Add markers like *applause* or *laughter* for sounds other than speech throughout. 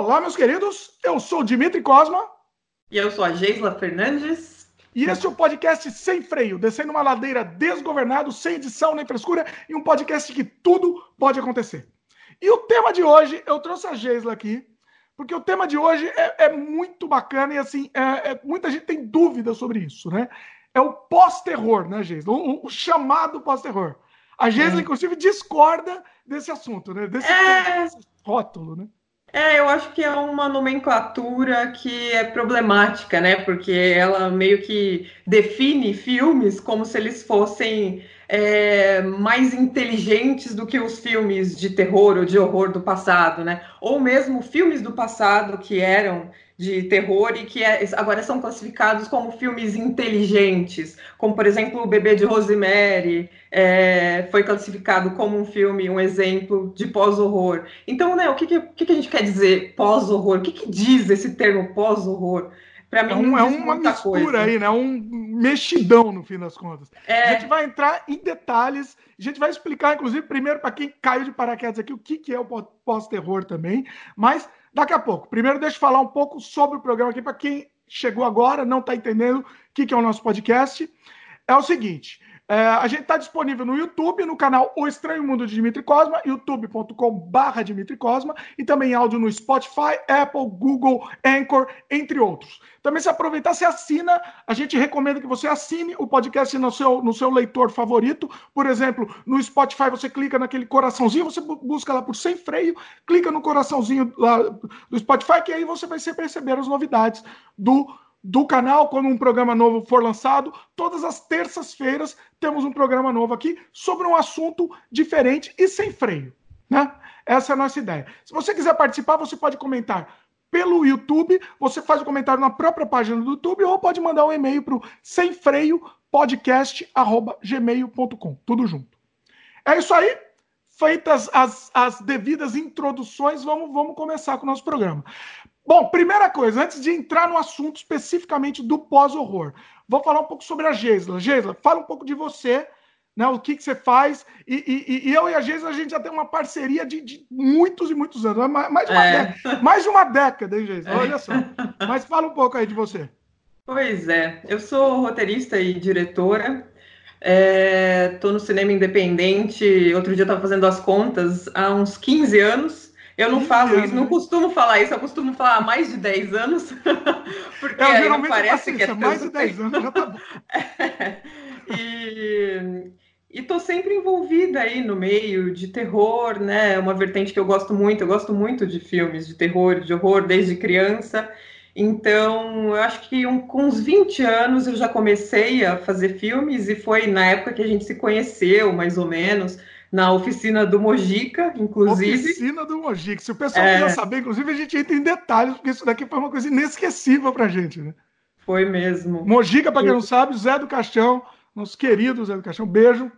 Olá, meus queridos. Eu sou o Dimitri Cosma. E eu sou a Geisla Fernandes. E esse é o podcast Sem Freio, descendo uma ladeira desgovernado, sem edição nem frescura, e um podcast que tudo pode acontecer. E o tema de hoje, eu trouxe a Geisla aqui, porque o tema de hoje é, é muito bacana e assim, é, é, muita gente tem dúvidas sobre isso, né? É o pós-terror, né, Geisla? O, o chamado pós-terror. A Geisla, é. inclusive, discorda desse assunto, né? Desse, é... desse rótulo, né? É, eu acho que é uma nomenclatura que é problemática, né? Porque ela meio que define filmes como se eles fossem é, mais inteligentes do que os filmes de terror ou de horror do passado, né? Ou mesmo filmes do passado que eram de terror e que é, agora são classificados como filmes inteligentes, como por exemplo o Bebê de Rosemary é, foi classificado como um filme, um exemplo de pós-horror. Então, né, o que, que, que, a gente quer dizer pós-horror? O que, que diz esse termo pós-horror? Para mim, é, um, é uma mistura coisa. aí, né? Um mexidão no fim das contas. É... A gente vai entrar em detalhes, a gente vai explicar, inclusive, primeiro para quem caiu de paraquedas aqui, o que, que é o pós-terror também, mas Daqui a pouco. Primeiro, deixa eu falar um pouco sobre o programa aqui, para quem chegou agora, não está entendendo o que, que é o nosso podcast. É o seguinte: é, a gente está disponível no YouTube, no canal O Estranho Mundo de Dimitri Cosma, youtube.com.br Dimitri Cosma, e também áudio no Spotify, Apple, Google, Anchor, entre outros. Também, se aproveitar, se assina, a gente recomenda que você assine o podcast no seu, no seu leitor favorito. Por exemplo, no Spotify, você clica naquele coraçãozinho, você busca lá por Sem Freio, clica no coraçãozinho lá do Spotify, que aí você vai receber as novidades do do canal, quando um programa novo for lançado. Todas as terças-feiras temos um programa novo aqui sobre um assunto diferente e sem freio. Né? Essa é a nossa ideia. Se você quiser participar, você pode comentar pelo YouTube, você faz o comentário na própria página do YouTube ou pode mandar um e-mail para o semfreiopodcast.gmail.com. Tudo junto. É isso aí. Feitas as, as devidas introduções, vamos, vamos começar com o nosso programa. Bom, primeira coisa, antes de entrar no assunto especificamente do pós-horror, vou falar um pouco sobre a Geisla. Geisla, fala um pouco de você, né, o que, que você faz. E, e, e, eu e a Geisla, a gente já tem uma parceria de, de muitos e muitos anos, mais de uma, é. década, mais de uma década, hein, Geisla? Olha só. Mas fala um pouco aí de você. Pois é, eu sou roteirista e diretora. Estou é, no cinema independente. Outro dia eu estava fazendo as contas há uns 15 anos. Eu não falo isso, não costumo falar isso, eu costumo falar há mais de 10 anos, *laughs* porque é, não parece que é tanto mais de 10 anos já tá bom. *laughs* e estou sempre envolvida aí no meio de terror, né? Uma vertente que eu gosto muito, eu gosto muito de filmes de terror, de horror desde criança. Então, eu acho que um, com uns 20 anos eu já comecei a fazer filmes e foi na época que a gente se conheceu, mais ou menos na oficina do Mojica, inclusive. Oficina do Mojica. Se o pessoal é... quiser saber, inclusive, a gente entra em detalhes, porque isso daqui foi uma coisa inesquecível pra gente, né? Foi mesmo. Mojica, para quem não sabe, Zé do Caixão, nosso querido Zé do Caixão, beijo.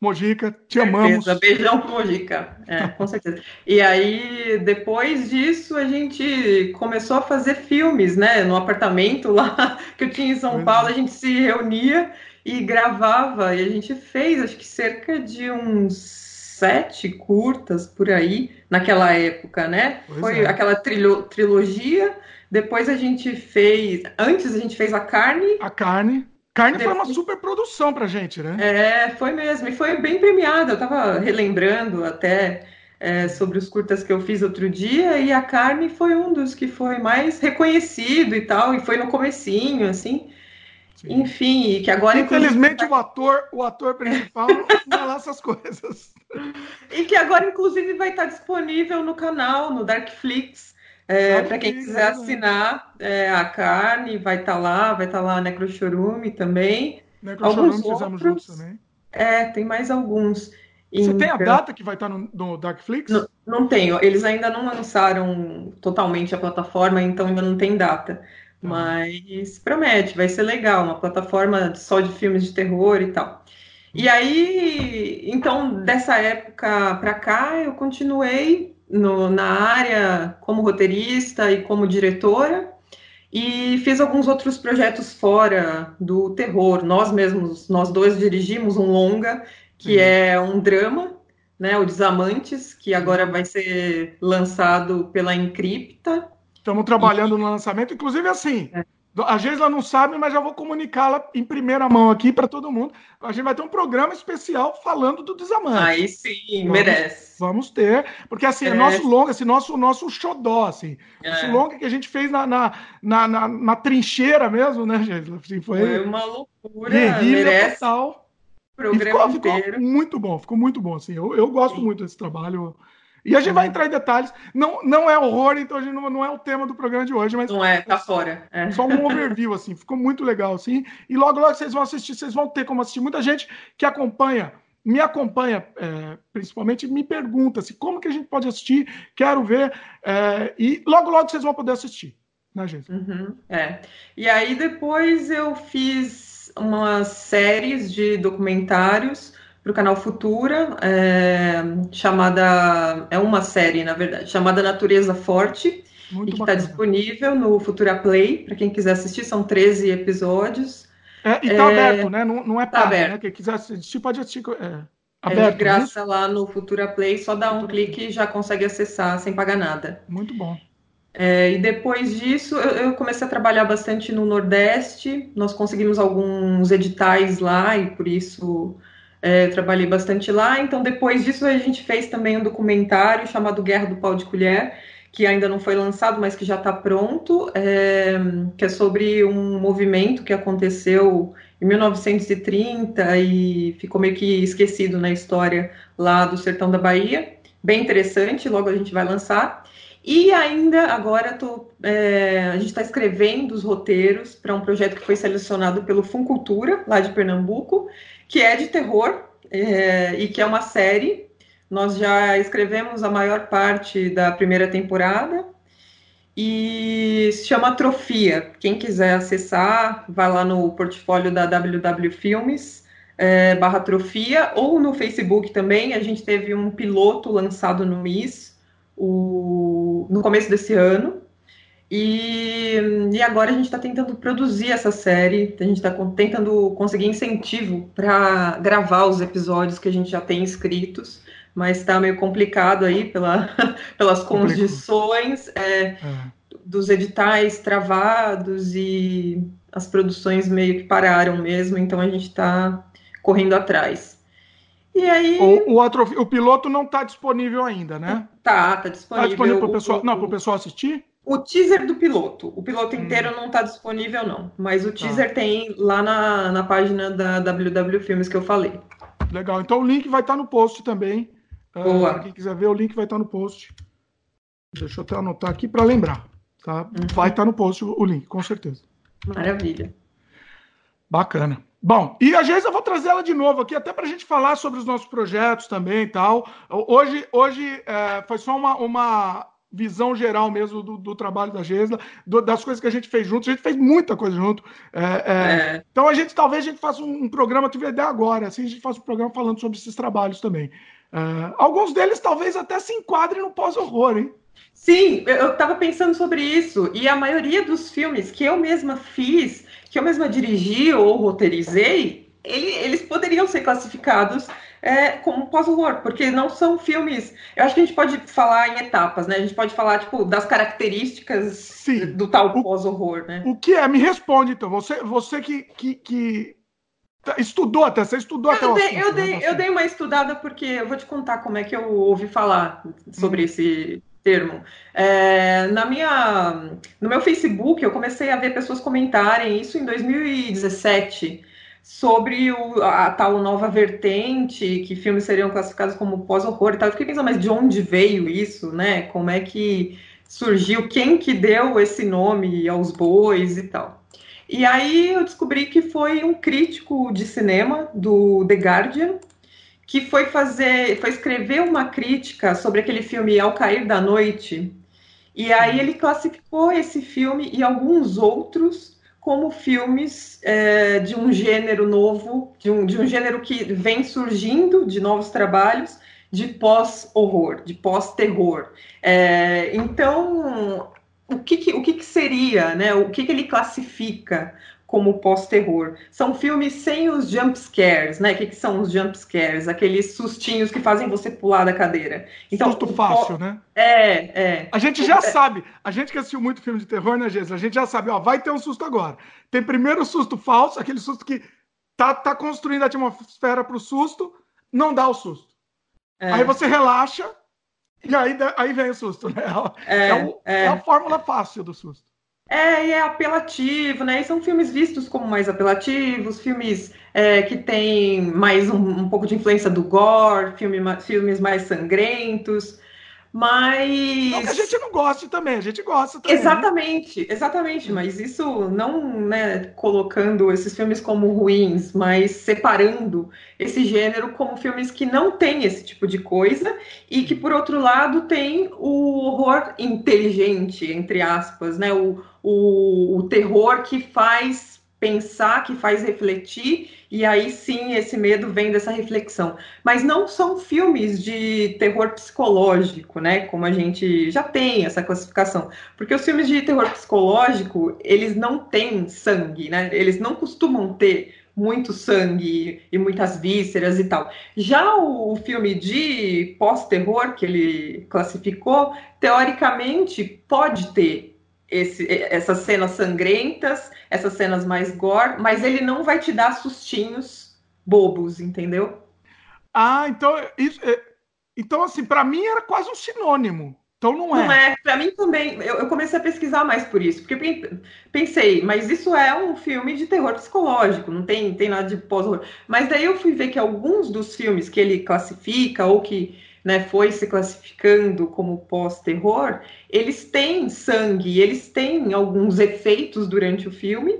Mojica, te amamos. Beijão pro Mojica, é, com certeza. E aí, depois disso, a gente começou a fazer filmes, né? No apartamento lá *laughs* que eu tinha em São Paulo, a gente se reunia e gravava, e a gente fez acho que cerca de uns sete curtas por aí naquela época, né? Pois Foi é. aquela trilo trilogia. Depois a gente fez. Antes a gente fez a carne. A carne. Carne foi uma super produção pra gente, né? É, foi mesmo. E foi bem premiada. Eu tava relembrando até é, sobre os curtas que eu fiz outro dia, e a carne foi um dos que foi mais reconhecido e tal, e foi no comecinho, assim. Enfim, que agora. Infelizmente, o ator, o ator principal não lá essas coisas. E que agora, inclusive, vai estar disponível no canal, no Darkflix. É, para quem quiser assinar é, a carne, vai estar lá, vai estar lá a Necrochorume também. Necrochorume fizemos juntos também. É, tem mais alguns. Você então, tem a então data que vai estar no, no Darkflix? Não, não tenho. Eles ainda não lançaram totalmente a plataforma, então ainda não tem data. Tá. Mas promete, vai ser legal, uma plataforma só de filmes de terror e tal. E aí, então, dessa época para cá, eu continuei no, na área como roteirista e como diretora, e fiz alguns outros projetos fora do terror. Nós mesmos, nós dois dirigimos um longa, que é um drama né? O Desamantes, que agora vai ser lançado pela Encripta. Estamos trabalhando no lançamento, inclusive assim. É. A Geisla não sabe, mas já vou comunicá-la em primeira mão aqui para todo mundo. A gente vai ter um programa especial falando do Desamante. Aí sim, vamos, merece. Vamos ter, porque assim, é nosso longa, assim, nosso, nosso xodó, assim. É. Nosso longa que a gente fez na, na, na, na, na trincheira mesmo, né, Geisla? Assim, foi, foi uma loucura, merece. Total. Programa ficou, ficou, muito bom, ficou muito bom, assim. Eu, eu gosto sim. muito desse trabalho. E a gente vai entrar em detalhes. Não, não é horror, então a gente não, não é o tema do programa de hoje, mas. Não é, tá fora. É. Só um overview, assim. Ficou muito legal, assim. E logo, logo vocês vão assistir, vocês vão ter como assistir. Muita gente que acompanha, me acompanha, é, principalmente, me pergunta se assim, como que a gente pode assistir, quero ver. É, e logo, logo vocês vão poder assistir. Né, gente? Uhum, é. E aí depois eu fiz umas séries de documentários para o canal Futura, é, chamada. É uma série, na verdade, chamada Natureza Forte, Muito e que está disponível no Futura Play, para quem quiser assistir, são 13 episódios. É, e está é, aberto, né? Não, não é tá aberto. né? Quem quiser assistir, pode assistir. É, aberto, é de graça é lá no Futura Play, só dá um clique e já consegue acessar sem pagar nada. Muito bom. É, e depois disso, eu, eu, comecei a trabalhar bastante no Nordeste. Nós conseguimos alguns editais lá e por isso é, trabalhei bastante lá. Então, depois disso, a gente fez também um documentário chamado Guerra do Pau de Colher, que ainda não foi lançado, mas que já está pronto, é, que é sobre um movimento que aconteceu em 1930 e ficou meio que esquecido na história lá do sertão da Bahia. Bem interessante, logo a gente vai lançar. E ainda agora tô, é, a gente está escrevendo os roteiros para um projeto que foi selecionado pelo Funcultura, lá de Pernambuco, que é de terror é, e que é uma série. Nós já escrevemos a maior parte da primeira temporada e se chama Atrofia. Quem quiser acessar, vai lá no portfólio da WW Filmes. É, barra Atrofia, ou no Facebook também. A gente teve um piloto lançado no MIS o, no começo desse ano. E, e agora a gente está tentando produzir essa série, a gente está tentando conseguir incentivo para gravar os episódios que a gente já tem escritos, mas está meio complicado aí pela, *laughs* pelas condições é, é. dos editais travados e as produções meio que pararam mesmo, então a gente está correndo atrás. E aí. O, o, o piloto não está disponível ainda, né? Tá, tá disponível. Tá disponível para o pessoal, não, pessoal assistir? O teaser do piloto. O piloto inteiro hum. não está disponível, não. Mas o tá. teaser ah. tem lá na, na página da WW Filmes que eu falei. Legal. Então o link vai estar tá no post também. Ah, Boa. Uh, quem quiser ver, o link vai estar tá no post. Deixa eu até anotar aqui para lembrar. Tá? Uhum. Vai estar tá no post o link, com certeza. Maravilha. Bacana. Bom, e a Geisa eu vou trazer ela de novo aqui, até para a gente falar sobre os nossos projetos também e tal. Hoje, hoje é, foi só uma, uma visão geral mesmo do, do trabalho da Gesla, do, das coisas que a gente fez juntos. A gente fez muita coisa junto. É, é, é. Então a gente talvez a gente faça um, um programa, tive ideia agora, assim, a gente faça um programa falando sobre esses trabalhos também. É, alguns deles talvez até se enquadrem no pós-horror, hein? Sim, eu estava pensando sobre isso, e a maioria dos filmes que eu mesma fiz, que eu mesma dirigi ou roteirizei, ele, eles poderiam ser classificados é, como pós-horror, porque não são filmes. Eu acho que a gente pode falar em etapas, né? A gente pode falar, tipo, das características Sim. do tal pós-horror, né? O que é? Me responde, então. Você, você que, que, que estudou até, você estudou eu até dei, assunto, eu, dei, né? eu dei uma estudada porque eu vou te contar como é que eu ouvi falar sobre hum. esse termo. É, na minha, no meu Facebook, eu comecei a ver pessoas comentarem isso em 2017 sobre o, a, tal nova vertente, que filmes seriam classificados como pós-horror e tal. Eu fiquei pensando, mas de onde veio isso, né? Como é que surgiu? Quem que deu esse nome aos bois e tal? E aí eu descobri que foi um crítico de cinema do The Guardian que foi fazer, foi escrever uma crítica sobre aquele filme Ao Cair da Noite. E aí ele classificou esse filme e alguns outros como filmes é, de um gênero novo, de um, de um gênero que vem surgindo de novos trabalhos de pós-horror, de pós-terror. É, então, o que, que, o que, que seria, né? O que, que ele classifica como pós-terror. São filmes sem os jump scares, né? O que, que, são os jump scares? Aqueles sustinhos que fazem você pular da cadeira. Então, Susto fácil, né? É, é. A gente já é... sabe, a gente que assistiu muito filme de terror, né, Jesus? A gente já sabe, ó, vai ter um susto agora. Tem primeiro o susto falso, aquele susto que tá, tá construindo a atmosfera para o susto, não dá o susto. É. Aí você relaxa, e aí, aí vem o susto, né? É, é, o, é, é a fórmula fácil do susto. É, e é apelativo, né? E são filmes vistos como mais apelativos, filmes é, que têm mais um, um, pouco de influência do gore, filme, filmes mais sangrentos. Mas. Não que a gente não goste também, a gente gosta também. Né? Exatamente, exatamente. Mas isso não né, colocando esses filmes como ruins, mas separando esse gênero como filmes que não têm esse tipo de coisa e que, por outro lado, tem o horror inteligente, entre aspas, né? O, o, o terror que faz pensar, que faz refletir, e aí sim esse medo vem dessa reflexão. Mas não são filmes de terror psicológico, né? Como a gente já tem essa classificação. Porque os filmes de terror psicológico, eles não têm sangue, né? Eles não costumam ter muito sangue e muitas vísceras e tal. Já o filme de pós-terror que ele classificou, teoricamente pode ter esse, essas cenas sangrentas, essas cenas mais gore, mas ele não vai te dar sustinhos bobos, entendeu? Ah, então isso, é, então assim, para mim era quase um sinônimo. Então não é. Não é, para mim também. Eu, eu, comecei a pesquisar mais por isso, porque pensei, mas isso é um filme de terror psicológico, não tem, tem nada de pós-horror. Mas daí eu fui ver que alguns dos filmes que ele classifica ou que né, foi se classificando como pós-terror, eles têm sangue, eles têm alguns efeitos durante o filme,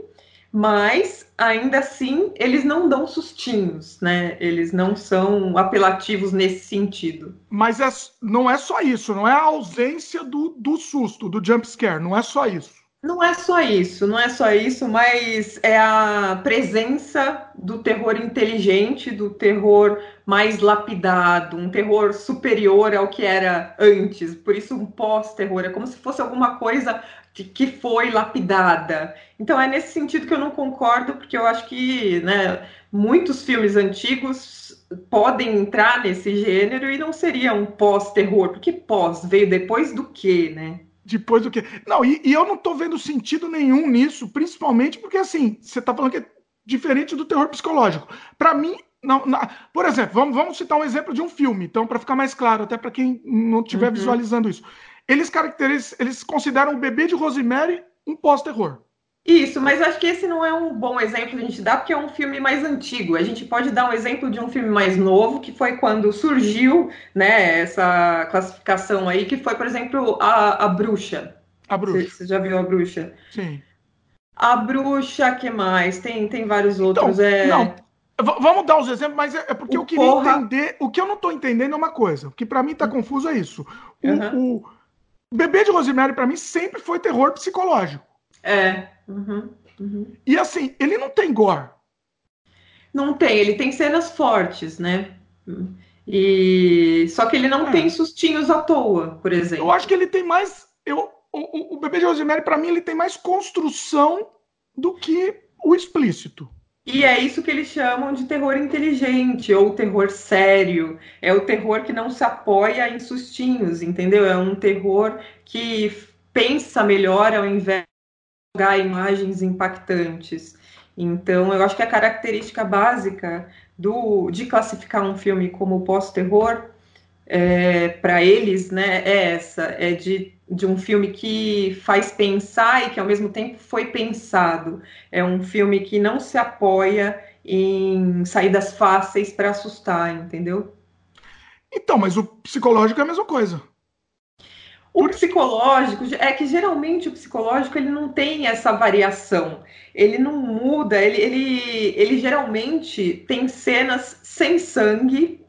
mas ainda assim eles não dão sustinhos, né? Eles não são apelativos nesse sentido. Mas é, não é só isso, não é a ausência do, do susto, do jump scare, não é só isso. Não é só isso, não é só isso, mas é a presença do terror inteligente, do terror mais lapidado, um terror superior ao que era antes. Por isso, um pós-terror é como se fosse alguma coisa que foi lapidada. Então, é nesse sentido que eu não concordo, porque eu acho que né, muitos filmes antigos podem entrar nesse gênero e não seria um pós-terror, porque pós veio depois do que, né? Depois do que. Não, e, e, eu não tô vendo sentido nenhum nisso, principalmente porque, assim, você tá falando que é diferente do terror psicológico. Para mim, não, não, por exemplo, vamos, vamos citar um exemplo de um filme, então, para ficar mais claro, até para quem não estiver uhum. visualizando isso. Eles caracterizam, eles consideram o bebê de Rosemary um pós-terror. Isso, mas acho que esse não é um bom exemplo a gente dar, porque é um filme mais antigo. A gente pode dar um exemplo de um filme mais novo, que foi quando surgiu né, essa classificação aí, que foi, por exemplo, a, a Bruxa. A Bruxa. Você, já viu a Bruxa? Sim. A Bruxa, que mais? Tem, tem vários então, outros. Então, é... Não, vamos dar os exemplos, mas é, é porque o eu queria porra... entender. O que eu não estou entendendo é uma coisa. O que para mim está confuso é isso. O, uhum. o Bebê de Rosemary, para mim, sempre foi terror psicológico. É. Uhum, uhum. E assim, ele não tem gore. Não tem, ele tem cenas fortes, né? E só que ele não é. tem sustinhos à toa, por exemplo. Eu acho que ele tem mais. Eu, o, o bebê de Rosemary, para mim, ele tem mais construção do que o explícito. E é isso que eles chamam de terror inteligente ou terror sério. É o terror que não se apoia em sustinhos, entendeu? É um terror que pensa melhor ao invés jogar imagens impactantes. Então, eu acho que a característica básica do, de classificar um filme como pós-terror, é, para eles, né, é essa: é de, de um filme que faz pensar e que ao mesmo tempo foi pensado. É um filme que não se apoia em saídas fáceis para assustar, entendeu? Então, mas o psicológico é a mesma coisa. O psicológico é que geralmente o psicológico ele não tem essa variação, ele não muda, ele, ele, ele geralmente tem cenas sem sangue,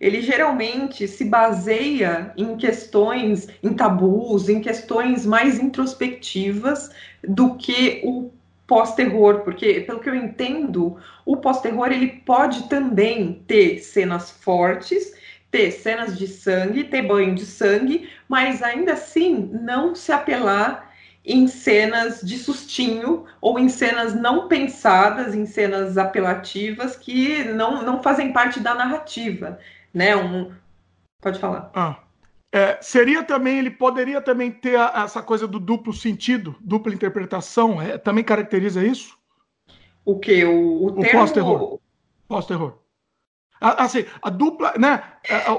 ele geralmente se baseia em questões, em tabus, em questões mais introspectivas do que o pós-terror, porque pelo que eu entendo, o pós-terror ele pode também ter cenas fortes ter cenas de sangue, ter banho de sangue, mas ainda assim não se apelar em cenas de sustinho ou em cenas não pensadas, em cenas apelativas que não, não fazem parte da narrativa, né? Um... Pode falar. Ah. É, seria também, ele poderia também ter a, essa coisa do duplo sentido, dupla interpretação, é, também caracteriza isso? O que? O, o, o pós-terror. Pós-terror. Assim, a dupla, né?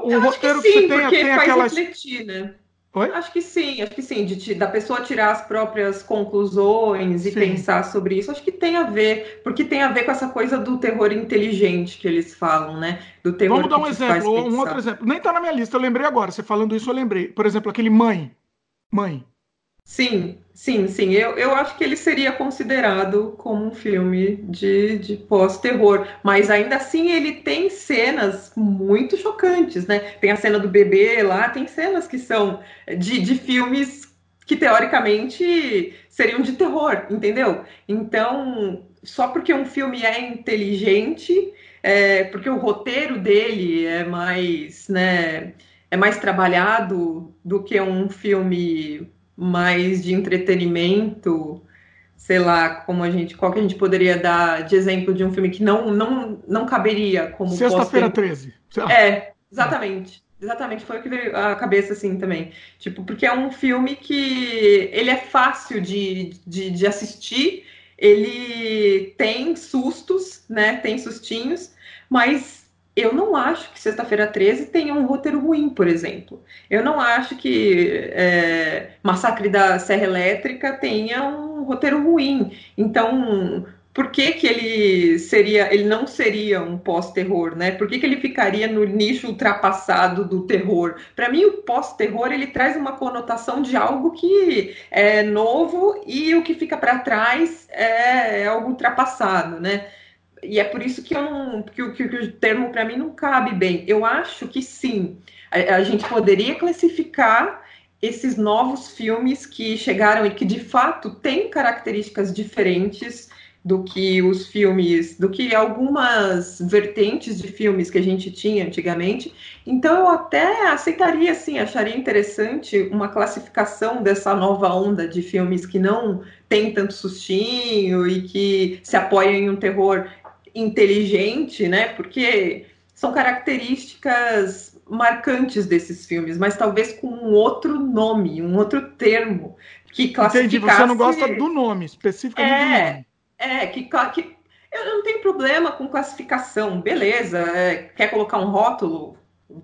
O Eu roteiro que, sim, que você tem, tem faz aquelas. refletir, né? Oi? Acho que sim, acho que sim, de, da pessoa tirar as próprias conclusões e sim. pensar sobre isso, acho que tem a ver, porque tem a ver com essa coisa do terror inteligente que eles falam, né? Do terror Vamos dar um exemplo, um outro exemplo. Nem tá na minha lista, eu lembrei agora, você falando isso, eu lembrei. Por exemplo, aquele Mãe. Mãe. Sim, sim, sim. Eu, eu acho que ele seria considerado como um filme de, de pós-terror, mas ainda assim ele tem cenas muito chocantes, né? Tem a cena do bebê lá, tem cenas que são de, de filmes que teoricamente seriam de terror, entendeu? Então, só porque um filme é inteligente, é, porque o roteiro dele é mais, né, é mais trabalhado do que um filme mais de entretenimento, sei lá, como a gente, qual que a gente poderia dar de exemplo de um filme que não não, não caberia como Sexta-feira 13. É, exatamente. Exatamente, foi o que veio à cabeça assim também. Tipo, porque é um filme que ele é fácil de, de, de assistir, ele tem sustos, né? Tem sustinhos, mas eu não acho que Sexta-feira 13 tenha um roteiro ruim, por exemplo. Eu não acho que é, Massacre da Serra Elétrica tenha um roteiro ruim. Então, por que, que ele seria, ele não seria um pós-terror, né? Por que, que ele ficaria no nicho ultrapassado do terror? Para mim, o pós-terror ele traz uma conotação de algo que é novo e o que fica para trás é, é algo ultrapassado, né? E é por isso que, eu não, que, que, que o termo para mim não cabe bem. Eu acho que sim, a, a, gente poderia classificar esses novos filmes que chegaram e que de fato têm características diferentes do que os filmes, do que algumas vertentes de filmes que a gente tinha antigamente. Então eu até aceitaria, sim, acharia interessante uma classificação dessa nova onda de filmes que não tem tanto sustinho e que se apoiam em um terror inteligente, né? Porque são características marcantes desses filmes, mas talvez com um outro nome, um outro termo que classificasse... Entendi, você não gosta do nome, especificamente é, do nome. É, que, que eu não tenho problema com classificação, beleza, é, quer colocar um rótulo,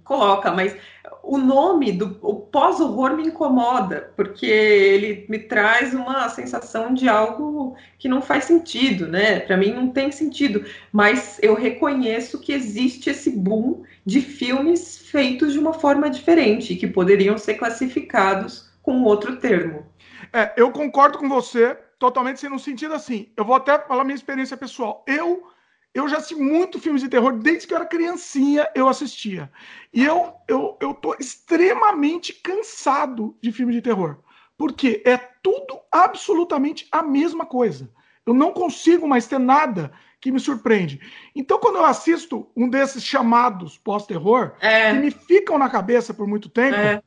coloca, mas o nome do pós-horror me incomoda, porque ele me traz uma sensação de algo que não faz sentido, né? Para mim não tem sentido, mas eu reconheço que existe esse boom de filmes feitos de uma forma diferente, que poderiam ser classificados com outro termo. É, eu concordo com você totalmente, no sentido assim, eu vou até falar minha experiência pessoal. Eu eu já assisti muito filmes de terror, desde que eu era criancinha eu assistia. E eu, eu, eu tô extremamente cansado de filmes de terror. Porque é tudo absolutamente a mesma coisa. Eu não consigo mais ter nada que me surpreende. Então, quando eu assisto um desses chamados pós-terror, é. que me ficam na cabeça por muito tempo, é.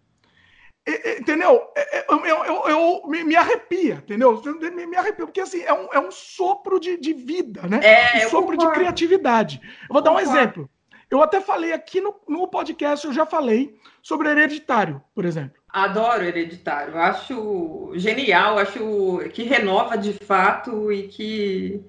Entendeu? Eu, eu, eu, me, arrepia, entendeu? Me, me arrepia, porque assim, é um, é um sopro de, de vida, né? É, um sopro de criatividade. Eu vou dar um exemplo. Eu até falei aqui no, no podcast, eu já falei sobre hereditário, por exemplo. Adoro hereditário, acho genial, acho que renova de fato e que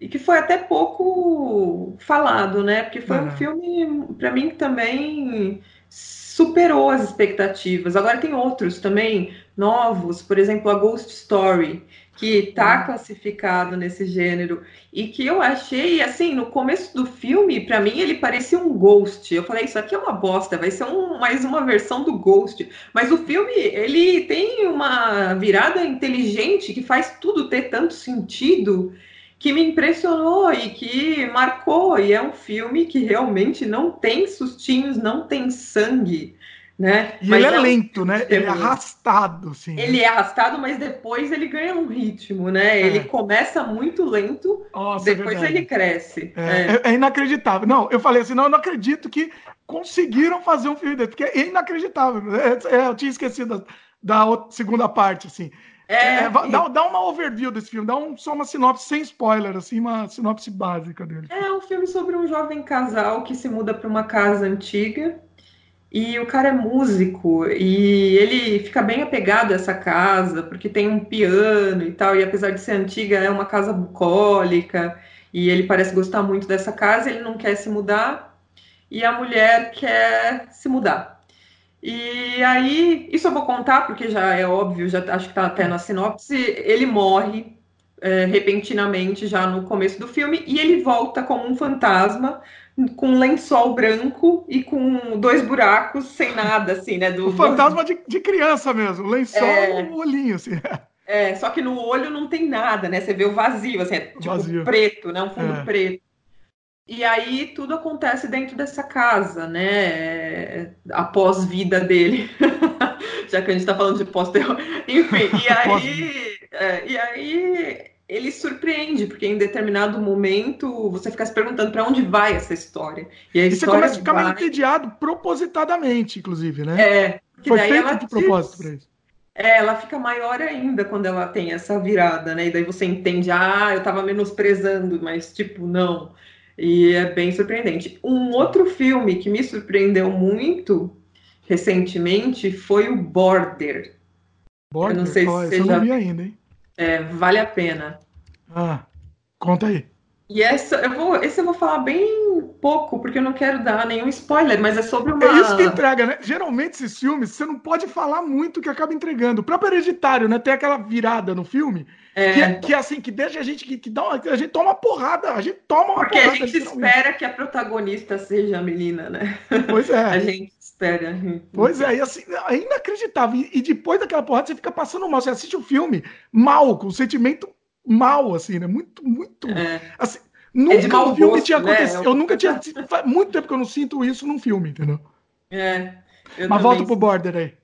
e que foi até pouco falado, né? Porque foi uhum. um filme, para mim, também superou as expectativas. Agora tem outros também novos, por exemplo, a Ghost Story, que está uhum. classificado nesse gênero e que eu achei assim no começo do filme, para mim ele parecia um Ghost. Eu falei isso aqui é uma bosta, vai ser um, mais uma versão do Ghost. Mas o filme ele tem uma virada inteligente que faz tudo ter tanto sentido que me impressionou e que marcou. E é um filme que realmente não tem sustinhos, não tem sangue. Né? E mas ele é, é lento, né? Ele é arrastado, sim. Ele é arrastado, mas depois ele ganha um ritmo, né? É. Ele começa muito lento, Nossa, é depois é ele cresce. É, é. é, inacreditável. Não, eu falei assim, não, eu não acredito que conseguiram fazer um filme desse, porque é inacreditável. eu tinha esquecido da, da segunda parte, assim. É, é dá, dá, uma overview desse filme, dá um, só uma sinopse sem spoiler, assim, uma sinopse básica dele. É um filme sobre um jovem casal que se muda para uma casa antiga e o cara é músico e ele fica bem apegado a essa casa porque tem um piano e tal, e apesar de ser antiga, é uma casa bucólica e ele parece gostar muito dessa casa, ele não quer se mudar e a mulher quer se mudar. E aí, isso eu vou contar porque já é óbvio, já acho que está até na sinopse. Ele morre é, repentinamente já no começo do filme e ele volta como um fantasma com um lençol branco e com dois buracos sem nada, assim, né? Do, o fantasma de, de criança mesmo, lençol é... e um olhinho, assim. É, só que no olho não tem nada, né? Você vê o vazio, assim, é tipo vazio. preto, né? Um fundo é. preto. E aí tudo acontece dentro dessa casa, né? Após vida dele. *laughs* Já que a gente está falando de pós-terror. Enfim, e *laughs* aí, é, e aí ele surpreende, porque em determinado momento você fica se perguntando para onde vai essa história. E, e você começa a ficar vai... meio entediado propositadamente, inclusive, né? É. Foi feito de propósito para isso. É, ela fica maior ainda quando ela tem essa virada, né? E daí você entende, ah, eu estava menosprezando, mas tipo, não. E é bem surpreendente. Um outro filme que me surpreendeu muito recentemente foi o Border. Border? Eu não sei oh, se você já... não vi ainda, hein? É, vale a pena. Ah, conta aí. E essa eu vou, esse eu vou falar bem pouco, porque eu não quero dar nenhum spoiler, mas é sobre uma. É isso que entrega, né? Geralmente esses filmes, você não pode falar muito que acaba entregando. O próprio Hereditário, né? Tem aquela virada no filme, é... Que, é, que assim, que deixa a gente que, que dá uma, a gente toma uma porrada, a gente toma uma porque porrada. Porque a gente espera que a protagonista seja a menina, né? Pois é. *laughs* a gente espera. Pois é, e assim, é inacreditável. E, e depois daquela porrada, você fica passando mal. Você assiste o filme mal, com sentimento mal, assim, né? Muito, muito. É. Assim, nunca é um filme gosto, tinha né? acontecido. Né? Eu nunca tinha. *laughs* Faz muito tempo que eu não sinto isso num filme, entendeu? É. Mas volta pro border aí.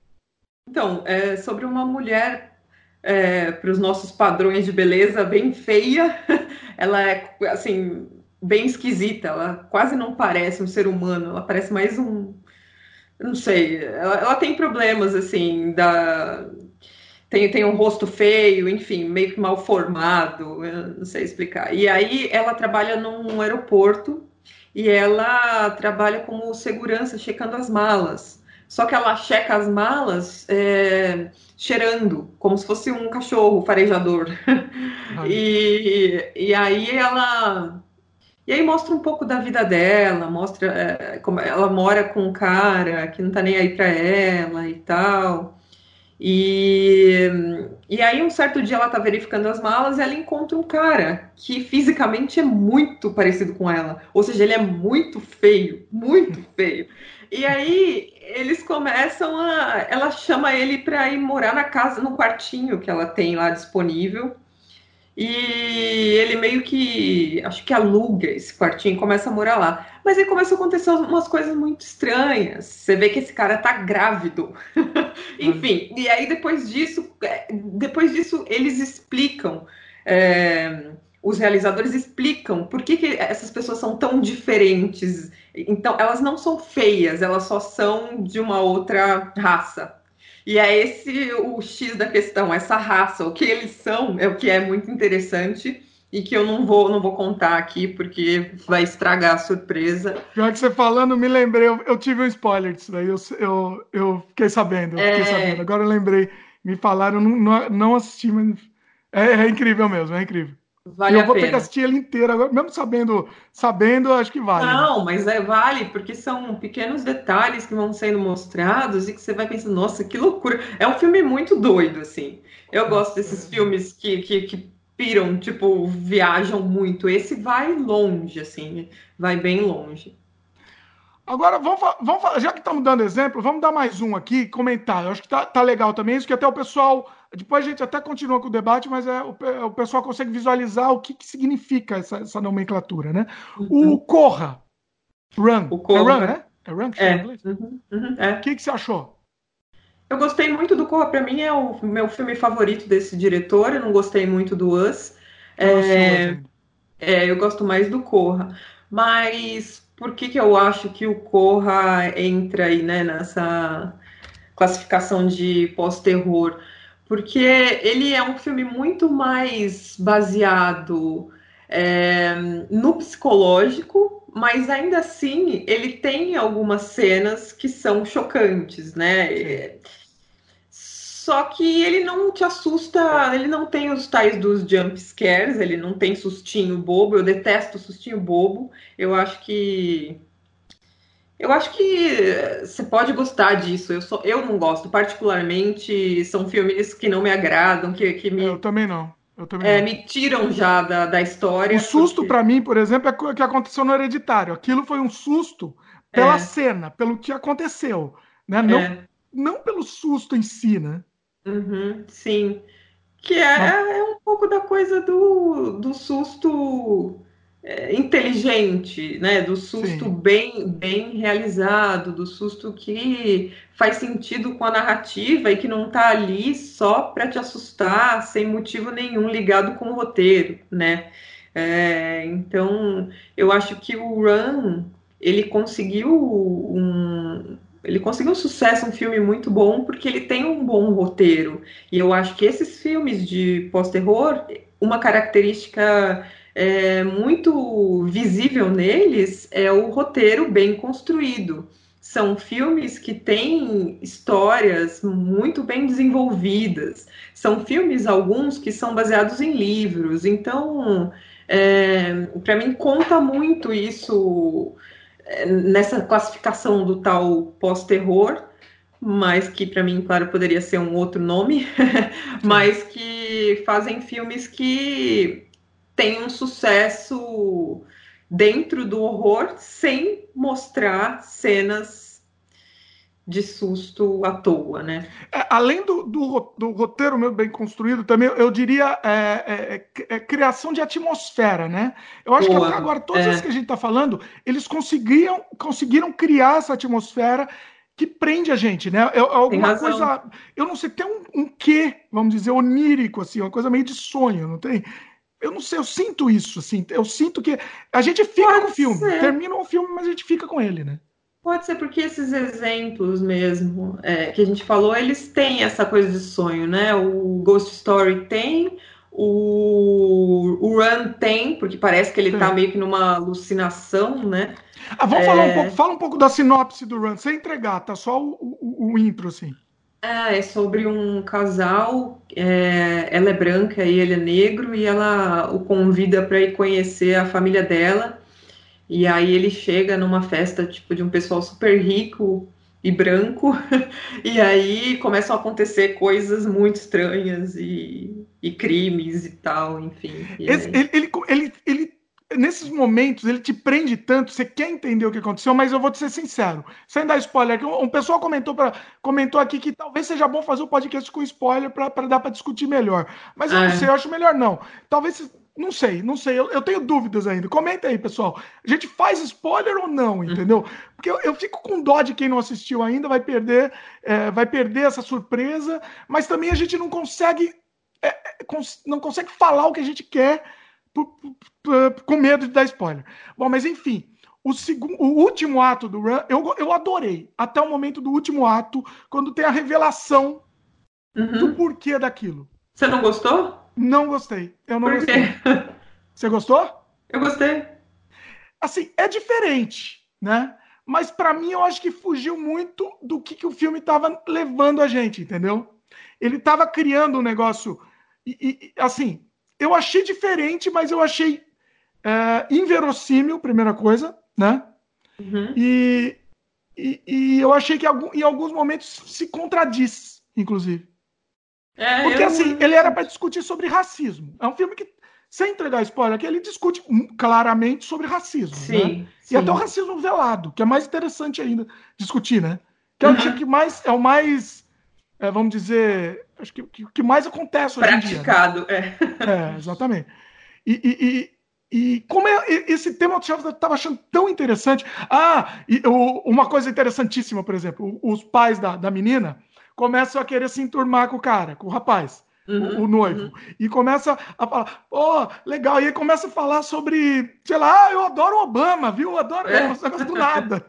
Então, é sobre uma mulher, é, para os nossos padrões de beleza, bem feia. *laughs* Ela é, assim, bem esquisita. Ela quase não parece um ser humano. Ela parece mais um. Não sei. Ela, ela tem problemas, assim, da tem, tem um rosto feio, enfim, meio que mal formado, não sei explicar. E aí ela trabalha num aeroporto e ela trabalha como segurança, checando as malas. Só que ela checa as malas é, cheirando, como se fosse um cachorro farejador. *laughs* e, e aí ela. E aí mostra um pouco da vida dela, mostra é, como ela mora com um cara que não tá nem aí para ela e tal. E, e aí, um certo dia, ela tá verificando as malas e ela encontra um cara que fisicamente é muito parecido com ela. Ou seja, ele é muito feio, muito *laughs* feio. E aí, eles começam a. Ela chama ele para ir morar na casa, no quartinho que ela tem lá disponível. E ele meio que, acho que aluga esse quartinho e começa a morar lá. Mas aí começa a acontecer umas coisas muito estranhas. Você vê que esse cara tá grávido. *laughs* Enfim, e aí depois disso, é, depois disso eles explicam, é, os realizadores explicam por que, que essas pessoas são tão diferentes. Então, elas não são feias, elas só são de uma outra raça. E é esse o X da questão, essa raça, o que eles são, é o que é muito interessante e que eu não vou não vou contar aqui porque vai estragar a surpresa. Já que você falando, me lembrei, eu, eu tive um spoiler disso daí, eu, eu, eu fiquei sabendo, eu fiquei é... sabendo. Agora eu lembrei, me falaram, não, não, não assisti, mas é, é incrível mesmo, é incrível. Vale eu vou pena. ter que assistir ele inteiro agora, mesmo sabendo, sabendo, acho que vale. Não, mas é vale, porque são pequenos detalhes que vão sendo mostrados e que você vai pensando, nossa, que loucura. É um filme muito doido, assim. Eu gosto desses filmes que, que, que piram, tipo, viajam muito. Esse vai longe, assim, vai bem longe. Agora, vamos, vamos já que estamos dando exemplo, vamos dar mais um aqui, comentário. Acho que tá, tá legal também isso, que até o pessoal depois a gente até continua com o debate, mas é, o, o pessoal consegue visualizar o que, que significa essa, essa, nomenclatura, né? Uhum. O Corra, Run. O Corra. É Run, né? É Run que é. Uhum. Uhum. é. O que, que você achou? Eu gostei muito do Corra. Para mim é o meu filme favorito desse diretor. Eu não gostei muito do Us. É, é, eu gosto mais do Corra. Mas por que, que eu acho que o Corra entra aí né, nessa classificação de pós-terror? Porque ele é um filme muito mais baseado é, no psicológico, mas ainda assim ele tem algumas cenas que são chocantes, né? Só que ele não te assusta, ele não tem os tais dos jump scares, ele não tem sustinho bobo. Eu detesto sustinho bobo. Eu acho que eu acho que você pode gostar disso. Eu, sou, eu não gosto, particularmente. São filmes que não me agradam, que, que me. Eu também não. Eu também é, não. me tiram já da, da história. O susto, porque... para mim, por exemplo, é o que aconteceu no Hereditário. Aquilo foi um susto pela é. cena, pelo que aconteceu. Né? Não, é. não pelo susto em si, né? Uhum, sim. Que é, é um pouco da coisa do, do susto é, inteligente, né? Do susto bem, bem realizado, do susto que faz sentido com a narrativa e que não está ali só para te assustar, sem motivo nenhum ligado com o roteiro, né? É, então, eu acho que o Run ele conseguiu um, ele conseguiu um sucesso, um filme muito bom, porque ele tem um bom roteiro. E eu acho que esses filmes de pós-terror, uma característica é, muito visível neles é o roteiro bem construído. São filmes que têm histórias muito bem desenvolvidas. São filmes, alguns, que são baseados em livros. Então, é, para mim, conta muito isso é, nessa classificação do tal pós-terror, mas que para mim, claro, poderia ser um outro nome, *laughs* mas que fazem filmes que tem um sucesso dentro do horror sem mostrar cenas de susto à toa, né? É, além do, do, do, roteiro meu bem construído, também eu diria é, é, é, é criação de atmosfera, né? Eu acho Boa. que agora todas as é. que a gente está falando, eles conseguiam, conseguiram criar essa atmosfera que prende a gente, né? É, alguma coisa, eu não sei, tem um, um quê, vamos dizer, onírico assim, uma coisa meio de sonho, não tem? Eu não sei, eu sinto isso, assim, eu sinto que a gente fica Pode com o filme, ser. termina o filme, mas a gente fica com ele, né? Pode ser porque esses exemplos mesmo é, que a gente falou, eles têm essa coisa de sonho, né? O Ghost Story tem, o, o Run tem, porque parece que ele Sim. tá meio que numa alucinação, né? Ah, vamos é... falar um pouco, fala um pouco da sinopse do Run, sem entregar, tá? Só o, o, o intro, assim. É, é sobre um casal, é, ela é branca e ele é negro, e ela o convida para ir conhecer a família dela. E aí ele chega numa festa tipo de um pessoal super rico e branco, *laughs* e aí começam a acontecer coisas muito estranhas e, e crimes e tal, enfim. E ele, ele, ele, ele nesses momentos ele te prende tanto, você quer entender o que aconteceu, mas eu vou te ser sincero, sem dar spoiler, um pessoal comentou, pra, comentou aqui que talvez seja bom fazer o um podcast com spoiler para dar para discutir melhor. Mas eu não é. sei, eu acho melhor não. Talvez, não sei, não sei, eu, eu, tenho dúvidas ainda. Comenta aí, pessoal. A gente faz spoiler ou não, uhum. entendeu? Porque eu, eu fico com dó de quem não assistiu ainda, vai perder, é, vai perder essa surpresa, mas também a gente não consegue, é, é não consegue falar o que a gente quer com medo de dar spoiler. Bom, mas enfim, o, segundo, o último ato do Run, eu, eu adorei. Até o momento do último ato, quando tem a revelação uhum. do porquê daquilo. Você não gostou? Não gostei. Eu não Por gostei. Quê? Você gostou? Eu gostei. Assim, é diferente, né? Mas para mim eu acho que fugiu muito do que, que o filme estava levando a gente, entendeu? Ele estava criando um negócio. E, e, assim, eu achei diferente, mas eu achei é, inverossímil, primeira coisa, né? Uhum. E, e, e, eu achei que em alguns momentos se contradiz, inclusive. É, Porque eu... assim, ele era para discutir sobre racismo. É um filme que, sem entregar spoiler aqui, ele discute claramente sobre racismo. Sim, né? sim. E até o racismo velado, que é mais interessante ainda discutir, né? Que é uhum. o tipo que mais é o mais, é, vamos dizer, acho que o que mais acontece hoje Praticado, em dia. Né? é. É, exatamente. E, e, e, como é, esse tema eu estava achando tão interessante. Ah, e, o, uma coisa interessantíssima, por exemplo, os pais da, da menina começam a querer se enturmar com o cara, com o rapaz. Uhum, o, o, noivo. Uhum. E começa a falar, pô, legal. E aí começa a falar sobre, sei lá, ah, eu adoro Obama, viu? Eu adoro é. negócio do nada.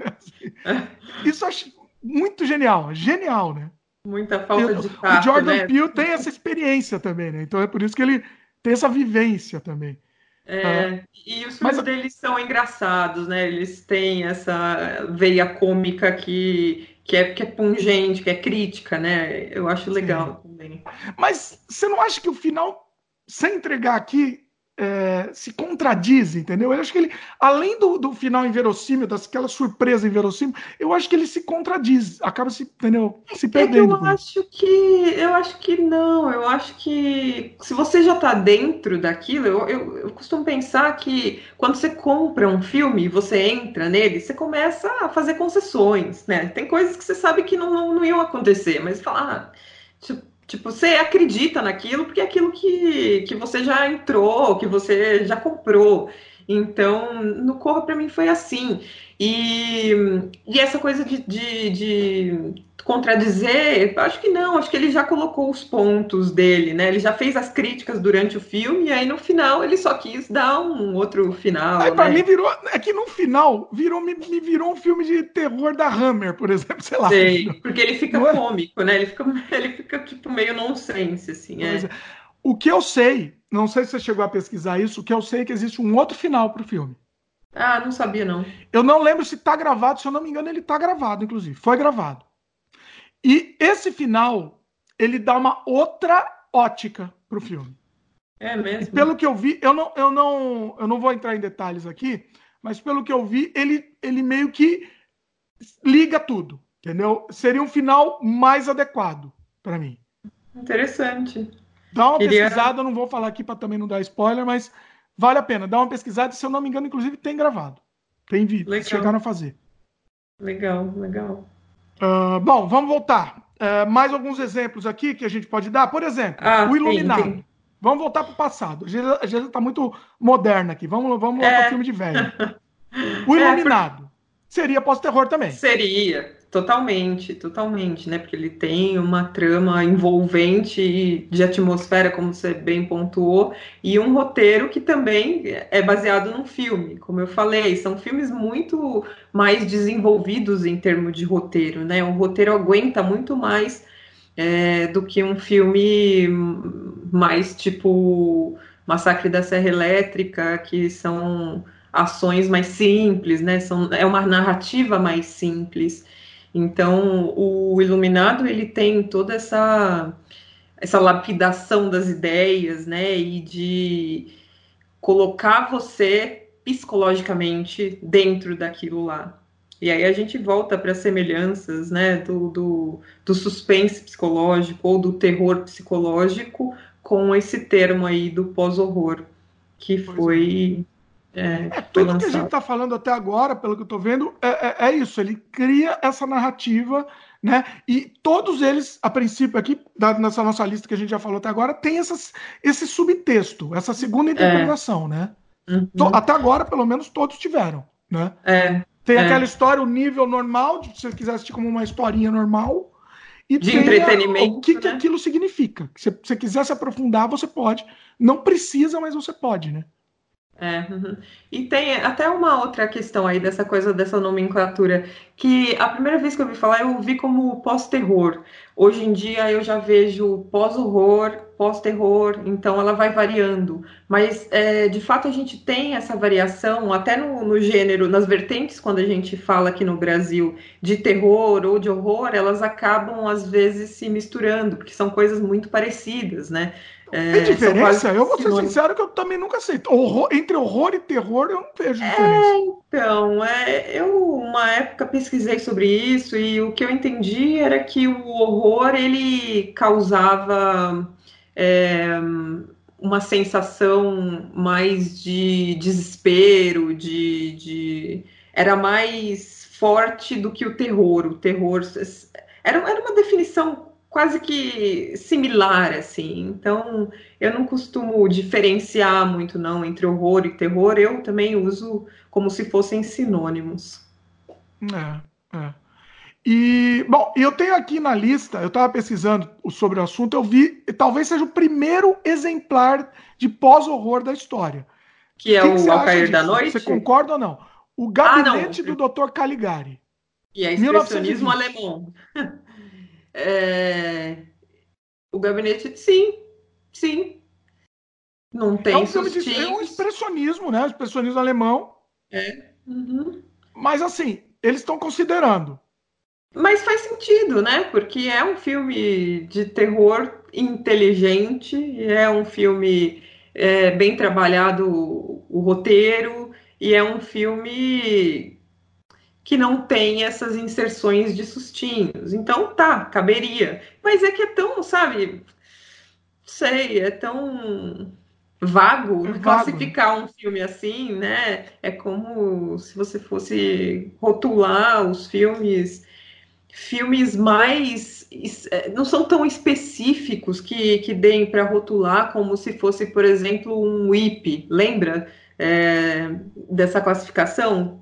*laughs* Isso eu acho muito genial, genial, né? Muita falta de tato, O Jordan né? Peele tem essa experiência também, né? Então é por isso que ele tem essa vivência também. É, ah, e os filmes mas... deles são engraçados, né? Eles têm essa veia cômica que, que, é, que é pungente, que é crítica, né? Eu acho legal Sim. também. Mas você não acha que o final, sem entregar aqui, é, se contradiz, entendeu? Eu acho que ele, além do, do final inverossímil, daquela surpresa inverossímil, eu acho que ele se contradiz, acaba se, entendeu? se perdendo. É eu acho que eu acho que não, eu acho que se você já está dentro daquilo, eu, eu, eu, costumo pensar que quando você compra um filme, você entra nele, você começa a fazer concessões, né? Tem coisas que você sabe que não, não, não iam acontecer, mas falar, ah, tipo, você acredita naquilo porque é aquilo que, que você já entrou, que você já comprou. Então, no Corra para mim foi assim. E, e essa coisa de, de, de contradizer, acho que não, acho que ele já colocou os pontos dele, né? Ele já fez as críticas durante o filme, e aí no final ele só quis dar um outro final. Aí, né? Pra mim virou. É que no final virou, me, me, virou um filme de terror da Hammer, por exemplo, sei lá. Sei, *laughs* porque ele fica é? cômico, né? Ele fica, *laughs* ele fica tipo meio nonsense, assim. É. é. O que eu sei, não sei se você chegou a pesquisar isso, o que eu sei é que existe um outro final pro filme. Ah, não sabia, não. Eu não lembro se tá gravado, se eu não me engano, ele tá gravado, inclusive. Foi gravado. E esse final, ele dá uma outra ótica pro filme. É mesmo? E pelo que eu vi, eu não, eu, não, eu não vou entrar em detalhes aqui, mas pelo que eu vi, ele, ele meio que liga tudo, entendeu? Seria um final mais adequado para mim. Interessante. Dá uma Queria... pesquisada, não vou falar aqui para também não dar spoiler, mas vale a pena. Dá uma pesquisada, se eu não me engano, inclusive tem gravado. Tem vídeo, legal. chegaram a fazer. Legal, legal. Uh, bom, vamos voltar. Uh, mais alguns exemplos aqui que a gente pode dar. Por exemplo, ah, o Iluminado. Sim, sim. Vamos voltar para o passado. A gente está muito moderna aqui. Vamos, vamos lá é. para o filme de velho. *laughs* O Iluminado. É, por... Seria pós-terror também. Seria. Totalmente, totalmente, né? Porque ele tem uma trama envolvente de atmosfera, como você bem pontuou, e um roteiro que também é baseado num filme, como eu falei, são filmes muito mais desenvolvidos em termos de roteiro, né? O roteiro aguenta muito mais é, do que um filme mais tipo Massacre da Serra Elétrica, que são ações mais simples, né? São, é uma narrativa mais simples. Então, o Iluminado ele tem toda essa essa lapidação das ideias, né, e de colocar você psicologicamente dentro daquilo lá. E aí a gente volta para as semelhanças, né, do, do, do suspense psicológico ou do terror psicológico com esse termo aí do pós-horror, que pois foi é. É, é, tudo lançado. que a gente está falando até agora, pelo que eu estou vendo, é, é, é, isso. Ele cria essa narrativa, né? E todos eles, a princípio, aqui, nessa nossa lista que a gente já falou até agora, tem essas, esse subtexto, essa segunda interpretação, né? Uhum. Até agora, pelo menos, todos tiveram, né? É, tem aquela história, o nível normal, se você quiser assistir como uma historinha normal. E de entretenimento. A, o que, né? que aquilo significa. Se você quiser se aprofundar, você pode. Não precisa, mas você pode, né? É, uhum. E tem até uma outra questão aí dessa coisa dessa nomenclatura, que a primeira vez que eu ouvi falar eu vi como pós-terror. Hoje em dia eu já vejo pós-horror, pós-terror, então ela vai variando. Mas é, de fato a gente tem essa variação até no, no gênero, nas vertentes, quando a gente fala aqui no Brasil de terror ou de horror, elas acabam às vezes se misturando, porque são coisas muito parecidas, né? É, Tem diferença? Eu vou ser sincero que eu também nunca sei. Horror, entre horror e terror eu não vejo é, diferença. É, então, é, eu uma época pesquisei sobre isso e o que eu entendi era que o horror ele causava é, uma sensação mais de desespero, de, de era mais forte do que o terror. O terror era, era uma definição quase que similar, assim. Então, eu não costumo diferenciar muito, não, entre horror e terror. Eu também uso como se fossem sinônimos. É, é. E, bom, eu tenho aqui na lista, eu estava pesquisando sobre o assunto, eu vi, talvez seja o primeiro exemplar de pós-horror da história. Que é que o Ao Cair da Noite? Você concorda ou não? O Gabinete ah, não. do Dr. Caligari. E é expressionismo alemão. É, gabinete, sim, sim. Não tem é um, de, é um expressionismo, né? Expressionismo alemão. É. Uhum. Mas assim, eles estão considerando. Mas faz sentido, né? Porque é um filme de terror inteligente, é um filme é, bem trabalhado o, o roteiro, e é um filme que não tem essas inserções de sustinhos. Então tá, caberia. Mas é que é tão, sabe? Sei, é tão vago, é classificar um filme assim, né? É como se você fosse rotular os filmes filmes mais é, não são tão específicos que, que deem para rotular como se fosse, por exemplo, um WIP. Lembra é, dessa classificação?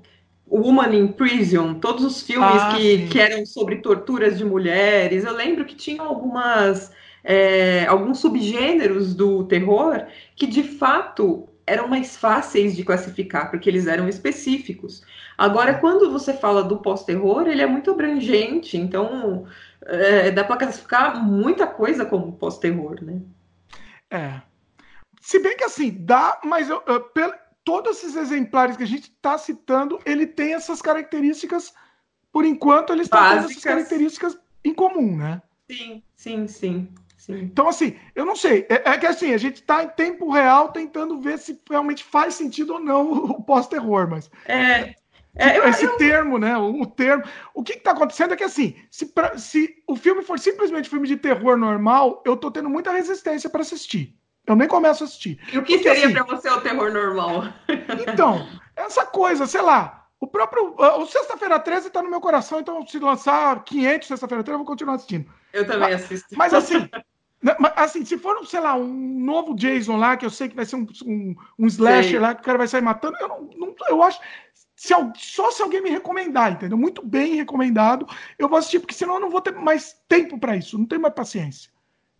Woman in Prison, todos os filmes ah, que, que eram sobre torturas de mulheres. Eu lembro que tinha algumas é, alguns subgêneros do terror que de fato eram mais fáceis de classificar, porque eles eram específicos. Agora, quando você fala do pós-terror, ele é muito abrangente, então é, dá para classificar muita coisa como pós-terror, né? É. Se bem que assim, dá, mas eu, eu, todos esses exemplares que a gente está citando, ele tem essas características, por enquanto, eles estão tendo essas características em comum, né? Sim, sim, sim. Sim. Então, assim, eu não sei. É, é que assim, a gente está em tempo real tentando ver se realmente faz sentido ou não *laughs* o pós-terror, mas. É. É, eu, esse eu... termo, né? O, o, termo. O que está acontecendo é que, assim, se, pra, se o filme for simplesmente filme de terror normal, eu tô tendo muita resistência para assistir. Eu nem começo a assistir. E o que Porque, seria assim, para você o terror normal? Então, essa coisa, sei lá. O próprio. O Sexta-feira 13 está no meu coração, então se lançar 500 Sexta-feira 13, eu vou continuar assistindo. Eu também assisto. Mas *laughs* assim, Assim, se for, sei lá, um novo Jason lá, que eu sei que vai ser um, um, um slasher lá, que o cara vai sair matando, eu não, não eu acho. Se, só se alguém me recomendar, entendeu? Muito bem recomendado, eu vou assistir, porque senão eu não vou ter mais tempo para isso, não tenho mais paciência.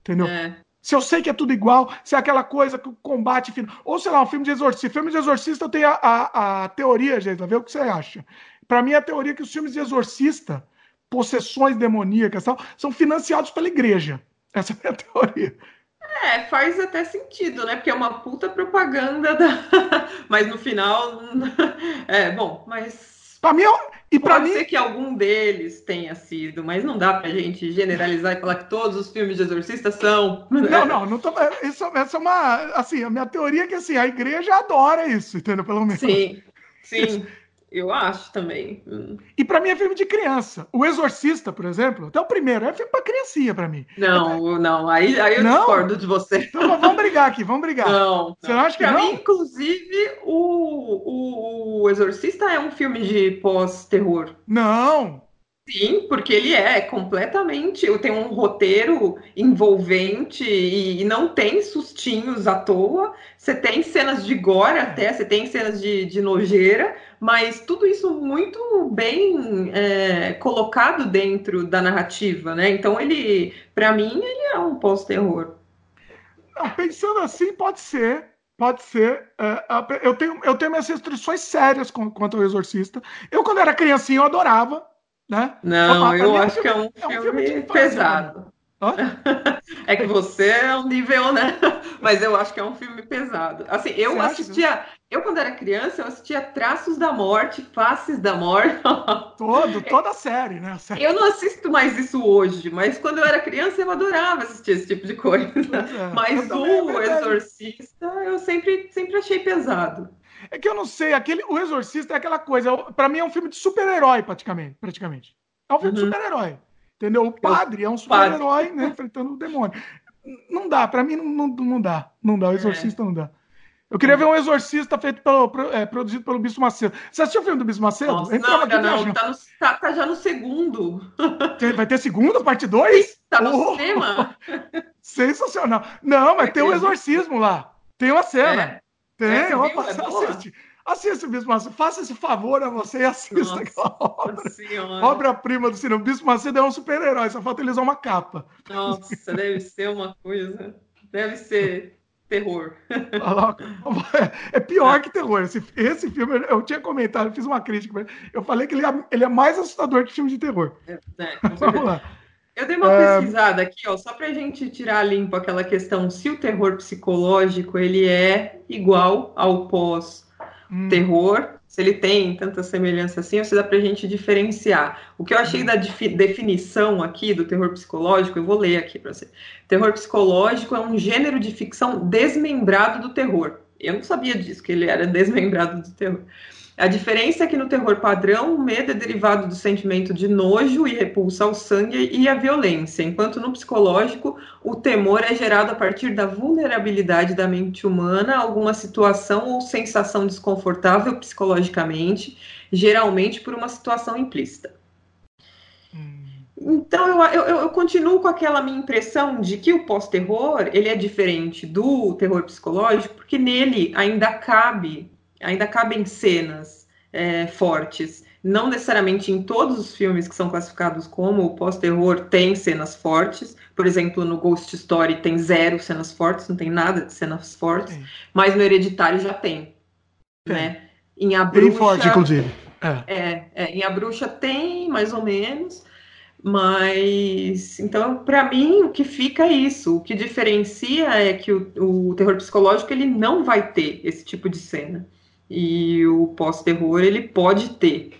Entendeu? É. Se eu sei que é tudo igual, se é aquela coisa que o combate final. Ou sei lá, um filme de exorcista. Filme de exorcista eu tenho a, a, a teoria, gente, vê o que você acha. Para mim, a teoria é que os filmes de exorcista, possessões demoníacas tal, são financiados pela igreja. Essa é a minha teoria. É, faz até sentido, né? Porque é uma puta propaganda da. *laughs* mas no final. *laughs* É, bom, mas. Pra mim, e para mim. Pode ser que algum deles tenha sido, mas não dá pra gente generalizar e falar que todos os filmes de exorcista são. Não, não, não tô... isso, essa é uma. Assim, a minha teoria é que assim, a igreja adora isso, entendeu? Pelo menos. Sim, *laughs* sim. Eu acho também. Hum. E para mim é filme de criança. O Exorcista, por exemplo, até o primeiro, é filme pra criancinha para mim. Não, é... não, aí, aí eu não? discordo de você. Então vamos brigar aqui, vamos brigar. Não. Você não acha que pra não? Mim, inclusive, o, o, o Exorcista é um filme de pós-terror. Não. Sim, porque ele é completamente. Tem um roteiro envolvente e, e, não tem sustinhos à toa. Você tem cenas de gore até, você tem cenas de, de nojeira, mas tudo isso muito bem é, colocado dentro da narrativa, né? Então ele, para mim, ele é um pós-terror. Pensando assim, pode ser. Pode ser. É, eu, tenho, eu tenho minhas restrições sérias quanto ao Exorcista. Eu, quando era criancinha, eu adorava. Né? Não, eu acho que é um, é um filme, filme pesado. *laughs* é que você é um nível, né? *laughs* Mas eu acho que é um filme pesado. Assim, eu você assistia. Acha? Eu, quando era criança, eu assistia Traços da Morte, Faces da Morte. *laughs* Todo, toda a série, né? série. Eu não assisto mais isso hoje, mas quando eu era criança, eu adorava assistir esse tipo de coisa. É, mas o é Exorcista, eu sempre, sempre achei pesado. É que eu não sei, aquele, o Exorcista é aquela coisa. para mim é um filme de super-herói, praticamente, praticamente. É um filme uhum. de super-herói. Entendeu? O padre é um super-herói, né? Enfrentando o demônio. Não dá, para mim não, não, não dá. Não dá, o Exorcista é. não dá. Eu queria ver um exorcista feito pelo, é, produzido pelo Bispo Macedo. Você assistiu o filme do Bispo Macedo? Nossa, não, ainda não. Tá, no, tá, tá, já no segundo. Vai ter segundo, parte 2? Tá no oh, cinema. *laughs* Sensacional. Não, mas tem um exorcismo lá. Tem uma cena. É. Tem, é, opa, viu? É. Assista o Bispo Macedo. Faça esse favor a você e assista aquela obra. Obra-prima do cinema. O Bispo Macedo é um super-herói, só falta ele usar uma capa. Nossa, deve ser uma coisa. Deve ser terror. É pior que terror. Esse, esse filme, eu tinha comentado, eu fiz uma crítica, eu falei que ele é, ele é mais assustador que filme de terror. É, é, *laughs* Vamos lá. Eu dei uma é... pesquisada aqui, ó, só para a gente tirar limpo aquela questão se o terror psicológico ele é igual ao pós-terror, hum. se ele tem tanta semelhança assim, ou se dá para a gente diferenciar. O que eu achei hum. da definição aqui do terror psicológico, eu vou ler aqui para você. Terror psicológico é um gênero de ficção desmembrado do terror. Eu não sabia disso, que ele era desmembrado do terror. A diferença é que no terror padrão, o medo é derivado do sentimento de nojo e repulsa ao sangue e à violência, enquanto no psicológico, o temor é gerado a partir da vulnerabilidade da mente humana a alguma situação ou sensação desconfortável psicologicamente, geralmente por uma situação implícita. Então eu, eu, eu, continuo com aquela minha impressão de que o pós-terror ele é diferente do terror psicológico, porque nele ainda cabe ainda cabem cenas é, fortes. Não necessariamente em todos os filmes que são classificados como pós-terror tem cenas fortes. Por exemplo, no Ghost Story tem zero cenas fortes, não tem nada de cenas fortes. Sim. Mas no Hereditário já tem. tem. Né? Em A Bruxa. Bem forte, inclusive. É. É, é, em A Bruxa tem, mais ou menos. Mas, então, para mim, o que fica é isso. O que diferencia é que o, o terror psicológico ele não vai ter esse tipo de cena e o pós-terror ele pode ter.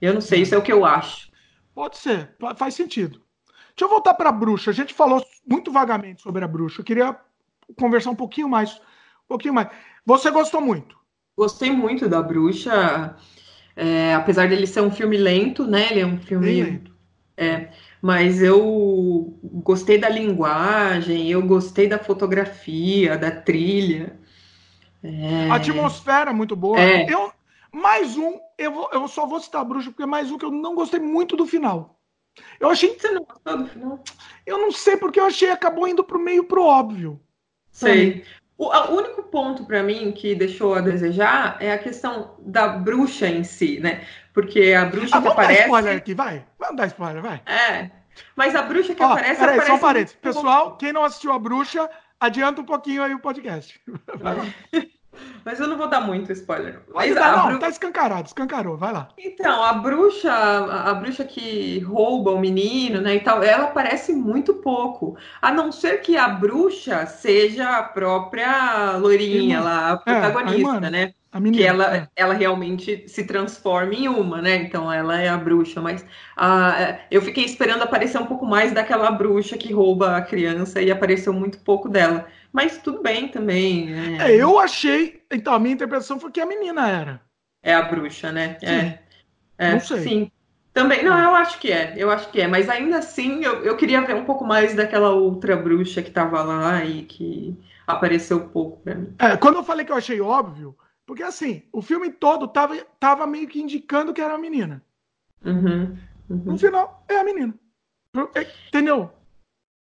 Eu não sei, isso é o que eu acho. Pode ser, faz sentido. Deixa eu voltar para a bruxa. A gente falou muito vagamente sobre a bruxa. Eu queria conversar um pouquinho mais, um pouquinho mais. Você gostou muito? Gostei muito da bruxa, é, apesar dele ser um filme lento, né? Ele é um filme Bem lento. É, mas eu gostei da linguagem, eu gostei da fotografia, da trilha. É... A atmosfera é muito boa. É. Eu, mais um, eu, vou, eu só vou citar a bruxa, porque é mais um que eu não gostei muito do final. Eu achei. Você não gostou do final? Eu não sei, porque eu achei acabou indo pro meio pro óbvio. Sei. O, o, único ponto para mim que deixou a desejar é a questão da bruxa em si, né? Porque a bruxa ah, que aparece. Dar spoiler aqui, vai. Vamos dar spoiler, vai. É. Mas a bruxa que aparece. Peraí, aparece só um parênteses. Pessoal, quem não assistiu a bruxa, adianta um pouquinho aí o podcast. *laughs* Vai lá. Mas eu não vou dar muito spoiler. Mas dá, não, bru... tá escancarado, escancarou, vai lá. Então, a bruxa, a, a, bruxa que rouba o menino, né, e tal, ela aparece muito pouco. A não ser que a bruxa seja a própria loirinha lá, a protagonista, é, a né? Que ela, é. ela realmente se transforma em uma, né? Então ela é a bruxa, mas a, eu fiquei esperando aparecer um pouco mais daquela bruxa que rouba a criança e apareceu muito pouco dela. Mas tudo bem também. É, é eu achei. Então, a minha interpretação foi que a menina era. É a bruxa, né? Sim. É. é. Não sei. Sim. Também, não, eu acho que é, eu acho que é, mas ainda assim eu, eu queria ver um pouco mais daquela outra bruxa que tava lá e que apareceu pouco pra mim. É, quando eu falei que eu achei óbvio, porque assim, o filme todo tava, tava meio que indicando que era a menina. Uhum, uhum. No final, é a menina. É, entendeu?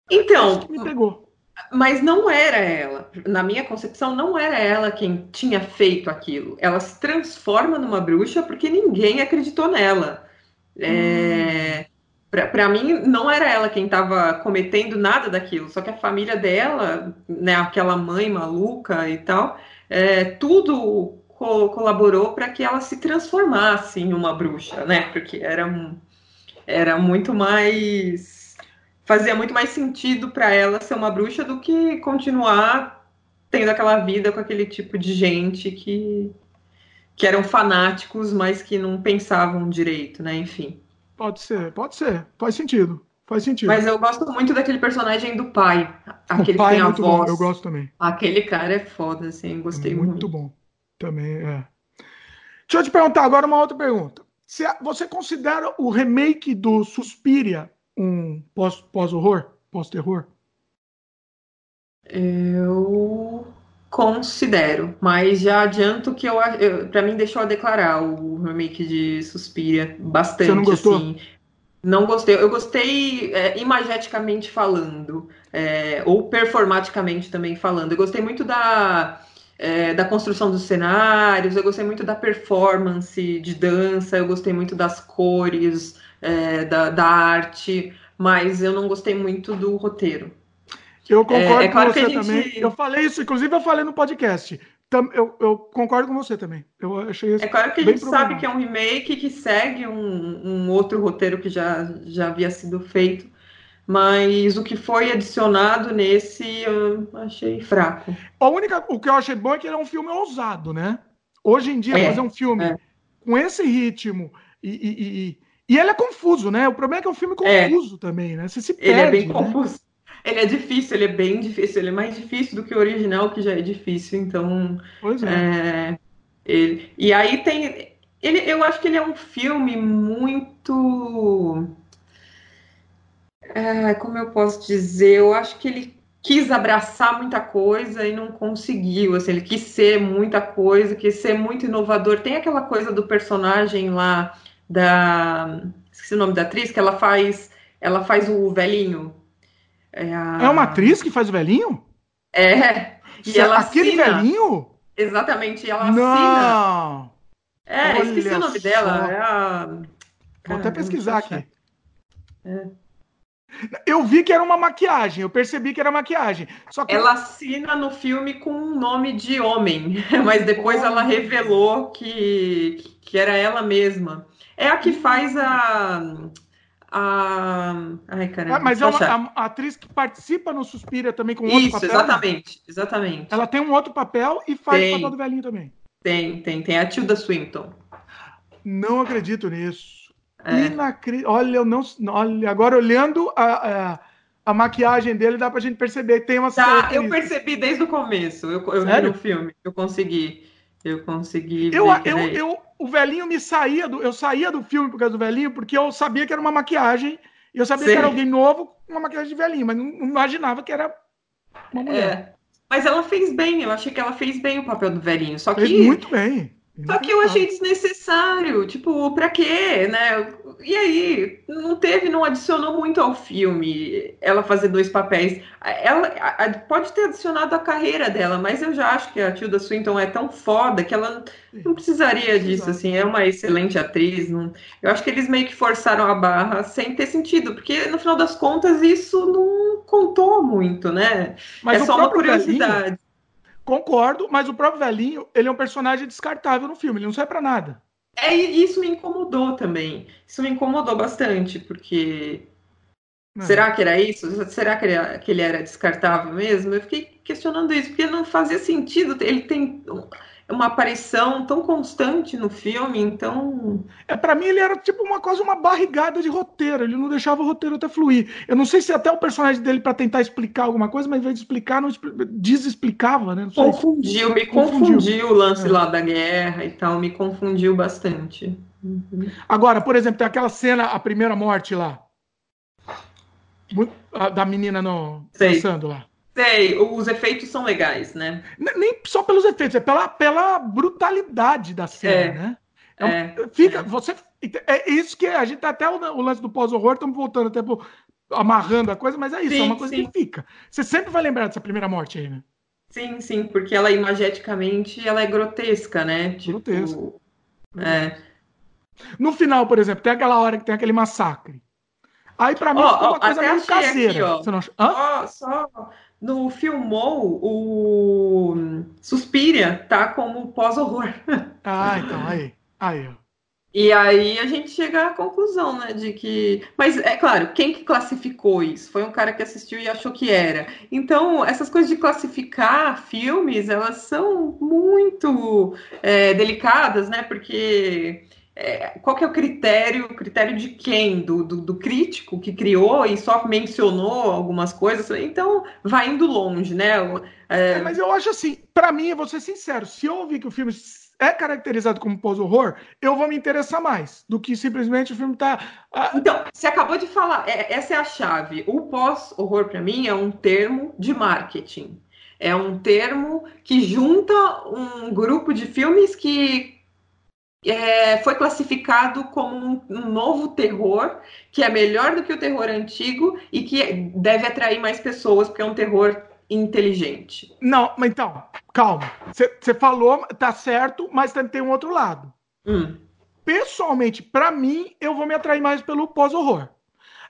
Então. me pegou. Mas não era ela. Na minha concepção, não era ela quem tinha feito aquilo. Ela se transforma numa bruxa porque ninguém acreditou nela. É... Hum. Para mim, não era ela quem estava cometendo nada daquilo, só que a família dela, né, aquela mãe maluca e tal, é, tudo co colaborou para que ela se transformasse em uma bruxa, né? Porque era, era muito mais fazia muito mais sentido para ela ser uma bruxa do que continuar tendo aquela vida com aquele tipo de gente que, que eram fanáticos, mas que não pensavam direito, né? Enfim. Pode ser, pode ser, faz sentido. Faz sentido. Mas eu gosto muito daquele personagem do pai. Aquele o pai que tem é muito a voz. Bom, eu gosto também. Aquele cara é foda, assim, gostei muito. Muito bom. Também é. Deixa eu te perguntar agora uma outra pergunta. Você considera o remake do Suspiria um pós-horror, pós-terror? Eu considero, mas já adianto que eu, eu para mim deixou a declarar o remake de Suspiria bastante Você não gostou? assim. Não gostei. Eu gostei é, imageticamente falando, é, ou performaticamente também falando. Eu gostei muito da, é, da construção dos cenários, eu gostei muito da performance de dança, eu gostei muito das cores, é, da, da arte, mas eu não gostei muito do roteiro. Eu concordo é, é claro com você gente... também. Eu falei isso, inclusive eu falei no podcast. Eu, eu, concordo com você também. Eu achei É claro que a gente sabe que é um remake que segue um, um, outro roteiro que já, já havia sido feito. mas o que foi adicionado nesse eu achei fraco. A única, o que eu achei bom é que ele é um filme ousado, né? Hoje em dia, é, fazer um filme é. com esse ritmo e, e, e, e, ele é confuso, né? O problema é que é um filme é. confuso é. também, né? Você se perde, Ele é bem né? confuso. Ele é difícil, ele é bem difícil, ele é mais difícil do que o original, que já é difícil, então. Pois é. é ele, e aí tem. Ele, eu acho que ele é um filme muito. É, como eu posso dizer? Eu acho que ele quis abraçar muita coisa e não conseguiu. Assim, ele quis ser muita coisa, quis ser muito inovador. Tem aquela coisa do personagem lá da. Esqueci o nome da atriz, que ela faz. Ela faz o velhinho. É, a... é uma atriz que faz o velhinho? É. E ela Aquele assina... velhinho? Exatamente, ela Não. assina. É, Olha esqueci o nome só. dela. É a... Vou até pesquisar aqui. É. Eu vi que era uma maquiagem, eu percebi que era maquiagem. Só que ela assina no filme com um nome de homem, *laughs* mas depois ela revelou que, que era ela mesma. É a que faz a a. Ai, caramba. Ah, mas ela, a, a, atriz que participa no Suspira também com outro Isso, papel. exatamente, exatamente. Ela tem um outro papel e faz tem, o papel do velhinho também. Tem, tem, tem a Tilda Swinton. Não acredito nisso. É. Inacri... Olha, eu não. Olha, agora olhando a, a, a, maquiagem dele, dá pra gente perceber que tem uma tá, Eu percebi desde o começo. Eu, eu vi no filme. Eu consegui. Eu consegui. Eu, eu, eu, o velhinho me saía do. Eu saía do filme por causa do velhinho, porque eu sabia que era uma maquiagem. E eu sabia Sim. que era alguém novo com uma maquiagem de velhinho, mas não, não imaginava que era uma mulher. É. Mas ela fez bem, eu achei que ela fez bem o papel do velhinho. Só fez que. Muito bem. Só que eu achei desnecessário, tipo, pra quê, né? E aí, não teve, não adicionou muito ao filme ela fazer dois papéis. Ela a, pode ter adicionado a carreira dela, mas eu já acho que a Tilda Swinton é tão foda que ela não precisaria disso, assim, é uma excelente atriz. Não, eu acho que eles meio que forçaram a barra sem ter sentido, porque no final das contas isso não contou muito, né? Mas é só uma curiosidade. Concordo, mas o próprio velhinho, ele é um personagem descartável no filme, ele não serve para nada. É, isso me incomodou também. Isso me incomodou bastante, porque. Não. Será que era isso? Será que ele, que ele era descartável mesmo? Eu fiquei questionando isso, porque não fazia sentido. Ele tem uma aparição tão constante no filme, então. É, para mim ele era tipo uma coisa, uma barrigada de roteiro, ele não deixava o roteiro até fluir. Eu não sei se até o personagem dele, para tentar explicar alguma coisa, mas ao invés de explicar, não desexplicava, né? Confundiu, me confundiu. confundiu o lance é. lá da guerra e tal, me confundiu bastante. Uhum. Agora, por exemplo, tem aquela cena, a primeira morte lá. Da menina no, dançando lá. Sei, os efeitos são legais, né? Nem só pelos efeitos, é pela, pela brutalidade da cena, é, né? É, é, fica, é. você. É isso que a gente tá até o, o lance do pós-horror, estamos voltando até pro, amarrando a coisa, mas é isso, sim, é uma coisa sim. que fica. Você sempre vai lembrar dessa primeira morte aí, né? Sim, sim, porque ela imageticamente ela é grotesca, né? Tipo, grotesca. É. No final, por exemplo, tem aquela hora que tem aquele massacre. Aí, para mim, oh, ficou uma coisa meio caseira. Aqui, ó. Você não... Hã? só no Filmou, o Suspiria tá como pós-horror. Ah, então, aí. Aí, ó. E aí a gente chega à conclusão, né, de que... Mas, é claro, quem que classificou isso? Foi um cara que assistiu e achou que era. Então, essas coisas de classificar filmes, elas são muito é, delicadas, né, porque é, qual que é o critério, o critério de quem? Do, do, do, crítico que criou e só mencionou algumas coisas, então vai indo longe, né? É... É, mas eu acho assim, para mim, eu vou ser sincero, se eu ouvir que o filme é caracterizado como pós-horror, eu vou me interessar mais do que simplesmente o filme tá. Então, você acabou de falar, é, essa é a chave. O pós-horror, para mim, é um termo de marketing. É um termo que junta um grupo de filmes que é, foi classificado como um, um, novo terror, que é melhor do que o terror antigo e que deve atrair mais pessoas, porque é um terror inteligente. Não, mas então, calma. Você falou, tá certo, mas tem um outro lado. Hum. Pessoalmente, para mim, eu vou me atrair mais pelo pós-horror.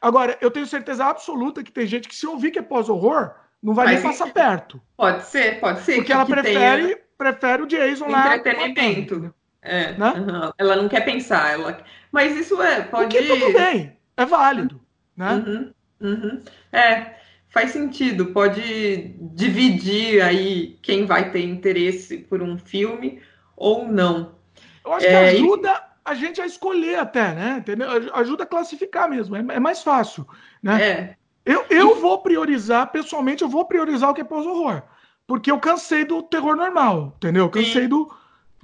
Agora, eu tenho certeza absoluta que tem gente que, se ouvir que é pós-horror, não vai mas nem passar perto. Pode ser, pode ser. Porque ela prefere, tenha... prefere o Jason lá. Entretenimento. É, né? Uhum. Ela não quer pensar, ela... mas isso é pode. O que tudo bem, é válido, né? Uhum. Uhum. É, faz sentido. Pode dividir aí quem vai ter interesse por um filme ou não. Eu acho é, que ajuda e... a gente a escolher até, né? Entendeu? Ajuda a classificar mesmo. É, é mais fácil, né? É. Eu, eu vou priorizar, pessoalmente, eu vou priorizar o que é pós-horror. Porque eu cansei do terror normal, entendeu? Eu cansei Sim. do,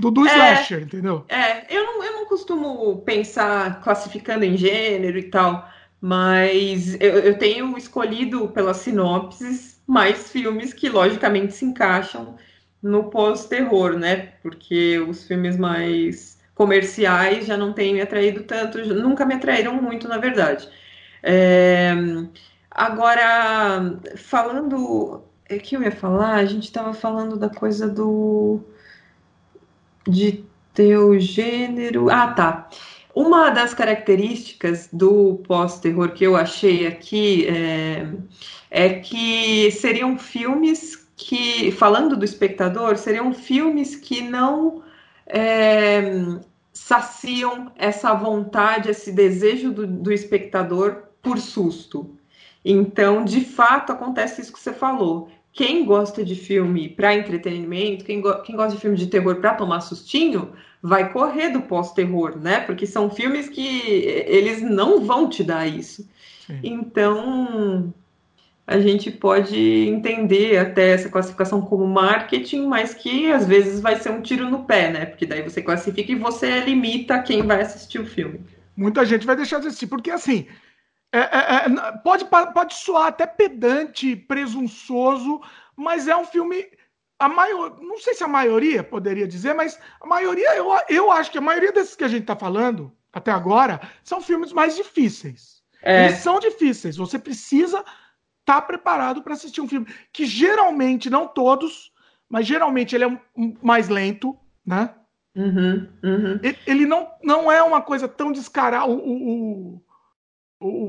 do, do é, slasher, entendeu? É, eu não, eu não costumo pensar classificando em gênero e tal, mas eu, eu tenho escolhido pelas sinopses mais filmes que logicamente se encaixam no pós-terror, né? Porque os filmes mais comerciais já não têm me atraído tanto, nunca me atraíram muito, na verdade. É... Agora, falando. O que eu ia falar? A gente estava falando da coisa do. De ter o gênero. Ah, tá. Uma das características do pós-terror que eu achei aqui é, é que seriam filmes que, falando do espectador, seriam filmes que não é, saciam essa vontade, esse desejo do, do espectador por susto. Então, de fato, acontece isso que você falou. Quem gosta de filme para entretenimento, quem, go quem, gosta de filme de terror para tomar sustinho, vai correr do pós-terror, né? Porque são filmes que eles não vão te dar isso. Sim. Então, a gente pode entender até essa classificação como marketing, mas que às vezes vai ser um tiro no pé, né? Porque daí você classifica e você limita quem vai assistir o filme. Muita gente vai deixar de assistir, porque assim, é, é, é, pode, pode soar até pedante, presunçoso, mas é um filme. A maior, não sei se a maioria poderia dizer, mas a maioria, eu, eu acho que a maioria desses que a gente está falando até agora são filmes mais difíceis. É. Eles são difíceis. Você precisa estar tá preparado para assistir um filme que geralmente, não todos, mas geralmente ele é um, mais lento, né? Uhum, uhum. Ele, ele, não, não é uma coisa tão descarada. O, o,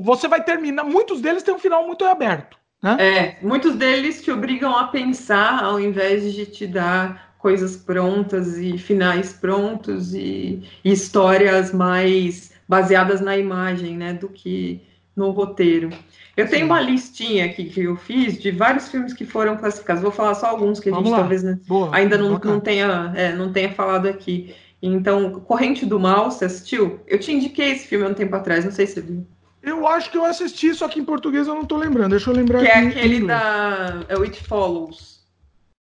você vai terminar. Muitos deles têm um final muito aberto. Né? É, muitos deles te obrigam a pensar ao invés de te dar coisas prontas e finais prontos e, e histórias mais baseadas na imagem, né, do que no roteiro. Eu Sim. tenho uma listinha aqui que eu fiz de vários filmes que foram classificados. Vou falar só alguns que a Vamos gente lá. talvez né, Boa, ainda não, não, tenha, é, não tenha falado aqui. Então, Corrente do Mal, você assistiu? Eu te indiquei esse filme há um tempo atrás, não sei se você viu. Eu acho que eu assisti, só que em português eu não tô lembrando. Deixa eu lembrar que é aqui. Que é aquele da. É o It Follows.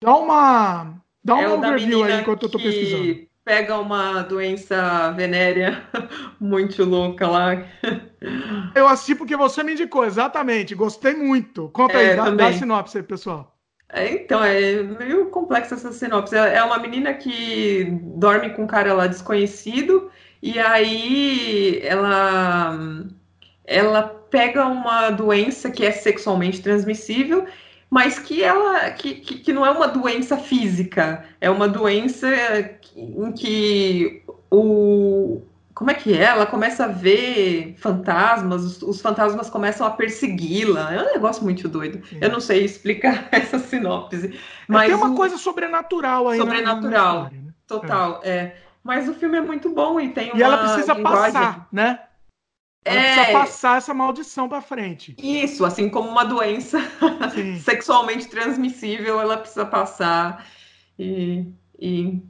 Dá uma. Dá é uma overview aí enquanto eu tô pesquisando. Pega uma doença venérea *laughs* muito louca lá. Eu assisti porque você me indicou, exatamente. Gostei muito. Conta é, aí, dá, dá a sinopse aí, pessoal. É, então, é meio complexa essa sinopse. É, é uma menina que dorme com um cara lá desconhecido, e aí ela ela pega uma doença que é sexualmente transmissível, mas que ela que, que, que, não é uma doença física, é uma doença em que o como é que é? Ela começa a ver fantasmas, os, os fantasmas começam a persegui-la. É um negócio muito doido. Sim. Eu não sei explicar *laughs* essa sinopse. É, mas tem uma o... coisa sobrenatural aí. Sobrenatural. Na, na história, né? Total, é. é. Mas o filme é muito bom e tem uma. E ela precisa linguagem... passar, né? Ela é... precisa passar essa maldição para frente. Isso, assim como uma doença *laughs* sexualmente transmissível, ela precisa passar. E, e,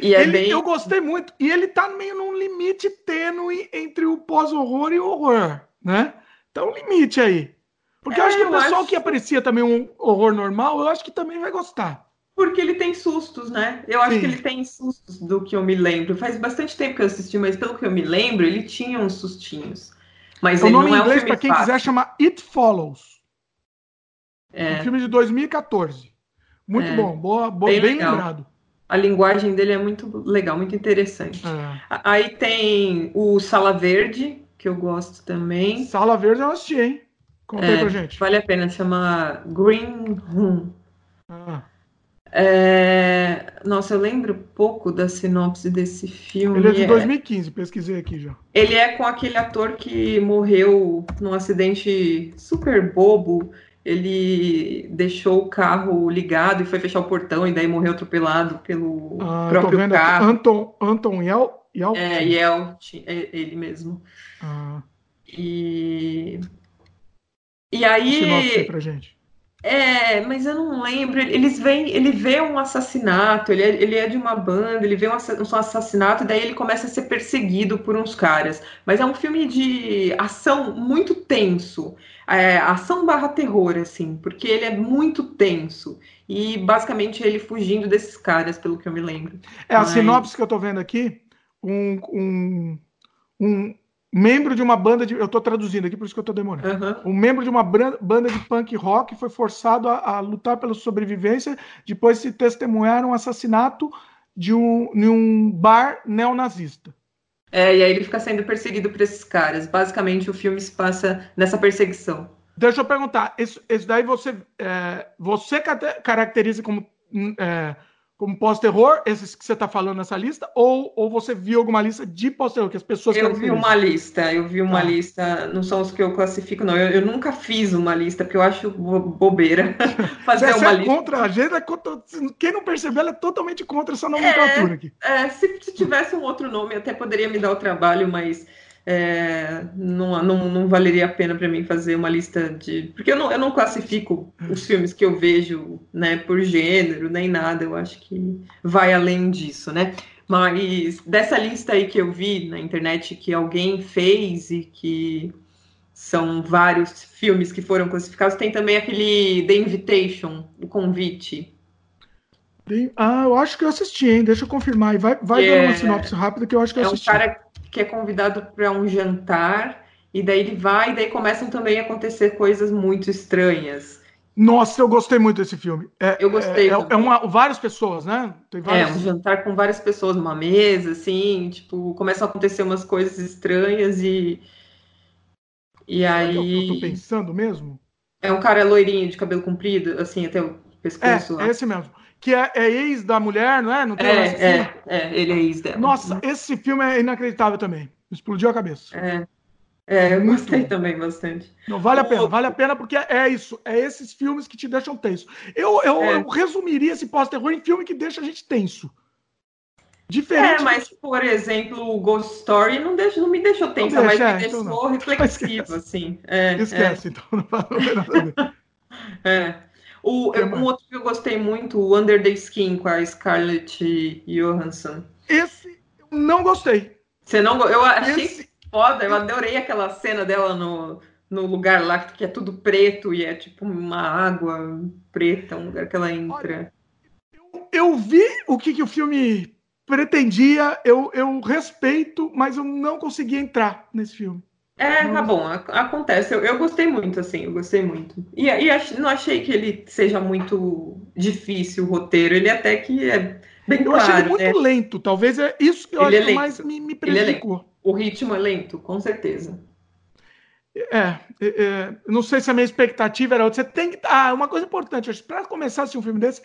e é ele, bem... Eu gostei muito. E ele tá meio num limite tênue entre o pós-horror e o horror, né? Tá um limite aí. Porque é, eu acho que o pessoal acho... que aprecia também um horror normal, eu acho que também vai gostar. Porque ele tem sustos, né? Eu acho Sim. que ele tem sustos do que eu me lembro. Faz bastante tempo que eu assisti, mas pelo que eu me lembro, ele tinha uns sustinhos. Mas o nome em inglês, é um para quem fácil. quiser, chama It Follows. É. Um filme de 2014. Muito é. bom, boa, boa bem, bem lembrado. A linguagem dele é muito legal, muito interessante. É. Aí tem o Sala Verde, que eu gosto também. Sala Verde eu assisti, hein? Conta aí é, pra gente. Vale a pena, chama Green Room. Ah. É... Nossa, eu lembro pouco da sinopse desse filme. Ele é de 2015, é... pesquisei aqui já. Ele é com aquele ator que morreu num acidente super bobo. Ele deixou o carro ligado e foi fechar o portão e daí morreu atropelado pelo ah, próprio carro. Anton, Anton Yel, Yelchin. É, Yelchin, é ele mesmo. Ah. E E aí. Pra gente. É, mas eu não lembro. Eles vêm, ele vê um assassinato, ele é, ele é de uma banda, ele vê um assassinato, e daí ele começa a ser perseguido por uns caras. Mas é um filme de ação muito tenso. É, ação barra terror, assim, porque ele é muito tenso. E basicamente ele fugindo desses caras, pelo que eu me lembro. É, a mas... sinopse que eu tô vendo aqui, um, um, um membro de uma banda de. Eu estou traduzindo aqui, por isso que eu estou demorando. Uhum. Um membro de uma banda de punk rock foi forçado a, a, lutar pela sobrevivência depois de se testemunhar um assassinato de um, de um bar neonazista. É, e aí ele fica sendo perseguido por esses caras. Basicamente, o filme se passa nessa perseguição. Deixa eu perguntar, isso, isso daí você, é, você caracteriza como. É, como pós-terror, esses que você está falando nessa lista, ou, ou você viu alguma lista de pós-terror, que as pessoas... Eu vi uma lista, eu vi uma ah. lista, não são os que eu classifico, não, eu, eu nunca fiz uma lista, porque eu acho bobeira *laughs* fazer você, uma é lista. contra a agenda, quem não percebeu, ela é totalmente contra essa nomenclatura é, aqui. É, se, se tivesse um outro nome, até poderia me dar o trabalho, mas é, não, não, não valeria a pena para mim fazer uma lista de. Porque eu não, eu não classifico os filmes que eu vejo né, por gênero, nem nada, eu acho que vai além disso, né? Mas dessa lista aí que eu vi na internet que alguém fez e que são vários filmes que foram classificados, tem também aquele The Invitation, o convite. Ah, eu acho que eu assisti, hein? Deixa eu confirmar. Vai, vai é, dando uma sinopse rápida que eu acho que eu assisti. É um cara que é convidado para um jantar, e daí ele vai, e daí começam também a acontecer coisas muito estranhas. Nossa, eu gostei muito desse filme. É, eu gostei. É, é, é uma, várias pessoas, né? Tem várias... É, um jantar com várias pessoas numa mesa, assim, tipo, começam a acontecer umas coisas estranhas e. E aí. Eu tô pensando mesmo? É um cara loirinho, de cabelo comprido, assim, até o pescoço. É, é esse mesmo que é, é, ex da mulher, não é? Não tem é, é, é, ele é ex dela. Nossa, esse filme é inacreditável também. Explodiu a cabeça. É, é eu gostei também bastante. Não, vale a pena, vale a pena porque é isso. É esses filmes que te deixam tenso. Eu, eu, é. eu resumiria esse pós-terror em filme que deixa a gente tenso. Diferente. É, mas, por exemplo, o Ghost Story não, deixa, não me deixou tensa, mas me é, deixou então *laughs* reflexivo, assim. É, Esquece, então não fala nada. *laughs* é. O, um outro que eu gostei muito, o Under the Skin, com a Scarlett Johansson. Esse eu não gostei. Você não Eu achei Esse... foda, eu adorei aquela cena dela no, no lugar lá que é tudo preto e é tipo uma água preta, um lugar que ela entra. Olha, eu, eu, vi o que, que o filme pretendia, eu, eu respeito, mas eu não consegui entrar nesse filme. É, tá bom, acontece. Eu, eu, gostei muito, assim, eu gostei muito. E, e ach, não achei que ele seja muito difícil o roteiro, ele até que é bem eu claro. Eu achei ele muito né? lento, talvez é isso que eu ele acho é que mais me, me é prejudicou. É o ritmo é lento, com certeza. É, é, é, não sei se a minha expectativa era outra. Você tem que. Ah, uma coisa importante, para começar a assistir um filme desse,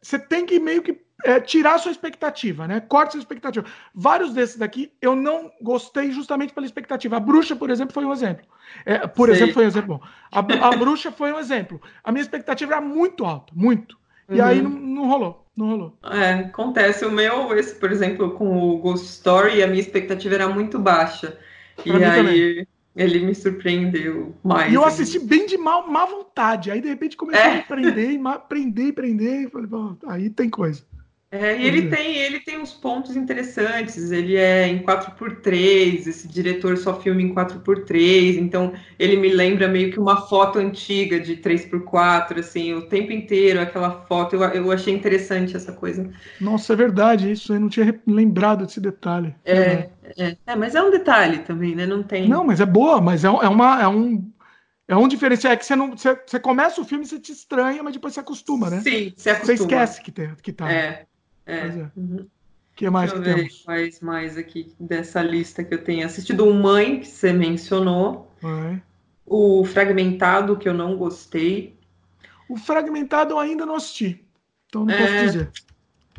você tem que meio que é, tirar sua expectativa, né? Corte sua expectativa. Vários desses daqui eu não gostei justamente pela expectativa. A bruxa, por exemplo, foi um exemplo. É, por Sei. exemplo, foi um exemplo bom. A, a, bruxa foi um exemplo. A minha expectativa era muito alta, muito. E uhum. aí não, não, rolou, não rolou. É, acontece. O meu, esse, por exemplo, com o Ghost Story, a minha expectativa era muito baixa. Pra e aí. Também ele me surpreendeu mais. E eu assisti bem de mal, má vontade. Aí, de repente, comecei é. a prender, prender, prender. Falei, aí tem coisa. É, e ele uhum. tem, ele tem uns pontos interessantes. Ele é em 4x3, esse diretor só filma em 4x3, então ele me lembra meio que uma foto antiga de 3x4, assim, o tempo inteiro, aquela foto. Eu, eu achei interessante essa coisa. Nossa, é verdade, isso eu não tinha lembrado desse detalhe. É, é, é, mas é um detalhe também, né? Não tem. Não, mas é boa, mas é, é, uma, é um. É um diferencial, é que você não. Você, você começa o filme, você te estranha, mas depois você acostuma, né? Sim, você acostuma. Você esquece que, tem, que tá. É. É. é. Uhum. que mais Deixa que temos? Quais mais aqui dessa lista que eu tenho assistido? O Mãe, que você mencionou. É. O Fragmentado, que eu não gostei. O Fragmentado eu ainda não assisti. Então não é, posso dizer.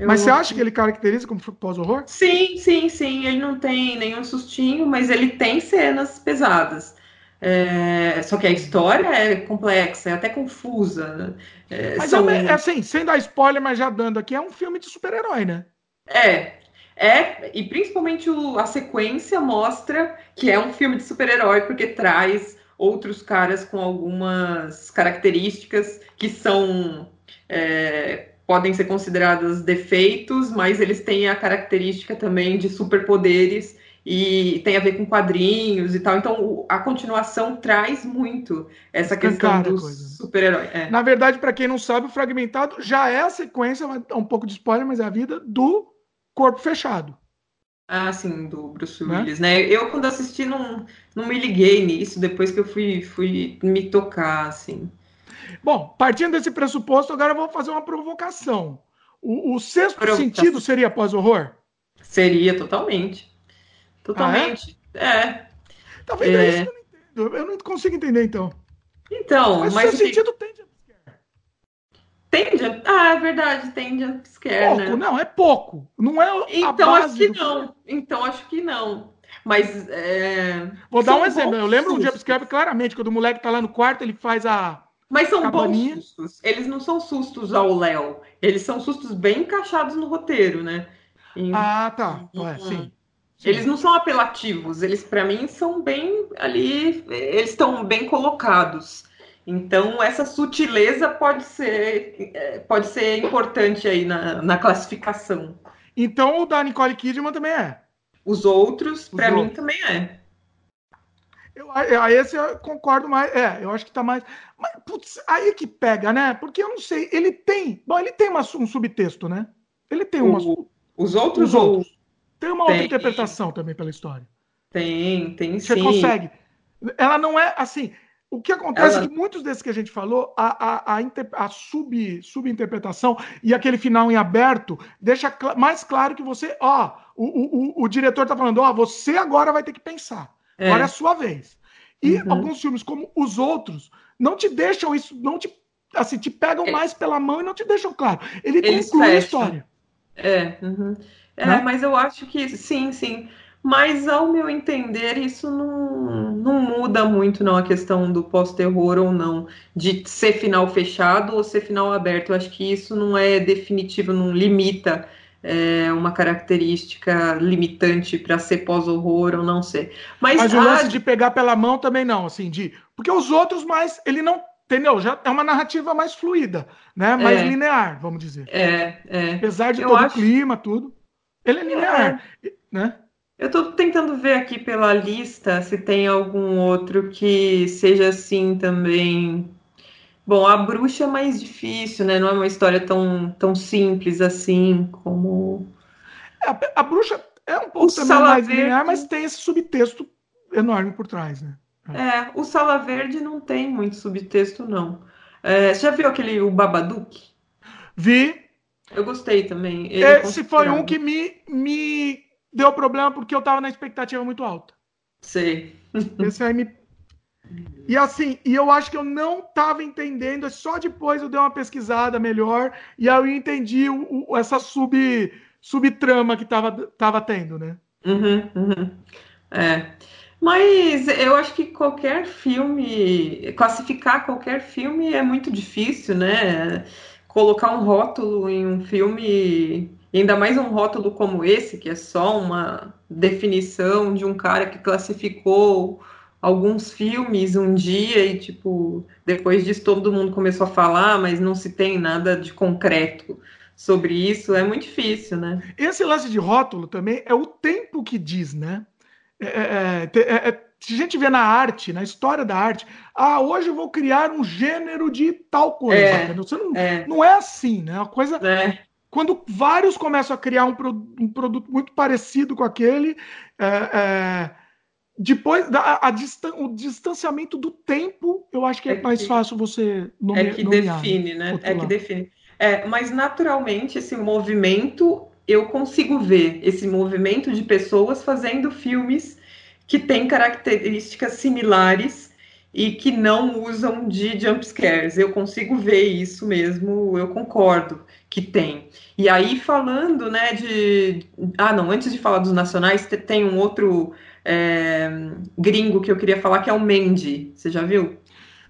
Mas você acha que ele caracteriza como pós-horror? Sim, sim, sim. Ele não tem nenhum sustinho, mas ele tem cenas pesadas. É, só que a história é complexa, é até confusa. É, mas são... é, assim, sem dar spoiler, mas já dando aqui, é um filme de super-herói, né? É, é, e principalmente o, a sequência mostra que é um filme de super-herói, porque traz outros caras com algumas características que são é, podem ser consideradas defeitos, mas eles têm a característica também de superpoderes e tem a ver com quadrinhos e tal. Então a continuação traz muito essa questão do super-herói. É. Na verdade, para quem não sabe, o Fragmentado já é a sequência, um pouco de spoiler, mas é a vida do Corpo Fechado. Ah, sim, do Bruce né? Willis, né? né? Eu, quando assisti, não, não me liguei nisso, depois que eu fui, fui me tocar, assim. Bom, partindo desse pressuposto, agora eu vou fazer uma provocação. O, o sexto provocação. sentido seria pós-horror? Seria, totalmente. Totalmente. Ah, é? é. Talvez é. isso que eu não entendo. Eu não consigo entender, então. Então, mas, mas o sentido tem jumpscare. Tem jump... Ah, é verdade, tem jumpscare, pouco, né? Não, é pouco. Não é Então, acho que não. Filme. Então, acho que não. Mas. É... Vou dar um exemplo. Eu lembro sustos. um jumpscare claramente, quando o moleque tá lá no quarto, ele faz a. Mas são cabaninha. bons sustos. Eles não são sustos ao Léo. Eles são sustos bem encaixados no roteiro, né? Ah, tá. Ué, sim. Eles não são apelativos, eles para mim são bem ali, eles estão bem colocados. Então essa sutileza pode ser é, pode ser importante aí na, na classificação. Então o da Nicole Kidman também é. Os outros, para mim, também é. Eu, a esse eu concordo mais. É, eu acho que tá mais. Mas, putz, aí que pega, né? Porque eu não sei. Ele tem. Bom, ele tem uma, um subtexto, né? Ele tem uma. Os outros? Os outros. Tem uma tem. outra interpretação também pela história. Tem, tem Você sim. consegue. Ela não é assim. O que acontece Ela... é que muitos desses que a gente falou, a, a, a, inter, a sub, subinterpretação e aquele final em aberto deixa cl mais claro que você, ó, o, o, o, o diretor tá falando, ó, você agora vai ter que pensar. É. Agora é a sua vez. E uhum. alguns filmes, como os outros, não te deixam isso, não te assim, te pegam é. mais pela mão e não te deixam claro. Ele Eles conclui fecham. a história. É, uhum. É, né? mas eu acho que sim, sim. Mas, ao meu entender, isso não, não muda muito não a questão do pós-terror ou não, de ser final fechado ou ser final aberto. Eu acho que isso não é definitivo, não limita é, uma característica limitante para ser pós-horror ou não ser. Mas, Mas o lance de pegar pela mão também não, assim, de. Porque os outros mais. Ele não entendeu? Já é uma narrativa mais fluida, né? Mais é, linear, vamos dizer. É, é. Apesar de eu todo acho... o clima, tudo. Ele é linear, é. né? Eu estou tentando ver aqui pela lista se tem algum outro que seja assim também. Bom, a bruxa é mais difícil, né? Não é uma história tão, tão simples assim como. É, a, a bruxa é um pouco o também mais Verde... linear, mas tem esse subtexto enorme por trás, né? É, o Sala Verde não tem muito subtexto, não. É, você já viu aquele o Babadook? Vi, eu gostei também. Ele é Esse foi um que me, me deu problema porque eu tava na expectativa muito alta. Sei. Esse aí me. E assim, e eu acho que eu não tava entendendo, é só depois eu dei uma pesquisada melhor e aí eu entendi o, o, essa sub, subtrama que tava, tava tendo, né? Uhum, uhum. É. Mas eu acho que qualquer filme, classificar qualquer filme é muito difícil, né? Colocar um rótulo em um filme, ainda mais um rótulo como esse, que é só uma definição de um cara que classificou alguns filmes um dia e, tipo, depois disso todo mundo começou a falar, mas não se tem nada de concreto sobre isso, é muito difícil, né? Esse lance de rótulo também é o tempo que diz, né? É, é, é, é se a gente vê na arte, na história da arte, ah, hoje eu vou criar um gênero de tal coisa. É, Você não é. não é assim, né? A coisa. É. Quando vários começam a criar um, um, produto muito parecido com aquele, é, é, depois a, a distan o distanciamento do tempo, eu acho que é, mais fácil você nomear. É que nomear, define, né? É que define. É, mas naturalmente esse movimento eu consigo ver esse movimento de pessoas fazendo filmes que têm características similares e que não usam de jump scares. Eu consigo ver isso mesmo, eu concordo que tem. E aí, falando, né, de. Ah, não, antes de falar dos nacionais, tem um outro é, gringo que eu queria falar, que é o Mendy. Você já viu?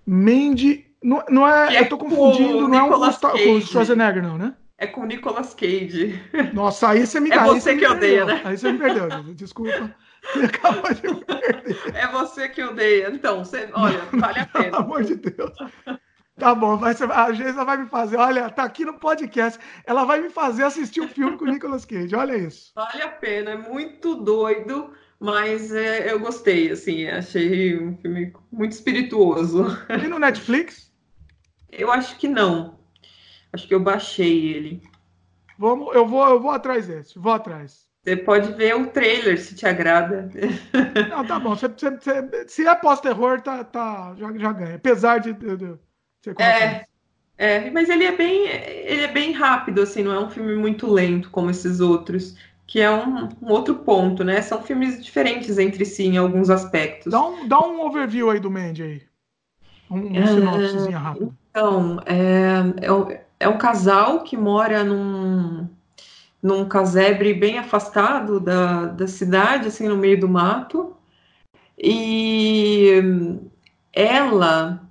Mendy. Não, não é. é eu tô confundindo, não é um com o Schwarzenegger, não, né? É com o Nicolas Cage. Nossa, aí você me É você que odeia, né? Aí você me perdeu, desculpa. *laughs* acabou de perder. É você que odeia. Então, você, olha, vale a pena. Pelo amor de Deus. Tá bom, mas a Geisa vai me fazer. Olha, tá aqui no podcast. Ela vai me fazer assistir o um filme com o Nicolas Cage. Olha isso. Vale a pena, é muito doido, mas é, eu gostei, assim, achei um filme muito espirituoso. E no Netflix? Eu acho que não. Acho que eu baixei ele. Vamos, eu vou, eu vou atrás desse, vou atrás. Você pode ver o trailer se te agrada. *laughs* Não, tá bom. Se, é pós-terror, tá, tá, já, já ganha. Apesar de, de, de é, é, mas ele é bem, ele é bem rápido, assim, não é um filme muito lento como esses outros, que é um, um outro ponto, né? São filmes diferentes entre si em alguns aspectos. Dá um, dá um overview aí do Mandy aí. Um, um sinopsezinho é, rápido. Então, é, é, é um casal que mora num, num casebre bem afastado da, da cidade, assim, no meio do mato. E ela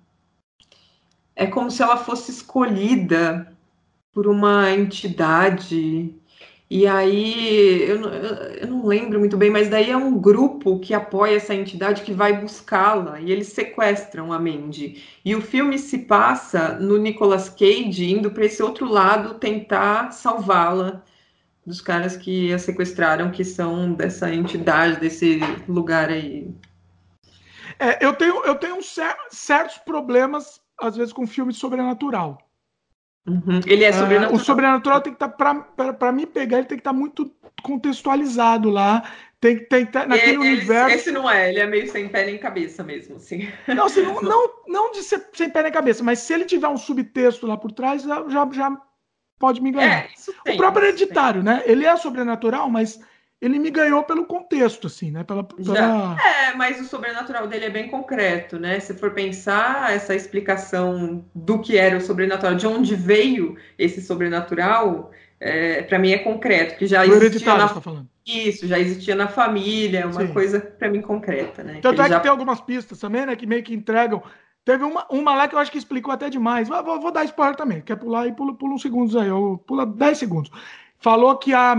é como se ela fosse escolhida por uma entidade. E aí, eu, eu não lembro muito bem, mas daí é um grupo que apoia essa entidade que vai buscá-la e eles sequestram a Mandy. E o filme se passa no Nicolas Cage indo para esse outro lado tentar salvá-la dos caras que a sequestraram, que são dessa entidade, desse lugar aí. É, eu tenho, eu tenho certos problemas às vezes, com filme sobrenatural. Uhum. Ele é sobrenatural. É, o sobrenatural tem que estar, tá, para mim pegar, ele tem que estar tá muito contextualizado lá. Tem, tem que estar tá naquele ele, universo. Esse não é, ele é meio sem pé nem cabeça mesmo, assim. Não, assim, não, *laughs* não, não de ser sem pé nem cabeça, mas se ele tiver um subtexto lá por trás, já, já pode me enganar. É, tem, o próprio hereditário, né? Ele é sobrenatural, mas ele me ganhou pelo contexto, assim, né? Pela, pela... É, mas o sobrenatural dele é bem concreto, né? Se for pensar essa explicação do que era o sobrenatural, de onde veio esse sobrenatural, é, para mim é concreto, que já existia na... Tá falando. Isso, já existia na família, uma Sim. coisa para mim concreta, né? Tanto que é já... que tem algumas pistas também, né? Que meio que entregam. Teve uma, uma lá que eu acho que explicou até demais. Vou, vou dar spoiler também. Quer pular e pula, pula uns segundos aí, ou pula 10 segundos. Falou que a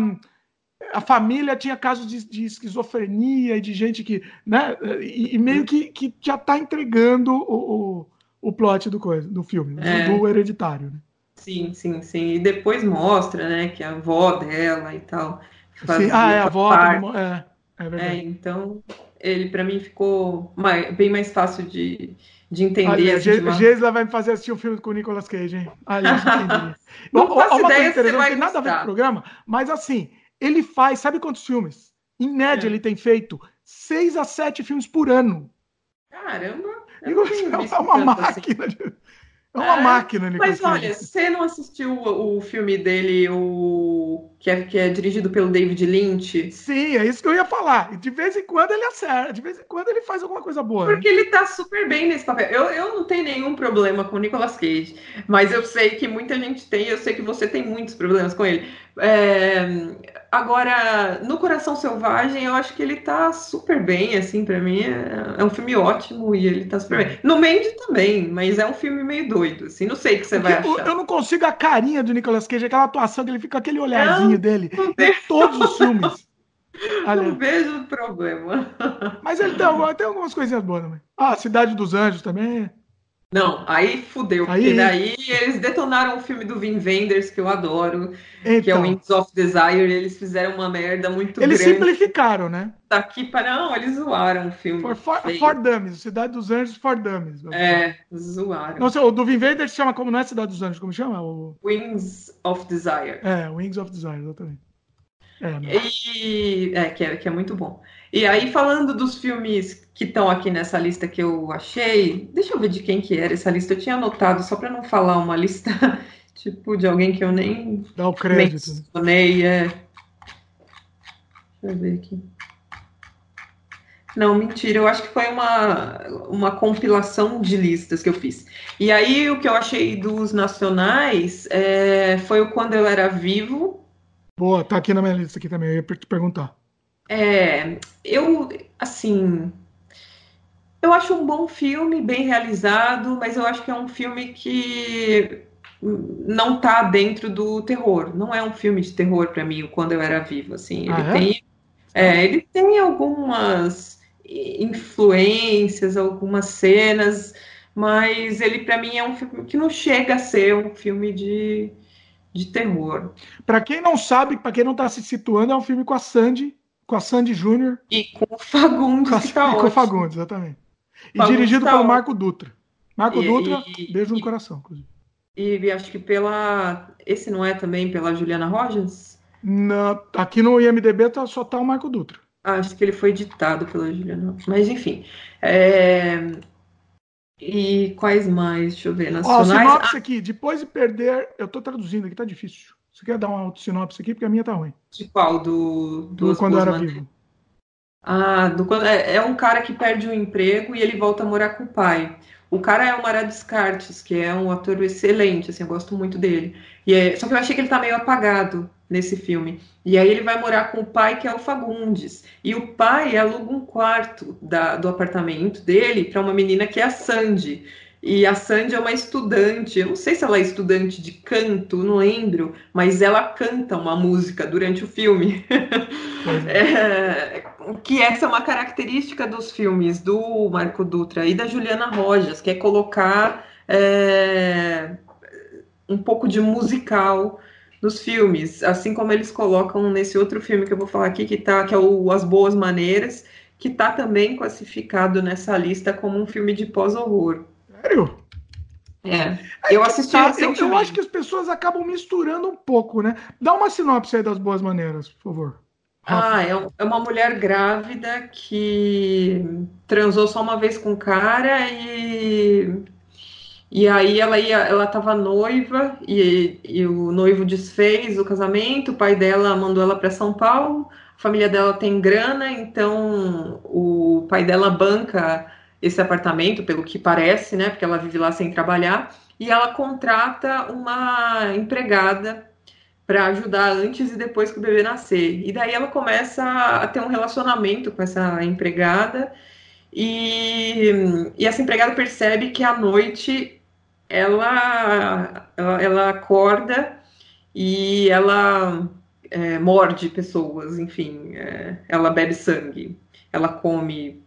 a família tinha casos de, de, esquizofrenia e de gente que. Né, e, e meio que, que já está entregando o, o, o, plot do, coisa, do filme, é. do, hereditário. Né? Sim, sim, sim. E depois mostra, né, que a avó dela e tal. Sim. Ah, é a avó. É, é, verdade. é, então, ele para mim ficou mais, bem mais fácil de, de entender. Olha, assim, Gisela vai me fazer assistir um filme com o Nicolas Cage, hein? Aliás, *laughs* Bom, não faço uma ideia coisa não tem nada a ver com o programa, mas assim, ele faz, sabe quantos filmes? Em média, é. ele tem feito seis a sete filmes por ano. Caramba! É uma máquina assim. de. É uma é, máquina, Mas olha, você não assistiu o, o, filme dele, o que é, que é dirigido pelo David Lynch? Sim, é isso que eu ia falar. De vez em quando ele acerta, de vez em quando ele faz alguma coisa boa. Porque né? ele tá super bem nesse papel. Eu, eu não tenho nenhum problema com o Nicolas Cage, mas eu sei que muita gente tem, eu sei que você tem muitos problemas com ele. É, agora, no Coração Selvagem, eu acho que ele tá super bem, assim, para mim. É, é, um filme ótimo e ele tá super bem. No Mandy também, mas é um filme meio doido, assim. Não sei o que você vai achar. Eu não consigo a carinha do Nicolas Cage, aquela atuação que ele fica com aquele olharzinho não, dele não em todos os filmes. *laughs* Não vejo problema. Mas ele tem, tem algumas coisinhas boas também. Ah, Cidade dos Anjos também. Não, aí fudeu, aí... porque daí eles detonaram o filme do Vin Wenders, que eu adoro, então, que é o então. Wings of Desire, eles fizeram uma merda muito eles grande. Eles simplificaram, né? Daqui para... Não, eles zoaram o filme. For, for, for Dummies, Cidade dos Anjos for Dummies. É, zoaram. Não, o do Vin Wenders chama como, não é Cidade dos Anjos, como chama? O... Wings of Desire. É, Wings of Desire, exatamente. É, e, é, que é, que é muito bom. E aí, falando dos filmes que estão aqui nessa lista que eu achei, deixa eu ver de quem que era essa lista. Eu tinha anotado, só para não falar uma lista, *laughs* tipo, de alguém que eu nem Dá o crédito. mencionei. É... Deixa eu ver aqui. Não, mentira, eu acho que foi uma, uma compilação de listas que eu fiz. E aí, o que eu achei dos nacionais é, foi o Quando Eu Era Vivo, Boa, tá aqui na minha lista aqui também, eu ia te perguntar. É, eu, assim, eu acho um bom filme, bem realizado, mas eu acho que é um filme que não tá dentro do terror. Não é um filme de terror para mim, quando eu era vivo, assim. Ele ah, é? tem É, ele tem algumas influências, algumas cenas, mas ele para mim é um filme que não chega a ser um filme de, de terror. Para quem não sabe, para quem não está se situando, é um filme com a Sandy, com a Sandy Júnior e com o Fagundes, com, a, tá com o Fagundes, exatamente. E Fagundes dirigido tá pelo Marco Dutra. Marco e, Dutra, e, beijo no coração, inclusive. E acho que pela. Esse não é também pela Juliana Rogers? Na, aqui no IMDB tá, só tá o Marco Dutra. Acho que ele foi ditado pela Juliana Rogers. Mas enfim. É... E quais mais? Deixa eu ver. Nacionais. Ó, sinopse ah. aqui. Depois de perder. Eu tô traduzindo aqui, tá difícil. Você quer dar uma sinopse aqui? Porque a minha tá ruim. De qual? Do, do Quando Era Vivo. Ah, do, é, é um cara que perde o um emprego e ele volta a morar com o pai. O cara é o Maré Descartes, que é um ator excelente, assim, eu gosto muito dele. E é, só que eu achei que ele tá meio apagado nesse filme. E aí ele vai morar com o pai, que é o Fagundes. E o pai aluga um quarto da, do apartamento dele para uma menina que é a Sandy. E a Sandy é uma estudante, eu não sei se ela é estudante de canto, não lembro, mas ela canta uma música durante o filme. *laughs* é, que essa é uma característica dos filmes do Marco Dutra e da Juliana Rojas, que é colocar é, um pouco de musical nos filmes, assim como eles colocam nesse outro filme que eu vou falar aqui, que, tá, que é o As Boas Maneiras, que está também classificado nessa lista como um filme de pós-horror. Sério? É. é eu assisti tá, eu, eu, acho que as pessoas acabam misturando um pouco, né? Dá uma sinopse aí das boas maneiras, por favor. Ah, é, é uma mulher grávida que transou só uma vez com o cara e e aí ela ia, ela estava noiva e, e, o noivo desfez o casamento, o pai dela mandou ela para São Paulo, a família dela tem grana, então o pai dela banca esse apartamento, pelo que parece, né? Porque ela vive lá sem trabalhar. E ela contrata uma empregada para ajudar antes e depois que o bebê nascer. E daí ela começa a ter um relacionamento com essa empregada. E, e essa empregada percebe que à noite ela, ela, ela acorda e ela é, morde pessoas, enfim, é, ela bebe sangue, ela come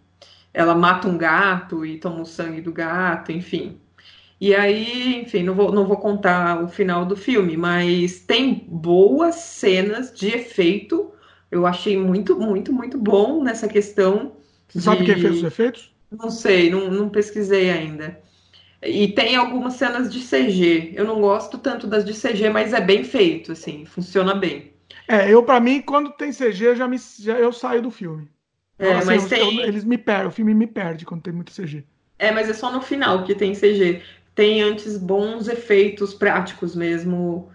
ela mata um gato e toma o sangue do gato, enfim. E aí, enfim, não vou, não vou contar o final do filme, mas tem boas cenas de efeito. Eu achei muito, muito, muito bom nessa questão. Você de... sabe quem fez os efeitos? Não sei, não, não pesquisei ainda. E tem algumas cenas de CG. Eu não gosto tanto das de CG, mas é bem feito, assim, funciona bem. É, eu para mim, quando tem CG, eu já, me, já eu saio do filme. É, assim, mas tem... Eu, eles me perdem, o filme me perde quando tem muito CG. É, mas é só no final que tem CG. Tem antes bons efeitos práticos mesmo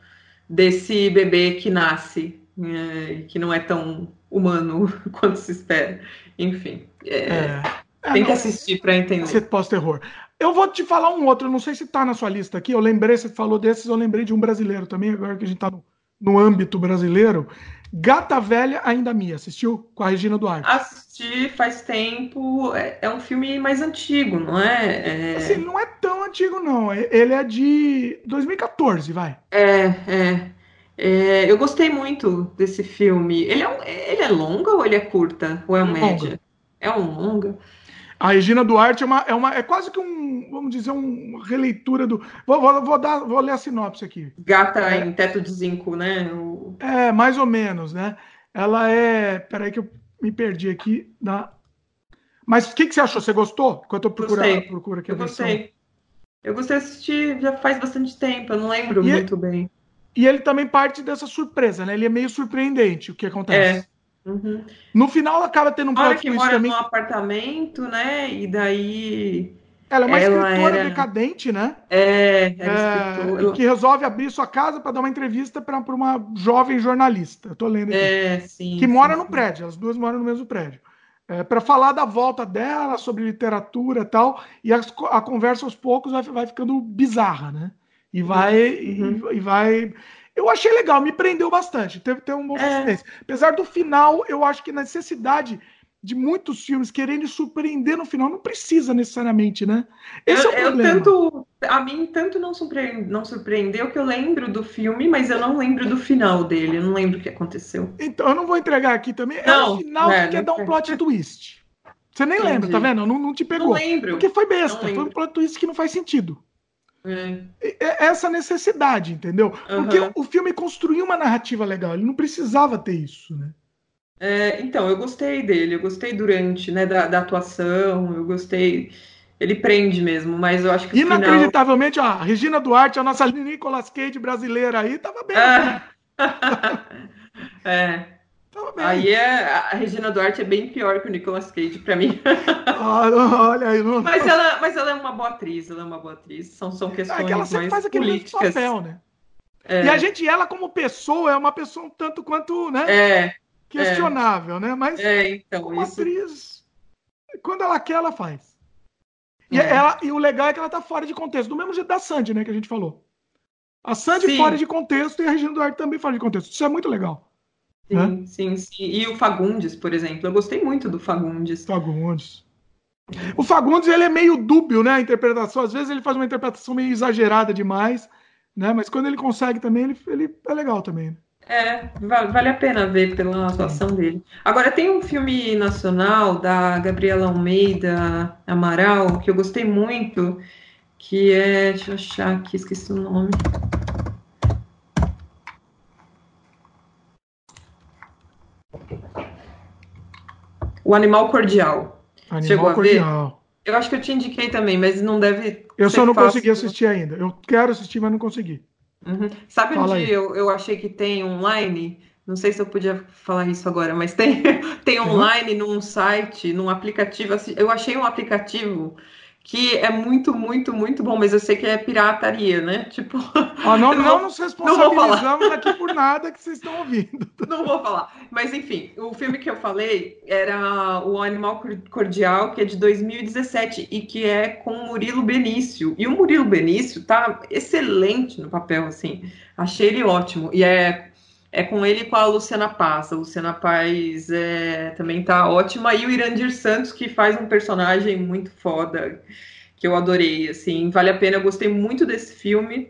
desse bebê que nasce, é, que não é tão humano *laughs* quanto se espera. Enfim, é, é, é tem que assistir para entender. Esse pós-terror. Eu vou te falar um outro, não sei se tá na sua lista aqui. Eu lembrei, você falou desses, eu lembrei de um brasileiro também, agora que a gente tá no, no âmbito brasileiro. Gata Velha Ainda Me, assistiu? Com a Regina Duarte. Assisti faz tempo. É, é um filme mais antigo, não é? é? Assim, não é tão antigo, não. É, ele é de 2014, vai. É, é. é eu gostei muito desse filme. Ele é, um, ele é longa ou ele é curta? Ou é, é média? É um longa. A Regina Duarte é, uma, é, uma, é quase que um, vamos dizer, uma releitura do. Vou, vou, vou, dar, vou ler a sinopse aqui. Gata é, em teto de zinco, né? O... É, mais ou menos, né? Ela é. Peraí que eu me perdi aqui. Da... Mas o que, que você achou? Você gostou? Enquanto eu procuro, procuro aqui a eu gostei. Eu gostei de assistir já faz bastante tempo, eu não lembro e muito bem. E ele também parte dessa surpresa, né? Ele é meio surpreendente o que acontece. É. Uhum. No final, ela tem um plot twist que mora também. num apartamento, né? E daí. Ela é uma ela escritora era... decadente, né? É, é que resolve abrir sua casa para dar uma entrevista para uma jovem jornalista. Eu tô lendo aqui. É, sim. Que sim, mora sim. no prédio, as duas moram no mesmo prédio. É, para falar da volta dela, sobre literatura e tal, e a, a conversa aos poucos vai, vai ficando bizarra, né? E vai, uhum. e, e vai eu achei legal, me prendeu bastante. Teve, teve um bom é. Apesar do final, eu acho que na necessidade de muitos filmes querendo surpreender no final, não precisa necessariamente, né? Esse eu, é o problema. Eu tento, a mim tanto não, surpreendeu, não surpreendeu que eu lembro do filme, mas eu não lembro do final dele. Eu não lembro o que aconteceu. Então, eu não vou entregar aqui também. Não, é o final é, que quer dar um plot *laughs* twist. Você nem Entendi. lembra, tá vendo? Não, não te pegou. Não lembro. Porque foi besta. Foi um plot twist que não faz sentido. É. é essa necessidade, entendeu? Porque uhum. o filme construiu uma narrativa legal. Ele não precisava ter isso, né? É, então, eu gostei dele. Eu gostei durante, né, da, da atuação. Eu gostei ele prende mesmo, mas eu acho que. Inacreditavelmente, final... ó, a Regina Duarte, a nossa Nicolas Cage brasileira aí, tava bem. *laughs* É. é. Aí é, a Regina Duarte é bem pior que o Nicolas Cage para mim. *laughs* olha aí, não... mas, ela, mas ela é uma boa atriz, ela é uma boa atriz. São, são questões é que ela sempre faz aquele políticas. papel, né? É. E a gente, ela como pessoa, é uma pessoa um tanto quanto, né? É. Questionável, é. né? Mas é, então, como isso... atriz, quando ela quer, ela faz. E, é. ela, e o legal é que ela tá fora de contexto, do mesmo jeito da Sandy, né, que a gente falou. A Sandy sim. fora de contexto e a Regina Duarte também fora de contexto. Isso é muito legal. Sim, né? sim, sim. E o Fagundes, por exemplo. Eu gostei muito do Fagundes. Fagundes. O Fagundes, ele é meio dúbio, né, a interpretação. Às vezes ele faz uma interpretação meio exagerada demais, né? Mas quando ele consegue também, ele, ele é legal também. Né? É, vale a pena ver pela atuação dele. Agora, tem um filme nacional da Gabriela Almeida Amaral que eu gostei muito, que é. Deixa eu achar aqui, esqueci o nome. O Animal Cordial. Animal Chegou Cordial. a ver? Eu acho que eu te indiquei também, mas não deve. Eu só não consegui assistir ainda. Eu quero assistir, mas não consegui. Uhum. Sabe Fala onde eu, eu achei que tem online? Não sei se eu podia falar isso agora, mas tem, *laughs* tem online uhum. num site, num aplicativo. Eu achei um aplicativo que é muito, muito, muito bom, mas eu sei que é pirataria, né? Tipo. Ah, *laughs* não, não nos *laughs* responsabilizamos aqui por nada que vocês estão ouvindo. *laughs* Não vou falar. Mas enfim, o filme que eu falei era O Animal Cordial, que é de 2017 e que é com o Murilo Benício. E o Murilo Benício tá excelente no papel, assim. Achei ele ótimo. E é é com ele e com a Luciana Paz. A Luciana Paz é, também tá ótima. E o Irandir Santos, que faz um personagem muito foda, que eu adorei, assim. Vale a pena, eu gostei muito desse filme.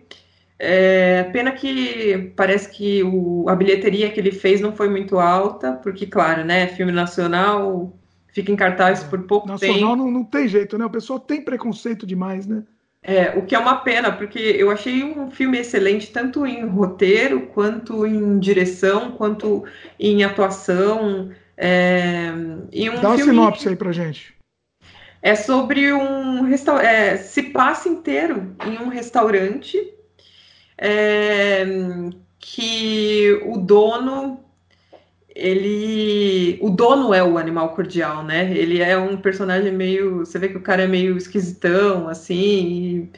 É, pena que parece que o, a bilheteria que ele fez não foi muito alta, porque, claro, né, filme nacional fica em cartaz por pouco nacional tempo. Nacional não, não tem jeito, né? O pessoal tem preconceito demais, né? É, o que é uma pena, porque eu achei um filme excelente, tanto em roteiro, quanto em direção, quanto em atuação. É, e um Dá uma sinopse aí pra gente. É sobre um restaurante. É, se passa inteiro em um restaurante é, que o dono ele. O dono é o animal cordial, né? Ele é um personagem meio. Você vê que o cara é meio esquisitão, assim,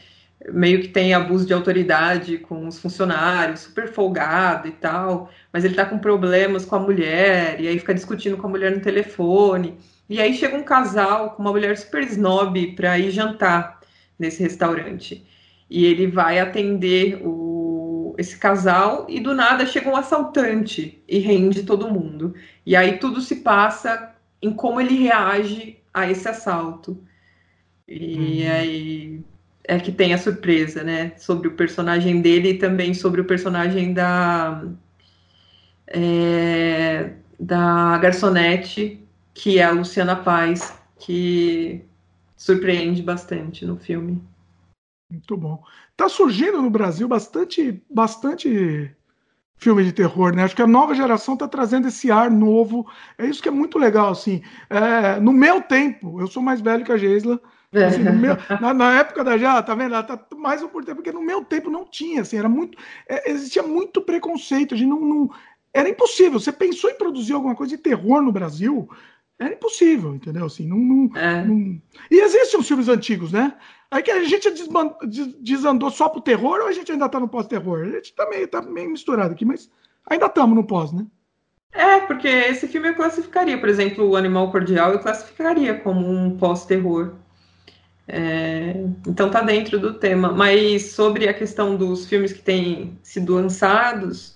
meio que tem abuso de autoridade com os funcionários, super folgado e tal, mas ele tá com problemas com a mulher, e aí fica discutindo com a mulher no telefone. E aí chega um casal com uma mulher super snob para ir jantar nesse restaurante. E ele vai atender o esse casal e do nada chega um assaltante e rende todo mundo. E aí tudo se passa em como ele reage a esse assalto. E uhum. aí é que tem a surpresa, né? Sobre o personagem dele e também sobre o personagem da. É, da garçonete, que é a Luciana Paz, que surpreende bastante no filme. Muito bom. Tá surgindo no Brasil bastante, bastante filme de terror, né? Acho que a nova geração está trazendo esse ar novo. É isso que é muito legal, assim. É, no meu tempo, eu sou mais velho que a Geisla. Assim, meu, na, na, época da já, tá vendo? Ela tá mais um por tempo, porque no meu tempo não tinha, assim, era muito. É, existia muito preconceito. A gente não, não, era impossível. Você pensou em produzir alguma coisa de terror no Brasil? Era impossível, entendeu? Assim, não, não, é. não... E existem os filmes antigos, né? Aí que a gente desandou só pro terror ou a gente ainda tá no pós-terror? A gente tá meio, tá meio misturado aqui, mas ainda estamos no pós, né? É, porque esse filme eu classificaria, por exemplo, o Animal Cordial eu classificaria como um pós-terror. É, então tá dentro do tema. Mas sobre a questão dos filmes que têm sido lançados,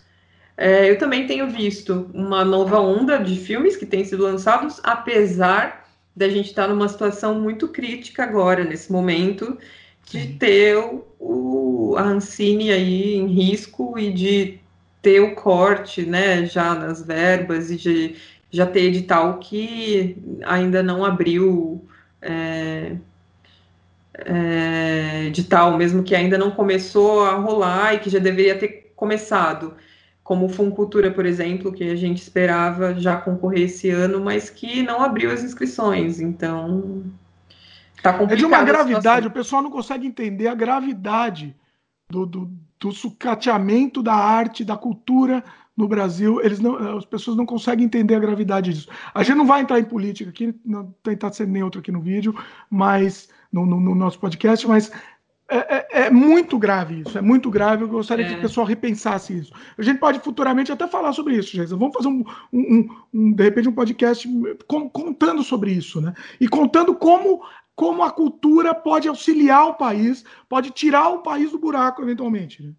é, eu também tenho visto uma nova onda de filmes que têm sido lançados, apesar da gente estar numa situação muito crítica agora, nesse momento, de ter o, a Ancine aí em risco e de ter o corte, né, já nas verbas e de já ter edital que ainda não abriu é, é, edital, mesmo que ainda não começou a rolar e que já deveria ter começado, como Funcultura, por exemplo, que a gente esperava já concorrer esse ano, mas que não abriu as inscrições, então tá complicado. É de uma gravidade, o pessoal não consegue entender a gravidade do, do, do sucateamento da arte, da cultura no Brasil, eles não, as pessoas não conseguem entender a gravidade disso. A gente não vai entrar em política aqui, não tentar ser neutro aqui no vídeo, mas no, no, no nosso podcast, mas é, é, é, muito grave isso, é muito grave. Eu gostaria é. que o pessoal repensasse isso. A gente pode futuramente até falar sobre isso, gente. Vamos fazer um, um, um, de repente um podcast contando sobre isso, né? E contando como como a cultura pode auxiliar o país, pode tirar o país do buraco eventualmente. Né?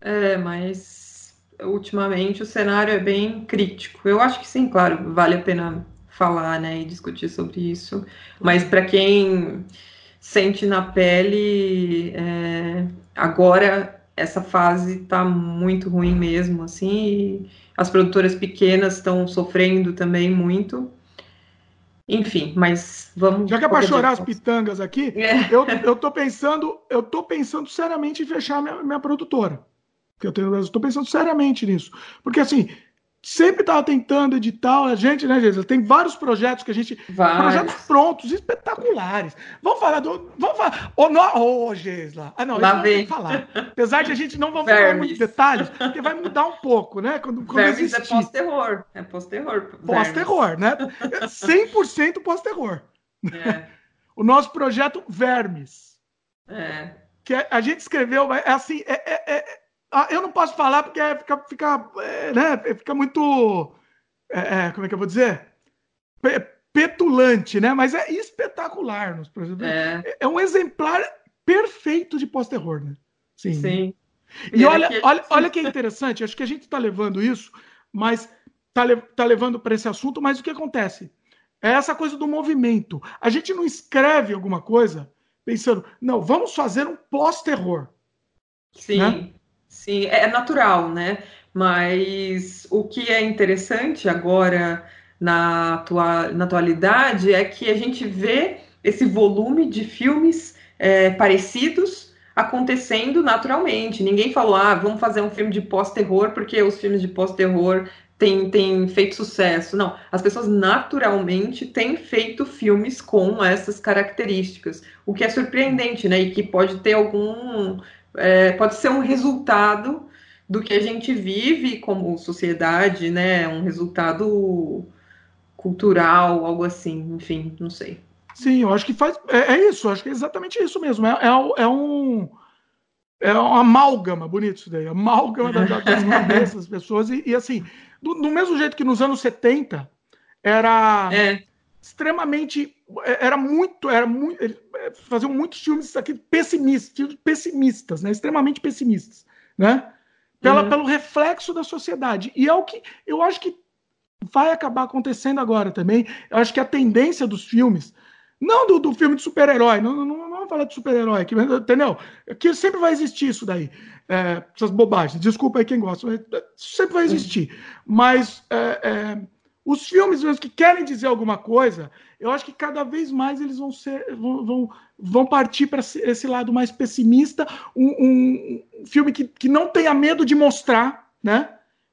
É, mas ultimamente o cenário é bem crítico. Eu acho que sim, claro, vale a pena falar, né, e discutir sobre isso. Mas para quem sente na pele, é, agora essa fase está muito ruim mesmo, assim. as produtoras pequenas estão sofrendo também muito. Enfim, mas vamos. Já que é para chorar as pitangas aqui, é. eu, eu tô pensando, eu tô pensando seriamente em fechar minha, minha produtora que eu tenho estou pensando seriamente nisso. Porque assim, sempre estava tentando editar, a gente, né, Gisela? Tem vários projetos que a gente. Vários. Projetos prontos, espetaculares. Vamos falar do. Vamos falar. Ô, oh, oh, Gisela. Ah, não, Lá vem. falar. Apesar de a gente não vamos falar muitos detalhes, porque vai mudar um pouco, né? Quando, quando Vermes é pós-terror. É pós-terror. Pós-terror, né? 100% pós-terror. É. *laughs* o nosso projeto Vermes. É. Que a gente escreveu, é assim, é, é, é ah, eu não posso falar porque fica, fica, é, né, fica muito. É, é, como é que eu vou dizer? Petulante, né? Mas é espetacular. Nos é. é. é um exemplar perfeito de pós-terror, né? Sim. Sim. E, e olha, olha, olha que interessante, acho que a gente está levando isso, mas está tá levando para esse assunto, mas o que acontece? É essa coisa do movimento. A gente não escreve alguma coisa pensando, não, vamos fazer um pós-terror. Sim. Né? Sim, é natural, né? Mas o que é interessante agora na, atua na atualidade é que a gente vê esse volume de filmes é, parecidos acontecendo naturalmente. Ninguém falou, ah, vamos fazer um filme de pós-terror porque os filmes de pós-terror têm, têm feito sucesso. Não, as pessoas naturalmente têm feito filmes com essas características, o que é surpreendente, né? E que pode ter algum é, pode ser um resultado do que a gente vive como sociedade, né? Um resultado cultural, algo assim, enfim, não sei. Sim, eu acho que faz. É, é isso, acho que é exatamente isso mesmo. É, é, é um. É uma amálgama, bonito isso daí, amálgama das, das cabeças das pessoas. E, e assim, do, do, mesmo jeito que nos anos 70 era é. extremamente. É, era muito. Era muito faziam muitos filmes aqui pessimistas, pessimistas, né? extremamente pessimistas, né? Pela, uhum. Pelo reflexo da sociedade. E é o que eu acho que vai acabar acontecendo agora também. Eu acho que a tendência dos filmes, não do, do filme de super-herói, não, não, não, vamos falar de super-herói aqui, entendeu? Que sempre vai existir isso daí, é, essas bobagens. Desculpa aí quem gosta, mas sempre vai existir. Mas é, é, os filmes mesmo que querem dizer alguma coisa, eu acho que cada vez mais eles vão ser vão, vão, partir para esse lado mais pessimista, um, um, filme que, que não tenha medo de mostrar, né?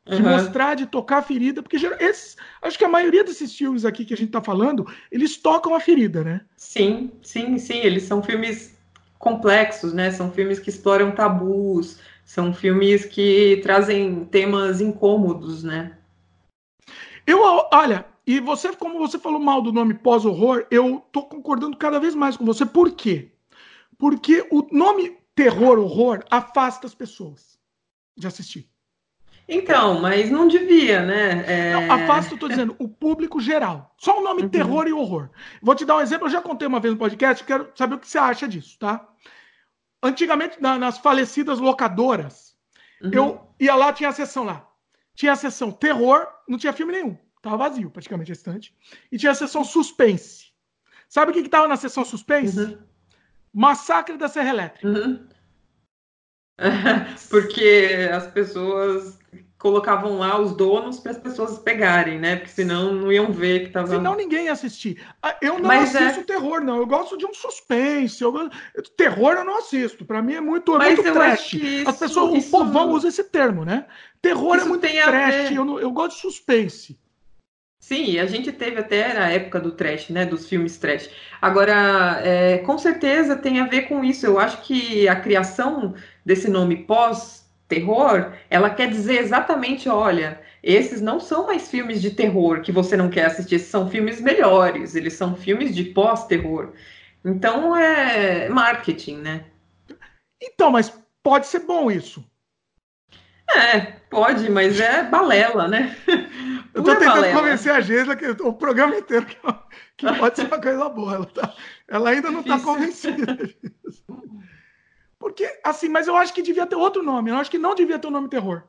De uhum. mostrar, de tocar a ferida, porque esses, acho que a maioria desses filmes aqui que a gente está falando, eles tocam a ferida, né? Sim, sim, sim. Eles são filmes complexos, né? São filmes que exploram tabus, são filmes que trazem temas incômodos, né? Eu, olha, e você, como você falou mal do nome pós-horror, eu tô concordando cada vez mais com você. Por quê? Porque o nome terror-horror afasta as pessoas de assistir. Então, mas não devia, né? É... Não, afasta, eu tô dizendo, o público geral. Só o nome uhum. terror e horror. Vou te dar um exemplo, eu já contei uma vez no podcast, quero saber o que você acha disso, tá? Antigamente, na, nas falecidas locadoras, uhum. eu ia lá, tinha a sessão lá. Tinha a sessão terror, não tinha filme nenhum. Tava vazio, praticamente, a estante. E tinha a sessão suspense. Sabe o que, que tava na sessão suspense? Uhum. Massacre da Serra Elétrica. Uhum. *laughs* Porque as pessoas colocavam lá os donos para as pessoas pegarem, né? Porque senão não iam ver que tava. Senão ninguém ia assistir. Ah, eu não Mas é assisto é... terror, não. Eu gosto de um suspense. Eu... Terror eu não assisto. Para mim é muito, é muito trash. Isso, as pessoas, isso... o povão usa esse termo, né? Terror é isso é muito trash. Eu, eu gosto de suspense. Sim, a gente teve até na época do trash, né? Dos filmes trash. Agora, é, com certeza tem a ver com isso. Eu acho que a criação desse nome pós terror, ela quer dizer exatamente, olha, esses não são mais filmes de terror que você não quer assistir, esses são filmes melhores, eles são filmes de pós-terror. Então é marketing, né? Então, mas pode ser bom isso. É, pode, mas é balela, né? Eu tô tentando balela. convencer a Gisela que o programa inteiro que, que pode ser uma coisa boa. Ela, tá, ela ainda não está convencida disso. *laughs* Porque, assim, mas eu acho que devia ter outro nome. Eu acho que não devia ter o nome terror.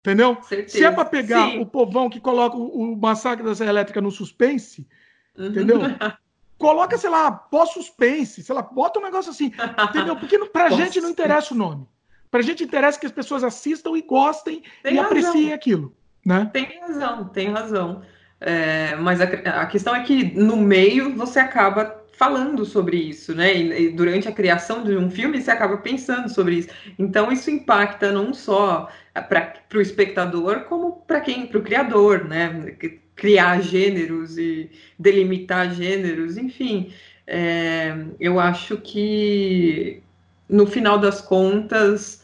Entendeu? Certeza. Se é para pegar Sim. o povão que coloca o, o massacre da Serra Elétrica no suspense, uhum. entendeu? *laughs* Coloca, sei lá, pós-suspense, sei lá, bota um negócio assim, entendeu? Porque pra gente não interessa o nome. Pra gente interessa que as pessoas assistam e gostem tem e razão. apreciem aquilo, né? Tem razão, tem razão. É, mas a, a questão é que no meio você acaba falando sobre isso, né? E, e, durante a criação de um filme você acaba pensando sobre isso. Então isso impacta não só para o espectador, como para quem, para o criador, né? Criar gêneros e delimitar gêneros, enfim. É, eu acho que no final das contas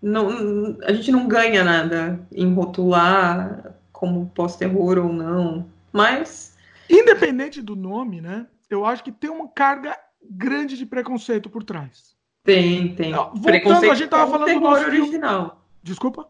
não, a gente não ganha nada em rotular como pós-terror ou não, mas independente do nome, né? Eu acho que tem uma carga grande de preconceito por trás. Tem, tem. Voltando, preconceito a gente tava falando do nosso original. Filme. Desculpa?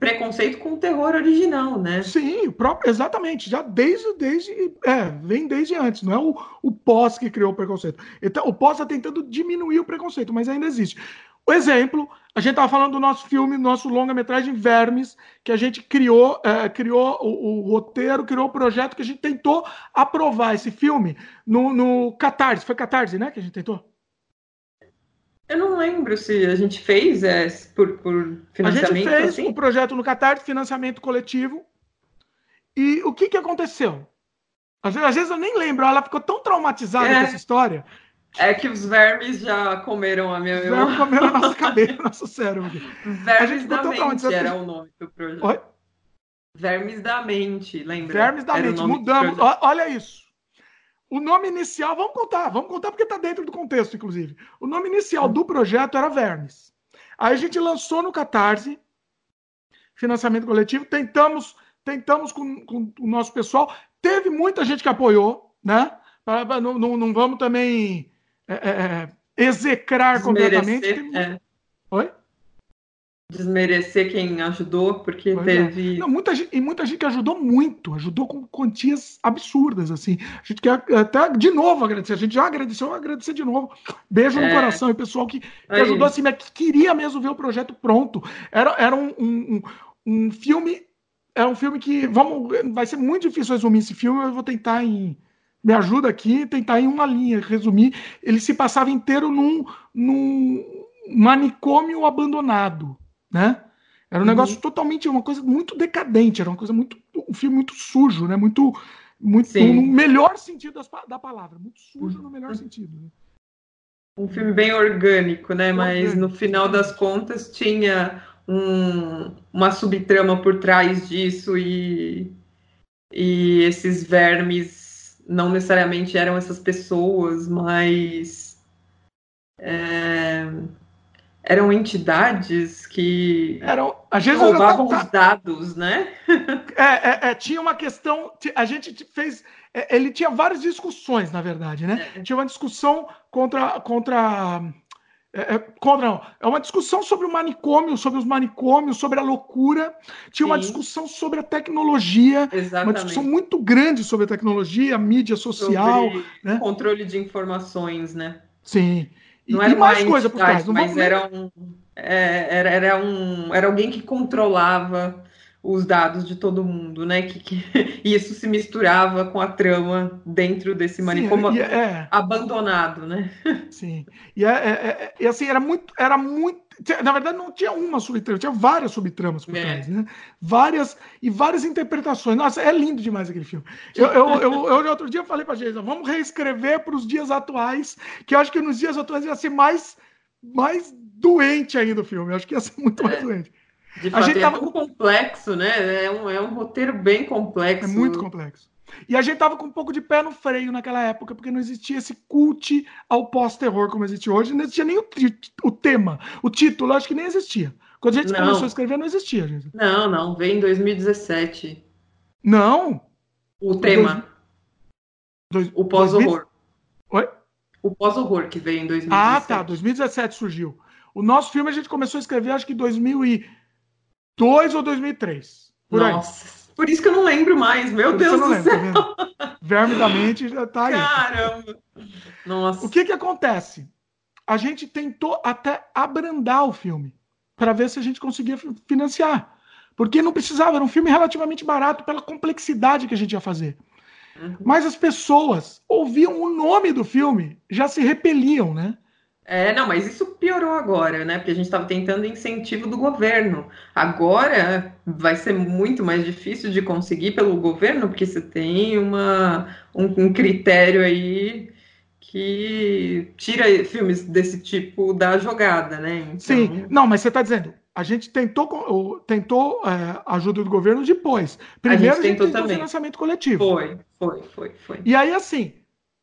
Preconceito com o terror original, né? Sim, próprio, exatamente. Já desde, desde. É, vem desde antes. Não é o, o pós que criou o preconceito. Então, o pós está tentando diminuir o preconceito, mas ainda existe. O exemplo, a gente estava falando do nosso filme, nosso longa-metragem Vermes, que a gente criou, é, criou o, o, roteiro, criou o projeto, que a gente tentou aprovar esse filme no, no Catarse. Foi Catarse, né, que a gente tentou? Eu não lembro se a gente fez é, por, por financiamento. A gente fez assim? o projeto no Catarse, financiamento coletivo. E o que, que aconteceu? Às vezes, às vezes eu nem lembro, ela ficou tão traumatizada é. com essa história é que os vermes já comeram a minha memória. comeram a nossa *laughs* cabeça, nosso cérebro. Vermes da mente era o nome do projeto. Oi? Vermes da mente, lembra? Vermes da era mente, mudamos. Olha isso. O nome inicial, vamos contar, vamos contar porque está dentro do contexto, inclusive. O nome inicial do projeto era Vermes. Aí a gente lançou no Catarse, financiamento coletivo, tentamos, tentamos com, com o nosso pessoal. Teve muita gente que apoiou, né? Não, não, não vamos também é, é, é, execrar completamente. É. Oi? Desmerecer quem ajudou, porque pois é. teve. Não, muita gente, e muita gente que ajudou muito, ajudou com quantias absurdas, assim. A gente quer até de novo agradecer. A gente já agradeceu, agradecer de novo. Beijo no é. coração. E pessoal que, que ajudou assim, mas que queria mesmo ver o projeto pronto. Era, era um, um, um filme. É um filme que. Vamos, vai ser muito difícil resumir esse filme, eu vou tentar em me ajuda aqui, tentar em uma linha, resumir. Ele se passava inteiro num, num manicômio abandonado, né? Era um uhum. negócio totalmente, uma coisa muito decadente, era uma coisa muito, um filme muito sujo, né? Muito, muito no melhor sentido da palavra, muito sujo uhum. no melhor sentido. Né? Um filme bem orgânico, né? Mas no final das contas tinha um, uma subtrama por trás disso e, e esses vermes não necessariamente eram essas pessoas, mas é, eram entidades que eram às vezes roubavam tá, os dados, né? *laughs* é, é, é, tinha uma questão, a gente fez, é, ele tinha várias discussões, na verdade, né? É. Tinha uma discussão contra contra é, é, não. É uma discussão sobre o manicômio, sobre os manicômios, sobre a loucura. Tinha Sim. uma discussão sobre a tecnologia, Exatamente. uma discussão muito grande sobre a tecnologia, a mídia social. Né? Controle de informações, né? Sim. E, não era e mais coisa por trás. Mas era um, é, era, era, um, era alguém que controlava os dados de todo mundo, né? Que, que *laughs* isso se misturava com a trama dentro desse manicômio Sim, é, abandonado, né? *laughs* Sim. E, é, é, é, e assim, era muito, era muito. Na verdade, não tinha uma subtrama, tinha várias subtramas por é. trás, né? Várias e várias interpretações. Nossa, é lindo demais aquele filme. Eu, eu, eu, *laughs* eu outro dia falei pra gente, vamos reescrever para os dias atuais, que eu acho que nos dias atuais ia ser mais, mais doente ainda o filme. Eu acho que ia ser muito mais doente. De fato, a gente é tava... complexo, né? É um, é um roteiro bem complexo. É muito complexo. E a gente tava com um pouco de pé no freio naquela época, porque não existia esse cult ao pós-terror como existe hoje, não existia nem o, o, tema, o título, acho que nem existia. Quando a gente não. começou a escrever, não existia, gente. Não, não, veio em 2017. Não! O tema. Dois... o pós-horror. Oi? O pós-horror que veio em 2017. Ah, tá, 2017 surgiu. O nosso filme a gente começou a escrever, acho que em 2000 e 2002 ou 2003. Por Nossa. Aí. Por isso que eu não lembro mais, meu por Deus do lembro, céu. Tá Verme da mente já tá aí. Caramba. Nossa. O que que acontece? A gente tentou até abrandar o filme para ver se a gente conseguia financiar. Porque não precisava, era um filme relativamente barato pela complexidade que a gente ia fazer. Uhum. Mas as pessoas ouviam o nome do filme, já se repeliam, né? É, não, mas isso piorou agora, né? Porque a gente estava tentando incentivo do governo. Agora vai ser muito mais difícil de conseguir pelo governo, porque você tem uma, um, um critério aí que tira filmes desse tipo da jogada, né? Então... Sim, não, mas você está dizendo, a gente tentou, tentou é, ajuda do governo depois. Primeiro a gente tentou, a gente tentou financiamento coletivo. Foi, foi, foi, foi. E aí, assim,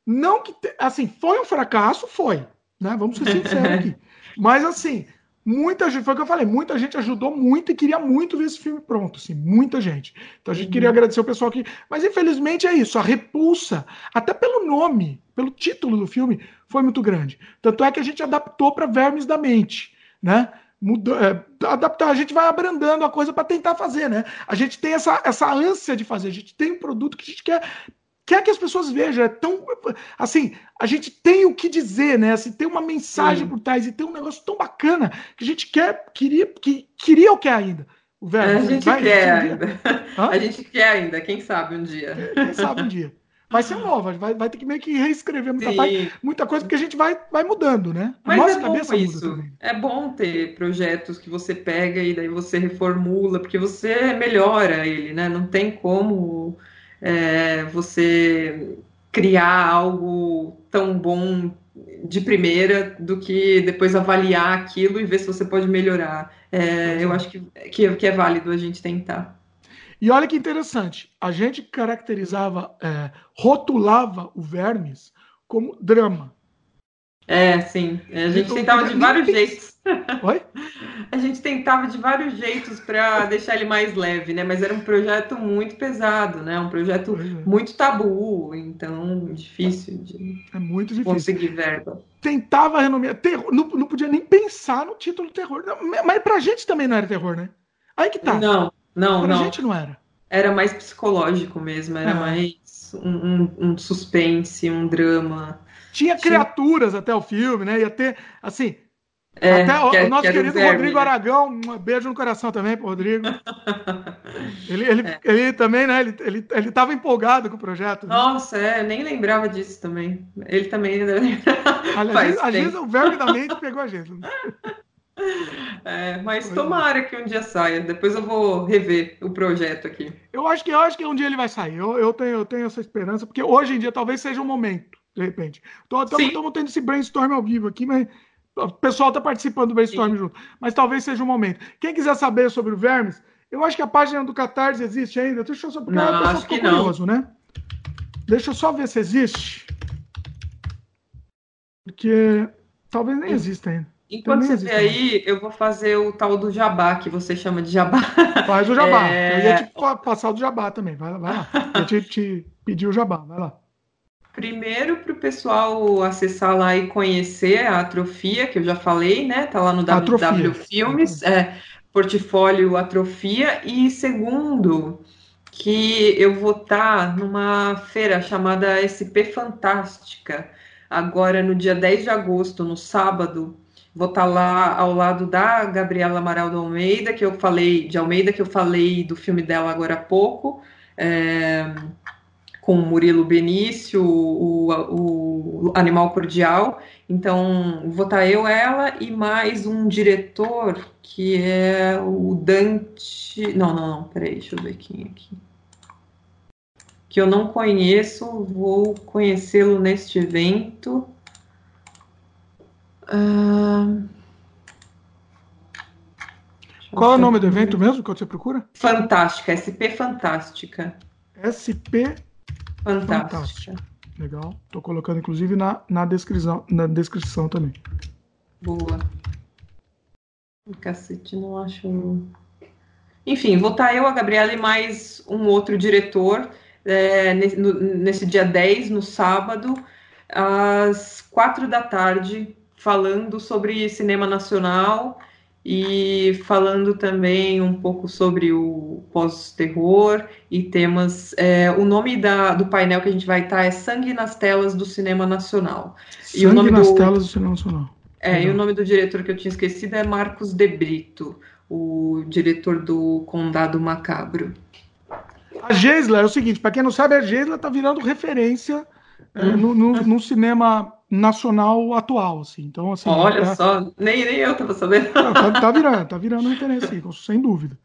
não que. Assim, foi um fracasso? Foi né? Vamos ser sinceros aqui. Mas assim, muita gente, foi o que eu falei, muita gente ajudou muito e queria muito ver esse filme pronto, assim, muita gente. Então a gente uhum. queria agradecer o pessoal aqui. Mas infelizmente é isso, a repulsa, até pelo nome, pelo título do filme, foi muito grande. Tanto é que a gente adaptou para Vermes da Mente, né? Mudou, é, adaptar, a gente vai abrandando a coisa para tentar fazer, né? A gente tem essa, essa ânsia de fazer, a gente tem um produto que a gente quer quer que as pessoas vejam. É tão. Assim, a gente tem o que dizer, né? Assim, tem uma mensagem Sim. por trás e tem um negócio tão bacana que a gente quer, queria, que, queria o que ainda. O velho, a gente vai, quer ainda. *laughs* A gente quer ainda, quem sabe um dia. Quem sabe um dia. Vai ser nova, vai, vai ter que meio que reescrever muita, parte, muita coisa, porque a gente vai, vai mudando, né? Mas nossa é cabeça isso. É bom ter projetos que você pega e daí você reformula, porque você melhora ele, né? Não tem como é, você criar algo tão bom de primeira do que depois avaliar aquilo e ver se você pode melhorar. É, eu acho que, que, que, é válido a gente tentar. E olha que interessante, a gente caracterizava, é, rotulava o Vermes como drama. É, sim. A gente então, tentava de vários jeitos. Oi? A gente tentava de vários jeitos para deixar ele mais leve, né? Mas era um projeto muito pesado, né? Um projeto é. muito tabu, então difícil de é muito difícil. conseguir verba. Tentava renomear. Terror, não, não podia nem pensar no título terror. Mas pra gente também não era terror, né? Aí que tá. Não, não, pra não. Pra gente não era. Era mais psicológico mesmo, era é. mais um, um, um suspense, um drama. Tinha criaturas até o filme, né? Ia ter, assim. É, até o, o nosso querido verme, Rodrigo? Aragão, um beijo no coração também pro Rodrigo. *laughs* ele, ele, é. ele também, né? Ele, ele, ele tava empolgado com o projeto. Né? Nossa, é, nem lembrava disso também. Ele também ainda Aliás, vezes o verme da mente pegou a gente. Né? *laughs* É, mas tomara que um dia saia. Depois eu vou rever o projeto aqui. Eu acho que eu acho que um dia ele vai sair. Eu, eu, tenho, eu tenho essa esperança, porque hoje em dia talvez seja o momento de repente. Estamos tendo esse brainstorm ao vivo aqui, mas o pessoal está participando do brainstorm Sim. junto. Mas talvez seja o um momento. Quem quiser saber sobre o Vermes, eu acho que a página do Catarse existe ainda. Deixa eu só porque não, acho que curioso, não. né? Deixa eu só ver se existe. Porque talvez nem exista ainda. Enquanto você vê aí, eu vou fazer o tal do jabá, que você chama de jabá. Faz o jabá. *laughs* É... Eu ia te passar o do jabá também. Vai lá, vai lá. Eu te, te pedi o jabá, vai lá. Primeiro, para o pessoal acessar lá e conhecer a Atrofia, que eu já falei, né? Tá lá no WW Filmes, é, portfólio Atrofia. E segundo, que eu vou estar tá numa feira chamada SP Fantástica, agora no dia 10 de agosto, no sábado, Vou estar tá lá ao lado da Gabriela Amaral do Almeida, que eu falei, de Almeida, que eu falei do filme dela agora há pouco, é, com Murilo Benício, o, o, o, Animal Cordial. Então, vou estar eu, ela e mais um diretor, que é o Dante. Não, não, não, peraí, deixa eu ver quem é aqui. Que eu não conheço, vou conhecê-lo neste evento. Qual é o nome do evento mesmo que você procura? Fantástica, SP Fantástica. SP Fantástica. Fantástica. Legal. Estou colocando, inclusive, na, na, descrição, na descrição também. Boa. Cacete, não acho. Enfim, vou estar eu, a Gabriela e mais um outro diretor é, nesse, no, nesse dia 10, no sábado, às quatro da tarde, falando sobre cinema nacional e falando também um pouco sobre o pós-terror e temas. É, o nome da, do painel que a gente vai estar é Sangue nas Telas do Cinema Nacional. Sangue e o nome nas do, Telas do Cinema Nacional. É, e o nome do diretor que eu tinha esquecido é Marcos De Brito, o diretor do Condado Macabro. A Geisla é o seguinte, para quem não sabe, a Geisla está virando referência é, no, no, no cinema nacional atual, assim. Então, assim. Olha é, só, nem, nem eu tava sabendo. Tá, tá, virando, tá virando assim, sem dúvida.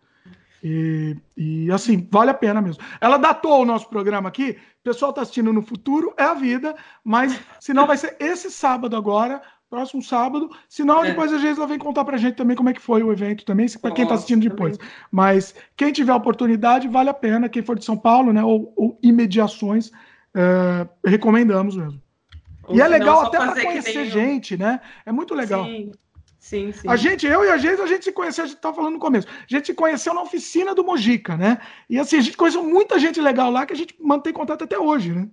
E, e, assim, vale a pena mesmo. Ela datou o nosso programa aqui. O pessoal tá assistindo no futuro, é a vida, mas se não vai ser esse sábado agora, próximo sábado. Se não, é. depois a Geisla vem contar pra gente também como é que foi o evento também, para quem tá assistindo depois. Também. Mas quem tiver oportunidade, vale a pena. Quem for de São Paulo, né, ou, ou imediações, é, recomendamos mesmo. Ou e é legal até para conhecer gente, né? É muito legal. Sim. Sim, sim. A gente, eu e a gente, a gente se conheceu, a gente estava falando no começo. A gente se conheceu na oficina do Mojica, né? E assim, a gente conheceu muita gente legal lá que a gente mantém contato até hoje, né?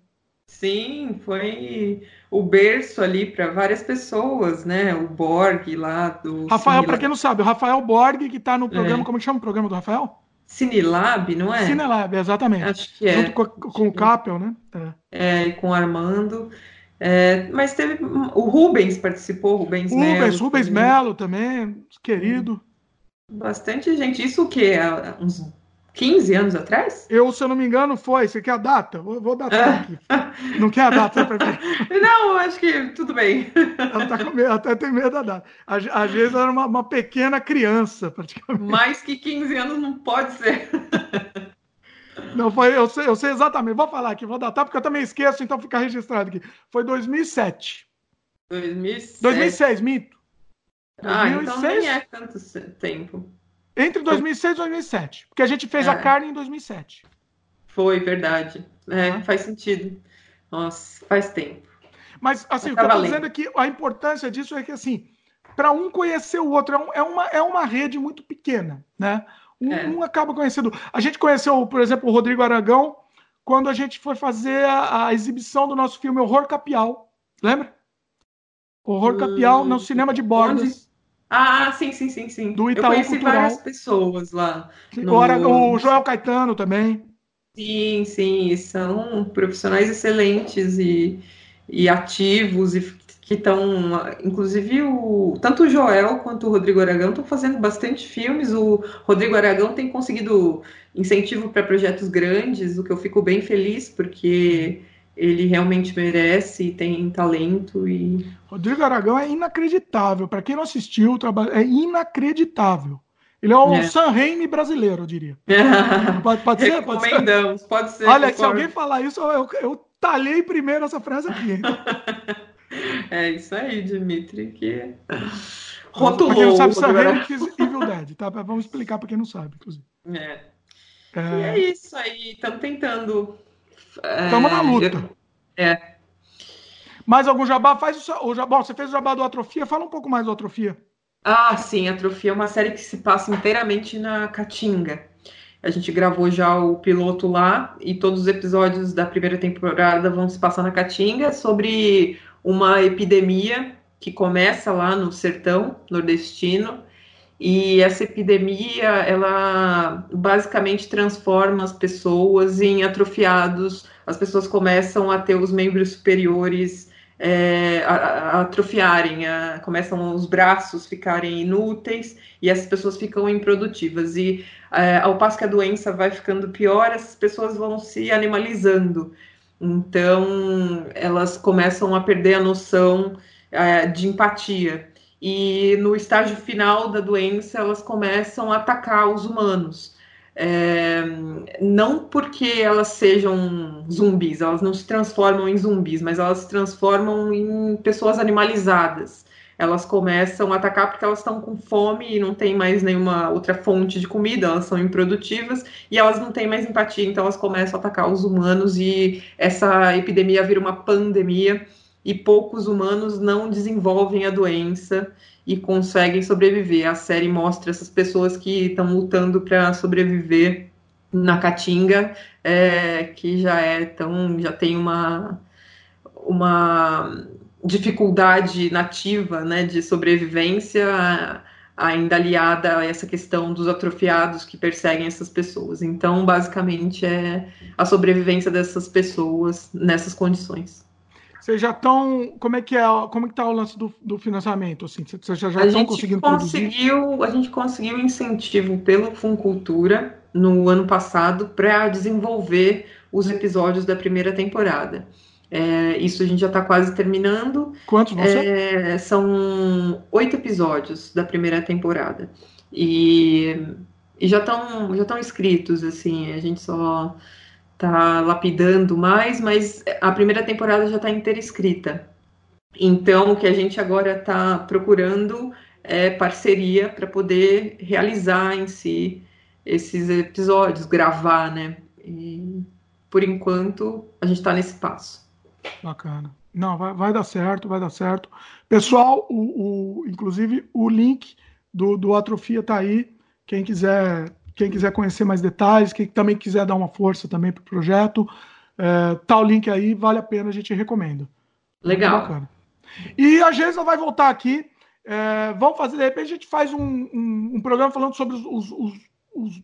Sim, foi o berço ali para várias pessoas, né? O Borg lá do. Rafael, para quem não sabe, o Rafael Borg, que está no programa, é. como é que chama o programa do Rafael? Cinelab, não é? Cinelab, exatamente. Acho que é. Junto com, com o Capel, né? É, é com o Armando. É, mas teve. O Rubens participou, Rubens Melo. Rubens, Rubens Melo também, querido. Bastante gente. Isso o quê? Uns 15 anos atrás? Eu, se eu não me engano, foi. Você quer a data? Vou, vou datar aqui. *laughs* Não quer a data? Não, acho que tudo bem. Ela tá com medo, até tem medo da data. Às vezes era uma, uma pequena criança, praticamente. Mais que 15 anos não pode ser. Não, foi, eu sei, eu sei exatamente. Vou falar aqui, vou datar, porque eu também esqueço, então fica registrado aqui. Foi 2007. 2007. 2006, mito. Ah, 2006, então nem é tanto tempo. Entre 2006 e 2007. Porque a gente fez é. a carne em 2007. Foi, verdade. É, faz sentido. Nossa, faz tempo. Mas, assim, Mas o que eu tô dizendo é que a importância disso é que, assim, para um conhecer o outro, é, é, uma, é uma rede muito pequena, né? Um, é. um, acaba conhecendo. A gente conheceu, por exemplo, o Rodrigo Aragão quando a gente foi fazer a, a exibição do nosso filme Horror Capial. Lembra? Horror hum, Capial no cinema de Bordas. Ah, sim, sim, sim, sim. Do Itaú Eu conheci Cultural. várias pessoas lá. No... O Joel Caetano também. Sim, sim, são profissionais excelentes e, e ativos e que estão, inclusive, o, tanto o Joel quanto o Rodrigo Aragão estão fazendo bastante filmes. O Rodrigo Aragão tem conseguido incentivo para projetos grandes, o que eu fico bem feliz, porque ele realmente merece, tem talento e. Rodrigo Aragão é inacreditável. Para quem não assistiu, o trabalho é inacreditável. Ele é o é. San brasileiro, eu diria. *laughs* pode, pode ser? Pode ser. pode ser. Olha, se alguém falar isso, eu, eu talhei primeiro essa frase aqui. *laughs* É isso aí, Dimitri, que rotulou. Pra quem não sabe, Raimi fez Evil Dead, tá? Vamos explicar para quem não sabe, inclusive. É. é... E é isso aí, estamos tentando. Estamos é... na luta. É. Mais algum jabá? Faz o, o jabá. Bom, você fez o jabá do Atrofia, fala um pouco mais do Atrofia. Ah, sim, Atrofia é uma série que se passa inteiramente na Caatinga. A gente gravou já o piloto lá e todos os episódios da primeira temporada vão se passar na Caatinga sobre uma epidemia que começa lá no sertão nordestino e essa epidemia ela basicamente transforma as pessoas em atrofiados as pessoas começam a ter os membros superiores é, a, a atrofiarem, a, começam os braços ficarem inúteis e essas pessoas ficam improdutivas. E é, ao passo que a doença vai ficando pior, essas pessoas vão se animalizando. Então, elas começam a perder a noção é, de empatia. E no estágio final da doença, elas começam a atacar os humanos. É, não porque elas sejam zumbis, elas não se transformam em zumbis, mas elas se transformam em pessoas animalizadas. Elas começam a atacar porque elas estão com fome e não tem mais nenhuma outra fonte de comida, elas são improdutivas e elas não têm mais empatia, então elas começam a atacar os humanos e essa epidemia vira uma pandemia e poucos humanos não desenvolvem a doença e conseguem sobreviver. A série mostra essas pessoas que estão lutando para sobreviver na Caatinga, é, que já é tão, já tem uma uma dificuldade nativa, né, de sobrevivência ainda aliada a essa questão dos atrofiados que perseguem essas pessoas. Então, basicamente, é a sobrevivência dessas pessoas nessas condições. Vocês já estão. Como é que é? Como é que tá o lance do, do financiamento? Assim, vocês já estão conseguindo conseguiu, produzir? A gente conseguiu incentivo pelo Funcultura no ano passado para desenvolver os episódios da primeira temporada. É, isso a gente já está quase terminando. Quantos vão? É, são oito episódios da primeira temporada. E, e já estão já estão escritos, assim, a gente só tá lapidando mais, mas a primeira temporada já está inteira escrita. Então, o que a gente agora está procurando é parceria para poder realizar em si esses episódios, gravar, né? E, por enquanto, a gente está nesse passo. Bacana. Não, vai, vai, dar certo, vai dar certo. Pessoal, o, o inclusive o link do, do Atrofia tá aí. Quem quiser quem quiser conhecer mais detalhes, quem também quiser dar uma força também para o projeto, é, tá o link aí, vale a pena, a gente recomenda. Legal. E a Geisa vai voltar aqui. É, vamos fazer, de repente a gente faz um, um, um programa falando sobre os, os, os,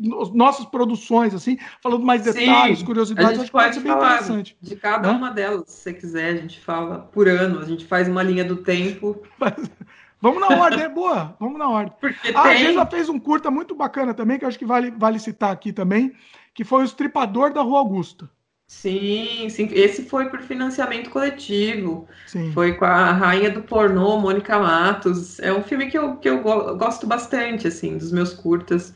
os, nossas produções, assim, falando mais detalhes, Sim, curiosidades. A gente pode, pode falar interessante. de cada uma delas, se você quiser, a gente fala por ano, a gente faz uma linha do tempo. Vamos na ordem, é boa. Vamos na ordem. Porque ah, tem... A gente já fez um curta muito bacana também, que eu acho que vale, vale citar aqui também, que foi o Estripador da Rua Augusta. Sim, sim. Esse foi por financiamento coletivo. Sim. Foi com a rainha do pornô, Mônica Matos. É um filme que eu, que eu gosto bastante, assim, dos meus curtas.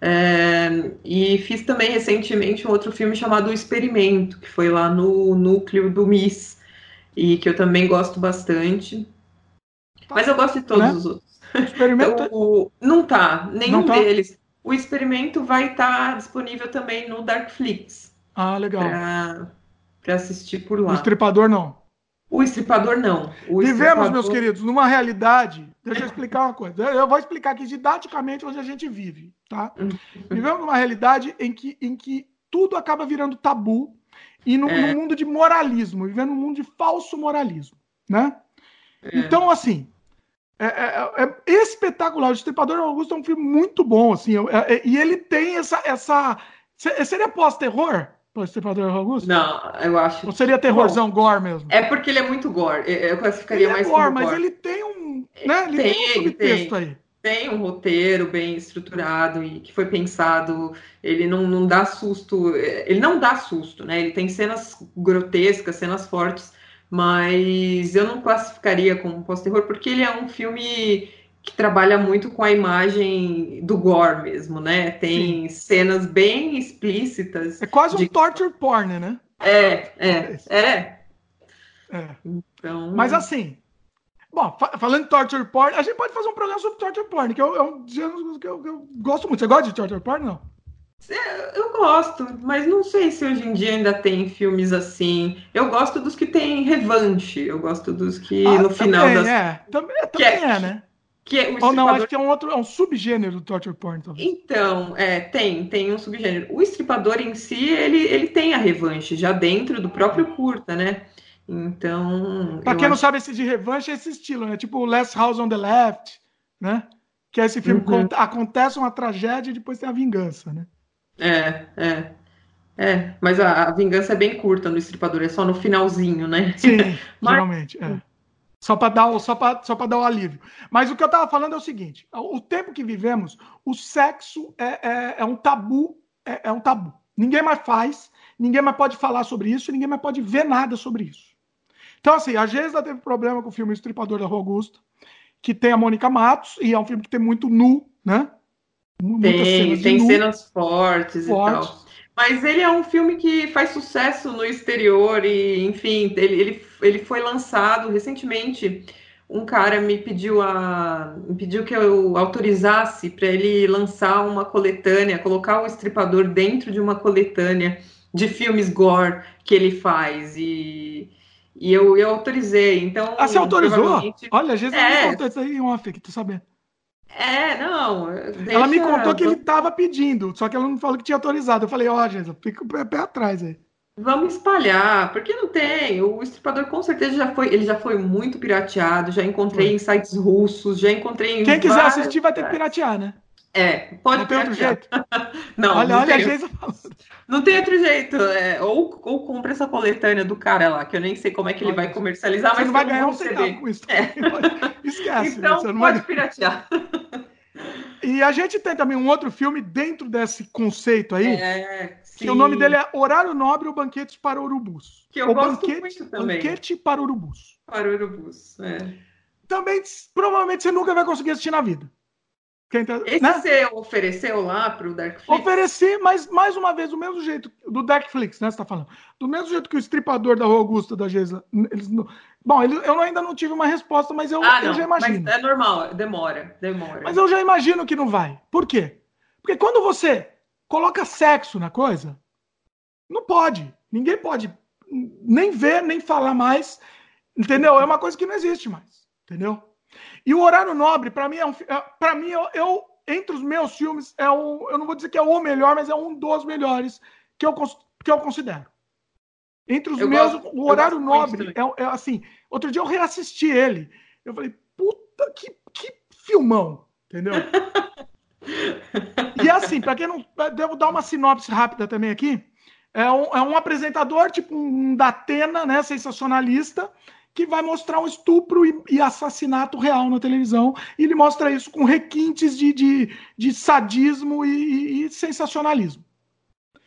É, e fiz também recentemente um outro filme chamado O Experimento, que foi lá no núcleo do MIS, e que eu também gosto bastante. Mas eu gosto de todos né? os outros. Experimento... *laughs* o... Não tá, nenhum tá? deles. O experimento vai estar tá disponível também no Darkflix. Ah, legal. Para assistir por lá. O estripador não. O estripador não. O Vivemos, estripador... meus queridos, numa realidade. Deixa eu explicar uma coisa. Eu vou explicar aqui didaticamente onde a gente vive, tá? Uhum. Vivemos numa realidade em que, em que tudo acaba virando tabu e no, é. no mundo de moralismo, vivendo num mundo de falso moralismo, né? É. Então, assim, é, é, é, é, espetacular. O Estripador Augusto é um filme muito bom, assim, é, é, e ele tem essa. essa seria pós-terror? O Estripador Augusto? Não, eu acho. Ou seria terrorzão, bom, gore mesmo? É porque ele é muito gore. Eu classificaria ele mais gore, como gore. Mas ele tem um. Né? Ele tem, tem um subtexto tem. aí tem um roteiro bem estruturado e que foi pensado. Ele não, não dá susto, ele não dá susto, né? Ele tem cenas grotescas, cenas fortes, mas eu não classificaria como pós-terror porque ele é um filme que trabalha muito com a imagem do gore mesmo, né? Tem Sim. cenas bem explícitas. É quase um torture porn, né? É, é, é. é. Então... Mas assim, bom, falando de torture porn, a gente pode fazer um programa sobre torture porn, que é um eu, que eu gosto muito. Você gosta de torture porn, não? Eu gosto, mas não sei se hoje em dia ainda tem filmes assim. Eu gosto dos que tem revanche, eu gosto dos que ah, no final das. É, também, é, também é, é, né? Que é, Ou não, acho que é um outro, é um subgênero do torture porn, talvez. Então, é, tem, tem um subgênero. O estripador em si, ele, ele tem a revanche já dentro do próprio curta, né? Então. Pra quem acho... não sabe, esse de revanche é esse estilo, né? Tipo Last House on the Left, né? Que é esse filme uhum. acontece uma tragédia e depois tem a vingança, né? É, é. É, mas a, a, vingança é bem curta no Estripador, é só no finalzinho, né? Sim, *laughs* mas... geralmente, é. Só para dar, só só dar o alívio. Mas o que eu estava falando é o seguinte: o tempo que vivemos, o sexo é, é, é um tabu, é, é, um tabu. Ninguém mais faz, ninguém mais pode falar sobre isso, ninguém mais pode ver nada sobre isso. Então, assim, a Geisla teve problema com o filme Estripador da Rua Augusta, que tem a Mônica Matos, e é um filme que tem muito nu, né? Tem, tem cenas fortes, fortes, e tal. Mas ele é um filme que faz sucesso no exterior e, enfim, ele, ele, ele foi lançado recentemente. Um cara me pediu a me pediu que eu autorizasse para ele lançar uma coletânea, colocar o Estripador dentro de uma coletânea de filmes gore que ele faz e e eu, eu autorizei. Então, ah, você autorizou? Olha, a gente é... me contou isso aí off, que tu sabendo. É, não. Deixa... Ela me contou que ele estava pedindo, só que ela não falou que tinha autorizado. Eu falei, ó, oh, Jesus, fica o pé, atrás aí. Vamos espalhar, porque não tem. O estripador com certeza já foi, ele já foi muito pirateado, já encontrei em sites russos, já encontrei em Quem quiser assistir vai ter que piratear, né? É, pode não tem outro jeito. *laughs* não, olha, não olha tem, a Geisa Não tem outro jeito. É, ou, ou compra essa coletânea do cara lá, que eu nem sei como é que ele vai comercializar, você mas não vai ganhar um centavo com isso. É. *laughs* Esquece. Então você não pode vai... piratear. *laughs* E a gente tem também um outro filme dentro desse conceito aí, é, que o nome dele é Horário Nobre ou Banquetes para Urubus. Que eu gosto banquete, muito também. Banquete para Urubus. Para Urubus, é. Também, provavelmente, você nunca vai conseguir assistir na vida. Tá, Esse né? você ofereceu lá para o Darkflix? Ofereci, mas mais uma vez, do mesmo jeito, do Darkflix, né? Você tá falando. Do mesmo jeito que o estripador da Rua Augusta da Geisa. Eles, bom, eles, eu ainda não tive uma resposta, mas eu, ah, eu já imagino. Mas é normal, demora, demora. Mas eu já imagino que não vai. Por quê? Porque quando você coloca sexo na coisa, não pode. Ninguém pode nem ver, nem falar mais. Entendeu? É uma coisa que não existe mais. Entendeu? E o Horário Nobre, para mim, é um, é, para mim eu, eu, entre os meus filmes, é um, eu não vou dizer que é o melhor, mas é um dos melhores que eu, que eu considero. Entre os eu meus, gosto, o Horário Nobre é, é, assim. Outro dia eu reassisti ele. Eu falei, puta, que, que filmão, entendeu? e assim, para quem não. Devo dar uma sinopse rápida também aqui. É um, é um apresentador, tipo um da Atena, né? Sensacionalista que vai mostrar um estupro e, e, assassinato real na televisão. E ele mostra isso com requintes de, de, de sadismo e, e, sensacionalismo.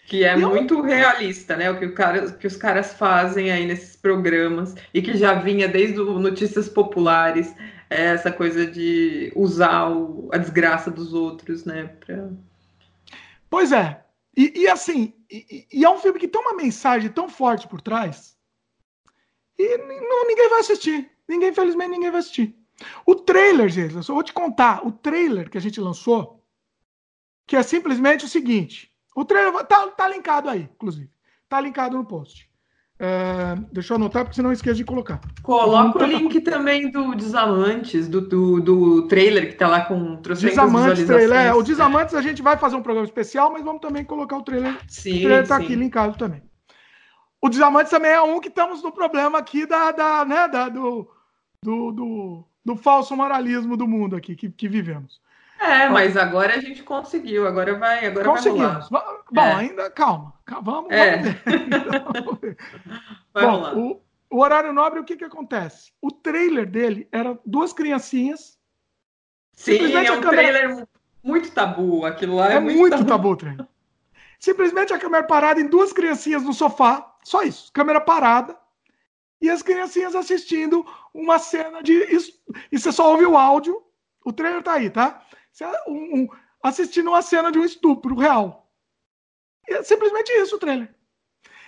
Que é e muito eu... realista, né? O que, o cara, que os caras fazem aí nesses programas e que já vinha desde o Notícias Populares, é essa coisa de usar o, a desgraça dos outros, né? Pra... Pois é. E, assim, e, e é um filme que tem uma mensagem tão forte por trás e não, ninguém vai assistir. Ninguém, infelizmente, ninguém vai assistir. O trailer, gente, eu vou te contar. O trailer que a gente lançou, que é simplesmente o seguinte. O trailer tá, tá linkado aí, inclusive. Tá linkado no post. É, deixa eu anotar, porque senão eu esqueço de colocar. Coloca o link também do Desamantes, do, do, do trailer que tá lá com Desamantes, trailer. É, o Desamantes a gente vai fazer um programa especial, mas vamos também colocar o trailer. Sim, o trailer tá sim. aqui linkado também. O Desamantes também é um que estamos no problema aqui da, da, né, da, do, do, do, do, falso moralismo do mundo aqui que, que vivemos. É, mas agora a gente conseguiu, agora vai, agora Conseguimos. vai rolar. Bom, é. ainda calma, vamos, é. *laughs* vamos ver. vai Bom, rolar. O, o horário nobre, o que que acontece? O trailer dele era duas criancinhas. Sim, é um câmera... trailer muito tabu, aquilo lá é, é muito, muito tabu. tabu o trailer. Simplesmente a câmera parada em duas criancinhas no sofá, só isso, câmera parada, e as criancinhas assistindo uma cena de. E você só ouve o áudio, o trailer tá aí, tá? Um, um, assistindo uma cena de um estupro real. E é simplesmente isso o trailer.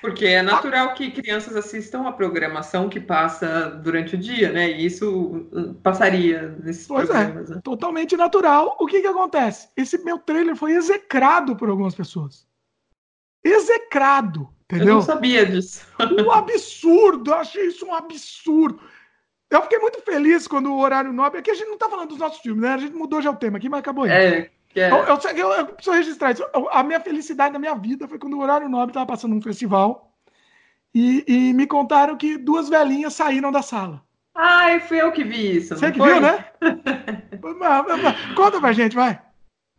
Porque é natural que crianças assistam a programação que passa durante o dia, né? E isso uh, passaria nesses pois é, programas. É, né? totalmente natural. O que que acontece? Esse meu trailer foi execrado por algumas pessoas execrado. Entendeu? Eu não sabia disso. Um absurdo, eu achei isso um absurdo. Eu fiquei muito feliz quando o horário nobre. Aqui a gente não tá falando dos nossos filmes, né? A gente mudou já o tema aqui, mas acabou aí. É, é. Eu, eu, eu, eu, preciso registrar isso. a minha felicidade da minha vida foi quando o horário nobre tava passando num festival e, e, me contaram que duas velhinhas saíram da sala. Ai, fui eu que vi isso. Você que foi? viu, né? *laughs* Conta pra gente, vai.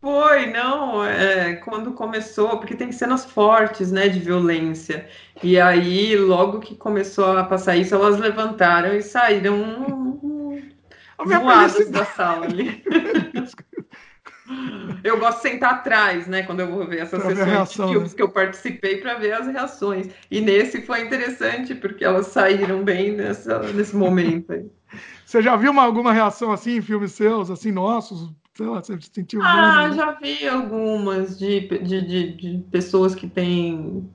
Foi, não. É, quando começou, porque tem cenas fortes, né, de violência. E aí, logo que começou a passar isso, elas levantaram e saíram voadas da sala ali. *laughs* eu gosto de sentar atrás, né, quando eu vou ver essas pra sessões reação, de filmes né? que eu participei para ver as reações. E nesse foi interessante, porque elas saíram bem nessa, nesse momento aí. Você já viu uma, alguma reação assim em filmes seus, assim, nossos? Você sentiu Ah, já vi algumas de, de, de, de, pessoas que têm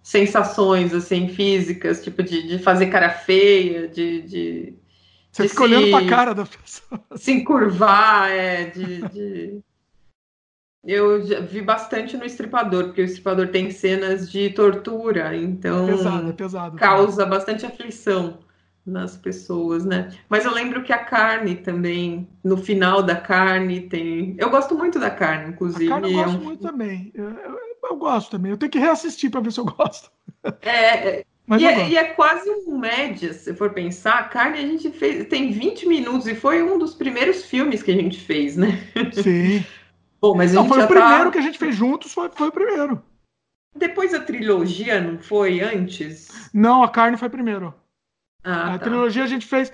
sensações, assim, físicas, tipo de, de fazer cara feia, de... de você fica se, olhando pra cara da pessoa. Se encurvar, é, de... de... Eu já vi bastante no Estripador, porque o Estripador tem cenas de tortura, então pesado, é pesado, causa bastante aflição nas pessoas, né? Mas eu lembro que a carne também, no final da carne tem. Eu gosto muito da carne, inclusive. A carne eu gosto é um... muito também. Eu, eu, eu, gosto também. Eu tenho que reassistir para ver se eu gosto. É, é Mas e, é, e é quase um média, se for pensar. A carne a gente fez tem 20 minutos e foi um dos primeiros filmes que a gente fez, né? Sim. *laughs* Bom, mas não, foi o primeiro tá... que a gente fez juntos, foi, foi o primeiro. Depois a trilogia, não foi antes? Não, a carne foi primeiro. Ah, a tá. trilogia a gente fez.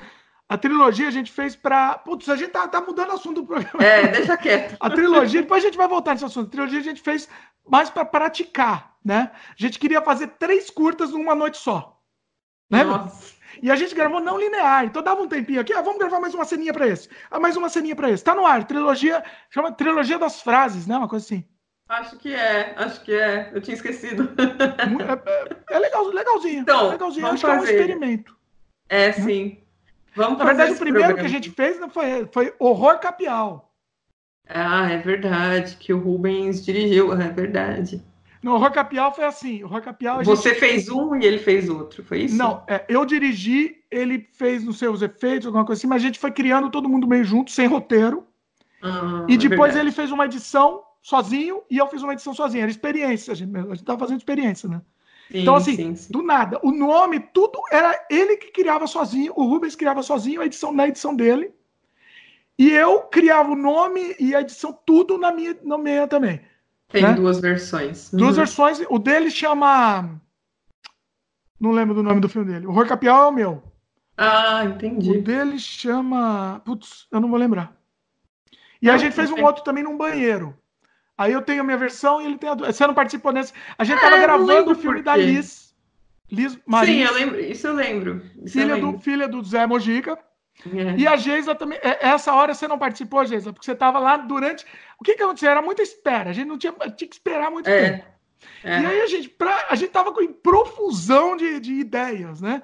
A trilogia a gente fez para. Putz, a gente tá, tá mudando o assunto do programa. É, deixa quieto. A trilogia, depois a gente vai voltar nesse assunto. A trilogia a gente fez mais para praticar, né? A gente queria fazer três curtas numa noite só. Lembra? Nossa. E a gente gravou não linear, então dava um tempinho aqui, ah, vamos gravar mais uma ceninha para esse. Ah, mais uma ceninha para esse. Tá no ar, trilogia, chama trilogia das frases, né? Uma coisa assim. Acho que é, acho que é. Eu tinha esquecido. É, é, é legal, legalzinho. Então, legalzinho, acho fazer. que é um experimento. É, sim. Vamos Na verdade, o primeiro programa. que a gente fez não foi, foi Horror Capial. Ah, é verdade, que o Rubens dirigiu, é verdade. No Horror Capial foi assim, Horror Capial... Você gente... fez um e ele fez outro, foi isso? Não, é, eu dirigi, ele fez nos seus efeitos, alguma coisa assim, mas a gente foi criando todo mundo meio junto, sem roteiro. Ah, e é depois é ele fez uma edição sozinho e eu fiz uma edição sozinho. Era experiência, a gente, a gente tava fazendo experiência, né? Sim, então, assim, sim, sim. do nada. O nome, tudo era ele que criava sozinho, o Rubens criava sozinho a edição na edição dele. E eu criava o nome e a edição, tudo na minha, na minha também. Tem né? duas versões. Duas uhum. versões. O dele chama. Não lembro do nome do filme dele. O Horror Capial é o meu. Ah, entendi. O dele chama. Putz, eu não vou lembrar. E não, a gente fez um outro também num banheiro. Aí eu tenho a minha versão e ele tem a do... Você não participou nesse. A gente estava é, gravando o filme da Liz. Liz Maria. Sim, eu lembro. Isso eu lembro. Isso filha, eu lembro. Do, filha do Zé Mojica. É. E a Geisa também. É, essa hora você não participou, Geisa, porque você estava lá durante. O que, que aconteceu? Era muita espera. A gente não tinha, tinha que esperar muito é. tempo. É. E aí a gente, pra, a gente tava com profusão de, de ideias, né?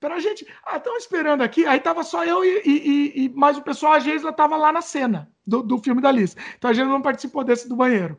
Pra gente. Ah, estão esperando aqui. Aí tava só eu e, e, e mais o pessoal, a Geisa tava lá na cena do, do filme da Liz. Então a gente não participou desse do banheiro.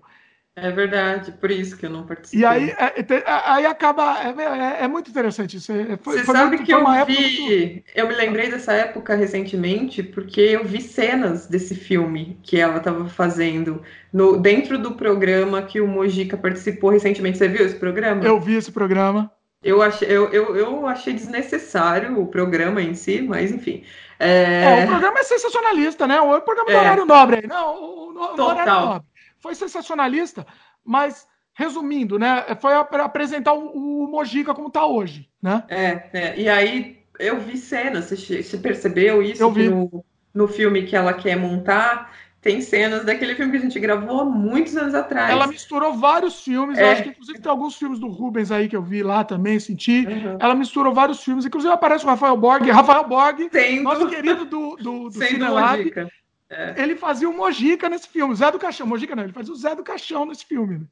É verdade, por isso que eu não participei. E aí, é, é aí acaba. É, é, é muito interessante isso. É, foi, Você foi sabe muito, que eu vi. Muito... Eu me lembrei dessa época recentemente, porque eu vi cenas desse filme que ela estava fazendo no, dentro do programa que o Mojica participou recentemente. Você viu esse programa? Eu vi esse programa. Eu achei, eu, eu, eu achei desnecessário o programa em si, mas enfim. É... é o programa é sensacionalista, né? O programa do é. horário nobre. Não, o, o, o horário nobre. Foi sensacionalista, mas resumindo, né? Foi apresentar o, o Mojica como está hoje, né? É, é, e aí eu vi cenas, você, você percebeu isso eu vi. No, no filme que ela quer montar? Tem cenas daquele filme que a gente gravou há muitos anos atrás. Ela misturou vários filmes, é. acho que inclusive tem alguns filmes do Rubens aí que eu vi lá também, senti. Uhum. Ela misturou vários filmes, inclusive aparece o Rafael Borg. *laughs* Rafael Borg, Tendo... nosso querido do, do, do Cinelab. É. Ele fazia o Mojica nesse filme, o Zé do Caixão. Mojica não, ele fazia o Zé do Caixão nesse filme. Né?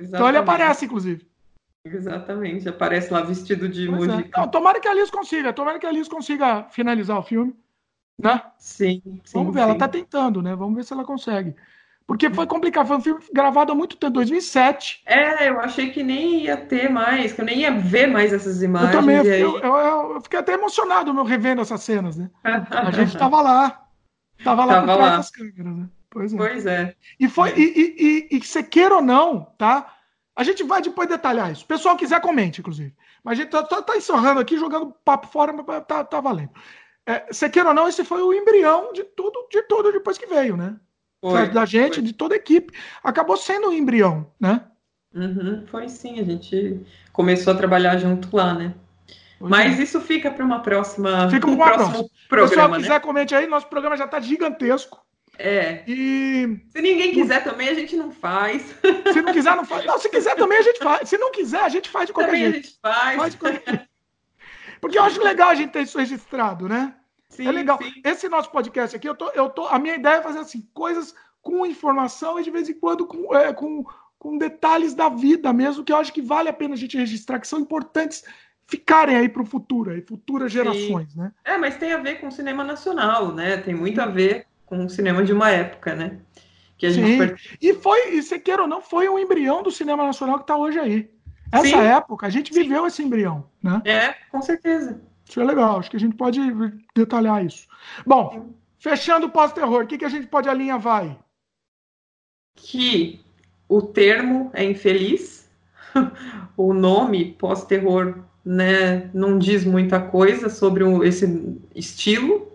Então ele aparece, inclusive. Exatamente, aparece lá vestido de pois é. Mojica. É. Não, tomara que a Alice consiga, tomara que a Alice consiga finalizar o filme. Né? Sim, sim Vamos ver, sim. ela tá tentando, né? Vamos ver se ela consegue. Porque foi complicado, foi um filme gravado há muito tempo, 2007. É, eu achei que nem ia ter mais, que eu nem ia ver mais essas imagens. Eu também, eu, eu, eu, fiquei até emocionado meu revendo essas cenas, né? a gente tava lá, tava lá tava por trás lá. das câmeras, né? Pois é. Pois é. E foi, é. E, e, e, e você queira ou não, tá? A gente vai depois detalhar isso. O pessoal quiser, comente, inclusive. Mas a gente tá, tá, tá encerrando aqui, jogando papo fora, mas tá, tá valendo. É, você queira ou não, esse foi o embrião de tudo, de tudo depois que veio, né? foi, da gente, foi. de toda a equipe. Acabou sendo um embrião, né? Uhum, foi sim, a gente começou a trabalhar junto lá, né? Mas é. isso fica para uma próxima. Fica um próximo programa. Se o pessoal né? quiser, comente aí. Nosso programa já está gigantesco. É. E. Se ninguém quiser também, a gente não faz. Se não quiser, não faz. Não, se quiser também, a gente faz. Se não quiser, a gente faz de qualquer também jeito. a gente faz. faz qualquer... Porque eu acho legal a gente ter isso registrado, né? Sim, é legal. Sim. Esse nosso podcast aqui, eu tô, eu tô, a minha ideia é fazer assim, coisas com informação e de vez em quando com, é, com, com detalhes da vida mesmo, que eu acho que vale a pena a gente registrar, que são importantes ficarem aí para o futuro, aí, futuras gerações, Sim. né? É, mas tem a ver com o cinema nacional, né? Tem muito a ver com o cinema de uma época, né? Que a Sim. gente... E foi, e você queira ou não, foi um embrião do cinema nacional que está hoje aí. Essa Sim. época, a gente viveu Sim. esse embrião, né? É, com certeza. Isso é legal, acho que a gente pode detalhar isso. Bom, fechando o pós-terror, o que, que a gente pode alinhar vai? Que o termo é infeliz, *laughs* o nome pós-terror né, não diz muita coisa sobre esse estilo,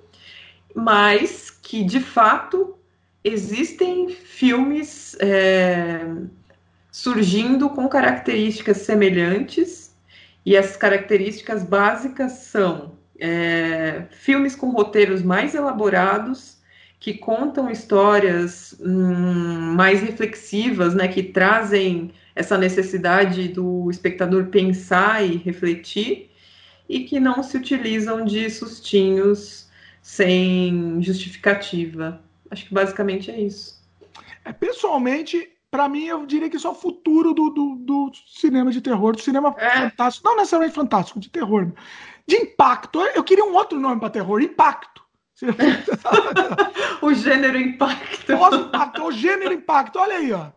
mas que de fato existem filmes é, surgindo com características semelhantes, e as características básicas são é, filmes com roteiros mais elaborados, que contam histórias hum, mais reflexivas, né, que trazem essa necessidade do espectador pensar e refletir, e que não se utilizam de sustinhos sem justificativa. Acho que basicamente é isso. É, pessoalmente, para mim, eu diria que isso é o futuro do, do, do cinema de terror, do cinema é. fantástico. Não necessariamente fantástico, de terror. De impacto. Eu queria um outro nome para terror: impacto. *laughs* o gênero impacto. Pós-impacto, o gênero impacto. Olha aí, ó.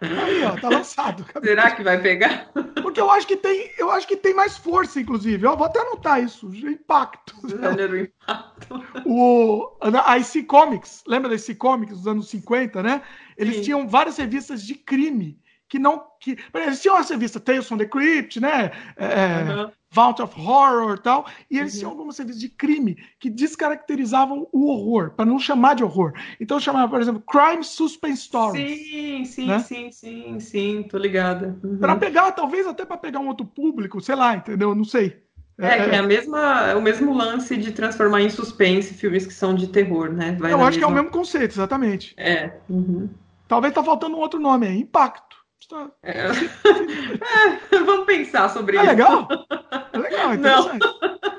Aí, ó, tá lançado. Será que vai pegar? Porque eu acho que tem, eu acho que tem mais força, inclusive. Eu vou até anotar isso, impacto. Impacto. O, a IC Comics, lembra da IC Comics dos anos 50, né? Eles Sim. tinham várias revistas de crime que não. Que, eles tinham essa revista Tales from the Crypt, né? É, uhum. Vault of Horror e tal, e eles uhum. tinham algumas revistas de crime que descaracterizavam o horror, para não chamar de horror. Então chamava, por exemplo, Crime Suspense Stories. Sim, sim, né? sim, sim, sim, tô ligada. Uhum. Para pegar, talvez até para pegar um outro público, sei lá, entendeu? Não sei. É, é, é, a mesma, é o mesmo lance de transformar em suspense filmes que são de terror, né? Vai Eu acho mesma... que é o mesmo conceito, exatamente. É. Uhum. Talvez tá faltando um outro nome aí, Impacto. É. é. vamos pensar sobre é isso. Legal? É legal, interessante.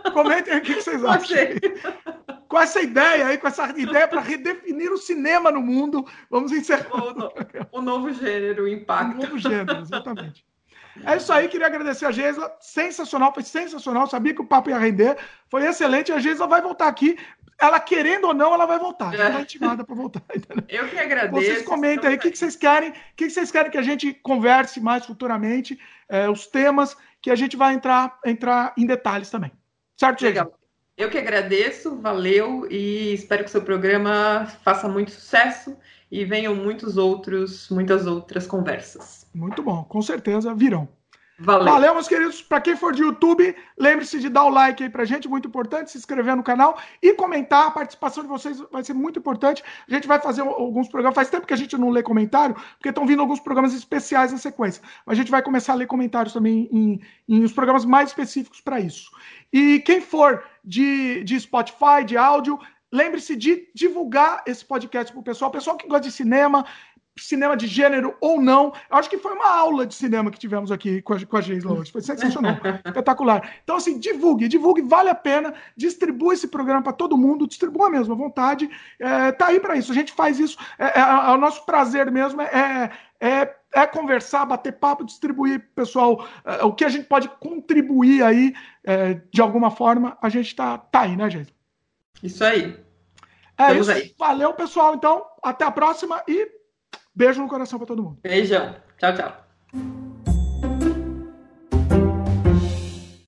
Não. Comentem aí o que vocês acham. Com essa ideia aí, com essa ideia para redefinir o cinema no mundo, vamos encerrar. O, o novo gênero, o impacto. O novo gênero, exatamente. É isso aí, queria agradecer a Geisa. Sensacional, foi sensacional. Sabia que o papo ia render. Foi excelente. A Geisa vai voltar aqui ela querendo ou não, ela vai voltar. Já está intimada para voltar. *laughs* Entendeu? Eu que agradeço. Vocês comentem aí o que, que, vocês querem, o que, que, vocês querem que a gente converse mais futuramente, é, os temas que a gente vai entrar, entrar em detalhes também. Certo, Legal. Eu que agradeço, valeu e espero que o seu programa faça muito sucesso e venham muitos outros, muitas outras conversas. Muito bom, com certeza virão. Valeu. Valeu, meus queridos. Para quem for de YouTube, lembre-se de dar o like aí pra gente, muito importante, se inscrever no canal e comentar. A participação de vocês vai ser muito importante. A gente vai fazer alguns programas. Faz tempo que a gente não lê comentário, porque estão vindo alguns programas especiais na sequência. Mas a gente vai começar a ler comentários também em, em os programas mais específicos para isso. E quem for de, de Spotify, de áudio, lembre-se de divulgar esse podcast para o pessoal. Pessoal que gosta de cinema, cinema de gênero ou não. Eu acho que foi uma aula de cinema que tivemos aqui com a, com a hoje. Foi sensacional, *laughs* espetacular. Então, assim, divulgue, divulgue, vale a pena. Distribua esse programa para todo mundo, distribua mesmo à vontade. É, tá aí para isso. A gente faz isso. É, é, é, o nosso prazer mesmo é, é, é conversar, bater papo, distribuir, pessoal, é, o que a gente pode contribuir aí é, de alguma forma. A gente tá, tá aí, né, gente? Isso aí. É Estamos isso. Aí. Valeu, pessoal. Então, até a próxima e Beijo no coração para todo mundo. Beijão. Tchau, tchau.